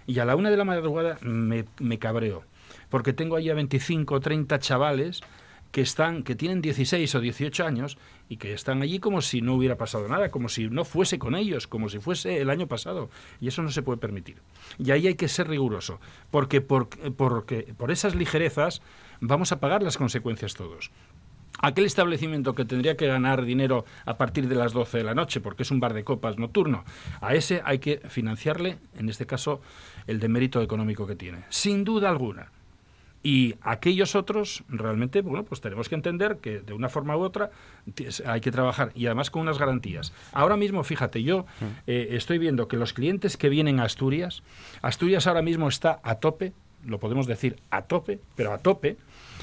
Y a la una de la madrugada me, me cabreo. Porque tengo ahí a 25 o 30 chavales que están que tienen 16 o 18 años y que están allí como si no hubiera pasado nada, como si no fuese con ellos, como si fuese el año pasado. Y eso no se puede permitir. Y ahí hay que ser riguroso, porque por, porque por esas ligerezas vamos a pagar las consecuencias todos. Aquel establecimiento que tendría que ganar dinero a partir de las 12 de la noche, porque es un bar de copas nocturno, a ese hay que financiarle, en este caso, el demérito económico que tiene. Sin duda alguna. Y aquellos otros, realmente, bueno, pues tenemos que entender que de una forma u otra hay que trabajar y además con unas garantías. Ahora mismo, fíjate, yo eh, estoy viendo que los clientes que vienen a Asturias, Asturias ahora mismo está a tope, lo podemos decir a tope, pero a tope.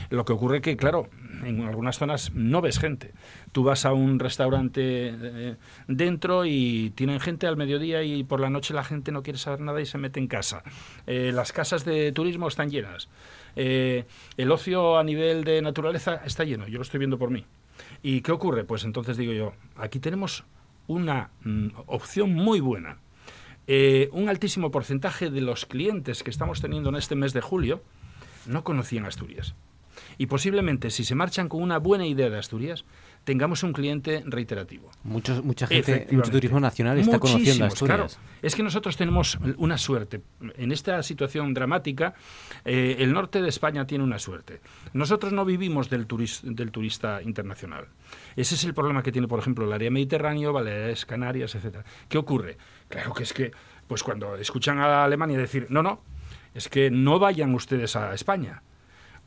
Lo que ocurre que, claro, en algunas zonas no ves gente. Tú vas a un restaurante eh, dentro y tienen gente al mediodía y por la noche la gente no quiere saber nada y se mete en casa. Eh, las casas de turismo están llenas. Eh, el ocio a nivel de naturaleza está lleno, yo lo estoy viendo por mí. ¿Y qué ocurre? Pues entonces digo yo, aquí tenemos una mm, opción muy buena. Eh, un altísimo porcentaje de los clientes que estamos teniendo en este mes de julio no conocían Asturias. Y posiblemente, si se marchan con una buena idea de Asturias, tengamos un cliente reiterativo. Muchos, mucha gente, mucho turismo nacional está conociendo Asturias. claro. Es que nosotros tenemos una suerte. En esta situación dramática, eh, el norte de España tiene una suerte. Nosotros no vivimos del, turis- del turista internacional. Ese es el problema que tiene, por ejemplo, el área mediterráneo, Baleares, Canarias, etcétera. ¿Qué ocurre? Claro que es que, pues cuando escuchan a Alemania decir, no, no, es que no vayan ustedes a España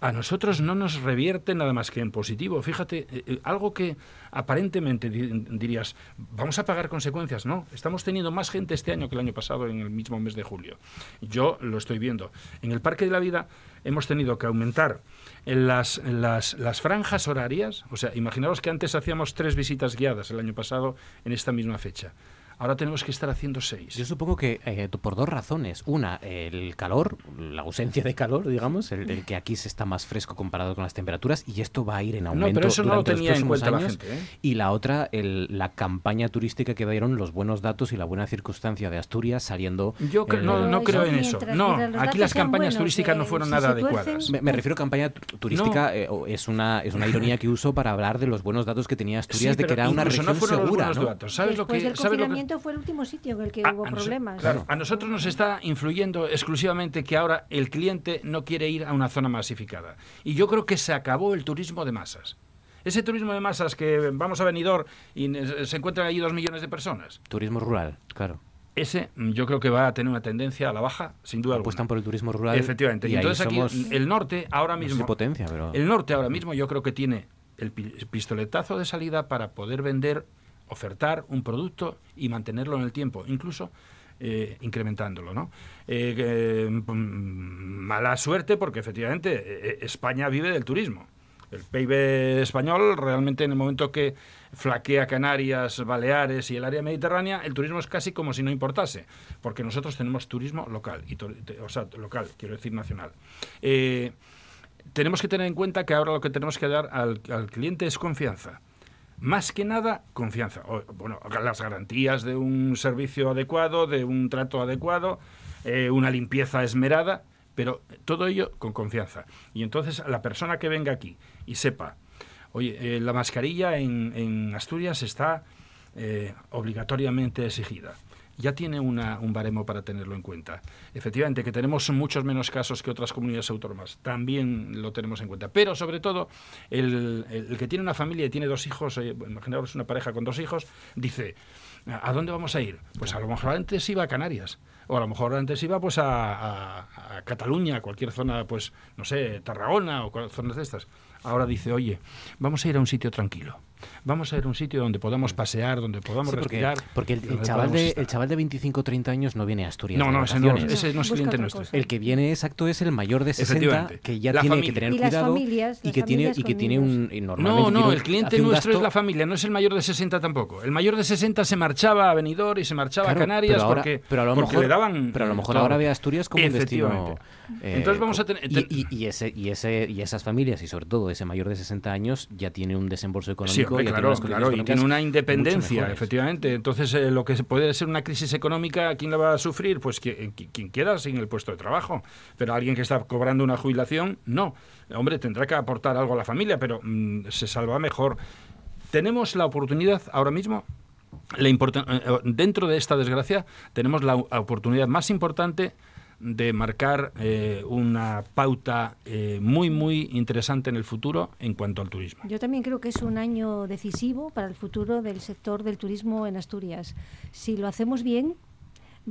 a nosotros no nos revierte nada más que en positivo. Fíjate, eh, eh, algo que aparentemente dirías, vamos a pagar consecuencias. No, estamos teniendo más gente este año que el año pasado en el mismo mes de julio. Yo lo estoy viendo. En el Parque de la Vida hemos tenido que aumentar las, las, las franjas horarias. O sea, imaginaos que antes hacíamos tres visitas guiadas el año pasado en esta misma fecha. Ahora tenemos que estar haciendo seis. Yo supongo que eh, por dos razones. Una, el calor, la ausencia de calor, digamos, el, que aquí se está más fresco comparado con las temperaturas y esto va a ir en aumento. No, pero eso no lo tenía en cuenta la gente. ¿eh? Y la otra, la campaña turística que dieron los buenos datos y la buena circunstancia de Asturias saliendo. Yo no, creo en eso. No, aquí las campañas turísticas no fueron nada adecuadas. Me, refiero a campaña turística, eh, es, una, es una ironía que uso para hablar de los buenos datos que tenía Asturias, de que era una región segura. ¿Sabes lo que, ¿sabes lo que fue el último sitio en el que hubo problemas. Claro, a nosotros nos está influyendo exclusivamente que ahora el cliente no quiere ir a una zona masificada. Y yo creo que se acabó el turismo de masas. Ese turismo de masas que vamos a Benidorm y se encuentran allí dos millones de personas. Turismo rural, claro. Ese mm, yo creo que va a tener una tendencia a la baja, sin duda Apuestan por el turismo rural. Efectivamente. Y, entonces aquí el norte ahora mismo... potencia, pero... El norte ahora mismo yo creo que tiene el pistoletazo de salida para poder vender ofertar un producto y mantenerlo en el tiempo, incluso eh, incrementándolo. ¿no? Eh, mm, mala suerte porque efectivamente eh, España vive del turismo. El PIB español realmente en el momento que flaquea Canarias, Baleares y el área mediterránea, el turismo es casi como si no importase, porque nosotros tenemos turismo local, y o sea, local, quiero decir nacional. tenemos que tener en cuenta que ahora lo que tenemos que dar al cliente es confianza. Más que nada, confianza. bueno, las garantías de un servicio adecuado, de un trato adecuado, eh, una limpieza esmerada, pero todo ello con confianza. Y entonces la persona que venga aquí y sepa, oye, eh, la mascarilla en, Asturias está eh, obligatoriamente exigida ya tiene un baremo para tenerlo en cuenta. Efectivamente, que tenemos muchos menos casos que otras comunidades autónomas, también lo tenemos en cuenta. Pero, sobre todo, el, que tiene una familia y tiene dos hijos, eh, imaginaos una pareja con dos hijos, dice, ¿a dónde vamos a ir? Pues a lo mejor antes iba a Canarias, o a lo mejor antes iba pues a, a, a Cataluña, cualquier zona, pues, no sé, Tarragona o zonas de estas. Ahora dice, oye, vamos a ir a un sitio tranquilo vamos a ir a un sitio donde podamos pasear, donde podamos porque, respirar. Porque el, chaval de, el chaval de 25 o 30 años no viene a Asturias. No, no, ese no, ese no es cliente nuestro. El que viene exacto es el mayor de 60 que ya tiene que tener cuidado y, que tiene y que tiene un No, no, el cliente nuestro es la familia, no es el mayor de 60 tampoco. El mayor de 60 se marchaba a Benidorm y se marchaba a Canarias porque, pero a lo mejor, le daban Pero a lo mejor ahora ve a Asturias como un destino Entonces vamos a tener y, y, ese y ese y esas familias y sobre todo ese mayor de 60 años ya tiene un desembolso económico y claro, claro, y tiene una independencia, efectivamente. Entonces, eh, lo que puede ser una crisis económica, ¿quién la va a sufrir? Pues quien, quien queda sin el puesto de trabajo. Pero alguien que está cobrando una jubilación, no. Hombre, tendrá que aportar algo a la familia, pero mm, se salva mejor. Tenemos la oportunidad ahora mismo la eh, eh, dentro de esta desgracia tenemos la oportunidad más importante de marcar eh, una pauta eh, muy, muy interesante en el futuro en cuanto al turismo. Yo también creo que es un año decisivo para el futuro del sector del turismo en Asturias. Si lo hacemos bien,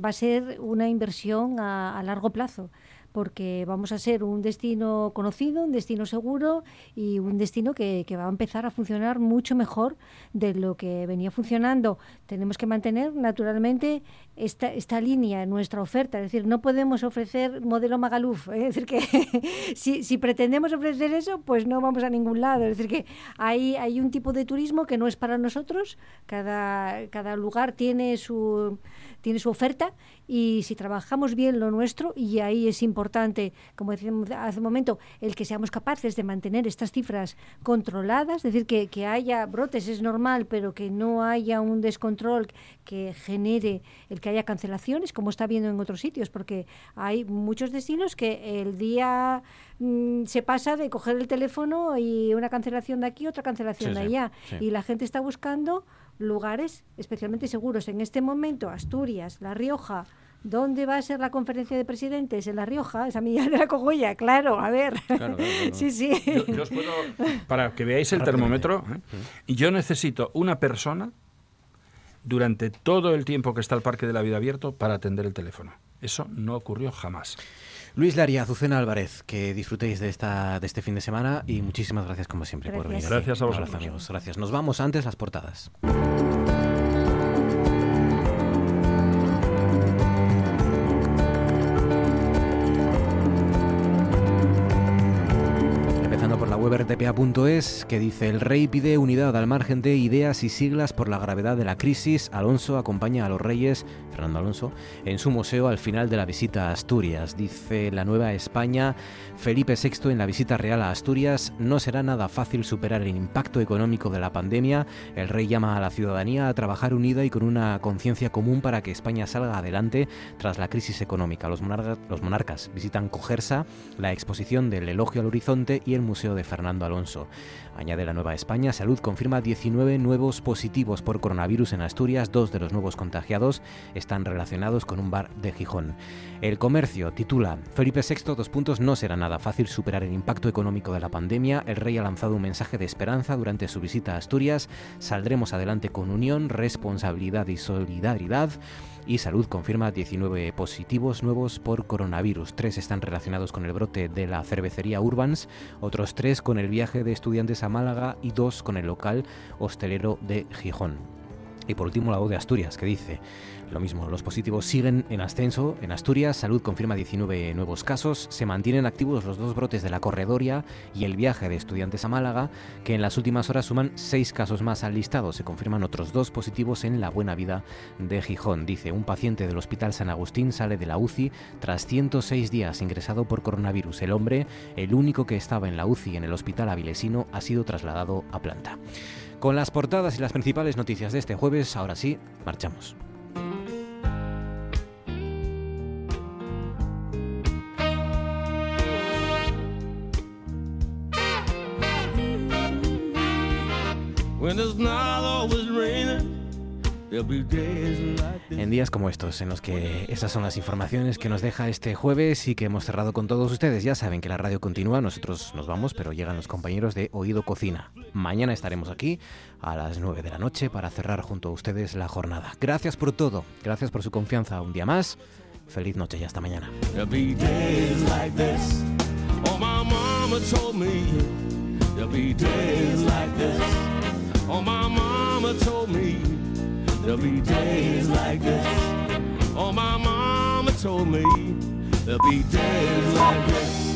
va a ser una inversión a largo plazo porque vamos a ser un destino conocido, un destino seguro y un destino que, va a empezar a funcionar mucho mejor de lo que venía funcionando. Tenemos que mantener naturalmente esta, esta línea nuestra oferta, es decir, no podemos ofrecer modelo Magaluf, ¿eh? es decir, que si, si, pretendemos ofrecer eso, pues no vamos a ningún lado, es decir, que hay, hay un tipo de turismo que no es para nosotros, cada, cada lugar tiene su tiene su oferta y si trabajamos bien lo nuestro, y ahí es importante, como decíamos hace un momento, el que seamos capaces de mantener estas cifras controladas, es decir, que, que haya brotes es normal, pero que no haya un descontrol que genere el que haya cancelaciones, como está viendo en otros sitios, porque hay muchos destinos que el día mm, se pasa de coger el teléfono y una cancelación de aquí, otra cancelación de allá, y la gente está buscando lugares especialmente seguros. En este momento, Asturias, La Rioja, ¿Dónde va a ser la conferencia de presidentes? En La Rioja, esa milla de la Cogolla, claro, a ver. sí, sí. Yo, os puedo, para que veáis el termómetro, ¿eh? yo necesito una persona durante todo el tiempo que está el Parque de la Vida abierto para atender el teléfono. Eso no ocurrió jamás. Luis Laria, Azucena Álvarez, que disfrutéis de, esta, de este fin de semana y muchísimas gracias como siempre por venir. Gracias a vosotros. Un abrazo, amigos. Gracias. Nos vamos antes las portadas. rtpa.es que dice el rey pide unidad al margen de ideas y siglas por la gravedad de la crisis. Alonso acompaña a los reyes, Fernando Alonso, en su museo al final de la visita a Asturias. Dice la Nueva España, Felipe VI en la visita real a Asturias, no será nada fácil superar el impacto económico de la pandemia. El rey llama a la ciudadanía a trabajar unida y con una conciencia común para que España salga adelante tras la crisis económica. Los, los monarcas visitan Cogersa, la exposición del elogio al horizonte y el museo de Fernando Alonso. Añade la Nueva España, Salud confirma 19 nuevos positivos por coronavirus en Asturias, dos de los nuevos contagiados están relacionados con un bar de Gijón. El comercio titula Felipe VI, dos puntos, no será nada fácil superar el impacto económico de la pandemia. El rey ha lanzado un mensaje de esperanza durante su visita a Asturias. Saldremos adelante con unión, responsabilidad y solidaridad y Salud confirma 19 positivos nuevos por coronavirus. Tres están relacionados con el brote de la cervecería Urbans, otros tres con el viaje de estudiantes a Málaga y dos con el local hostelero de Gijón. Y por último la voz de Asturias, que dice, lo mismo, los positivos siguen en ascenso. En Asturias, Salud confirma 19 nuevos casos. Se mantienen activos los dos brotes de la corredoria y el viaje de estudiantes a Málaga, que en las últimas horas suman seis casos más al listado. Se confirman otros dos positivos en la Buena Vida de Gijón. Dice, un paciente del Hospital San Agustín sale de la UCI tras 106 días ingresado por coronavirus. El hombre, el único que estaba en la UCI en el Hospital Avilesino, ha sido trasladado a planta. Con las portadas y las principales noticias de este jueves, ahora sí, marchamos. When it's not always raining En días como estos, en los que esas son las informaciones que nos deja este jueves y que hemos cerrado con todos ustedes, ya saben que la radio continúa, nosotros nos vamos, pero llegan los compañeros de Oído Cocina. Mañana estaremos aquí a las 9 de la noche para cerrar junto a ustedes la jornada. Gracias por todo, gracias por su confianza un día más. Feliz noche y hasta mañana. There'll be days like this. Oh, my mama told me there'll be days like this.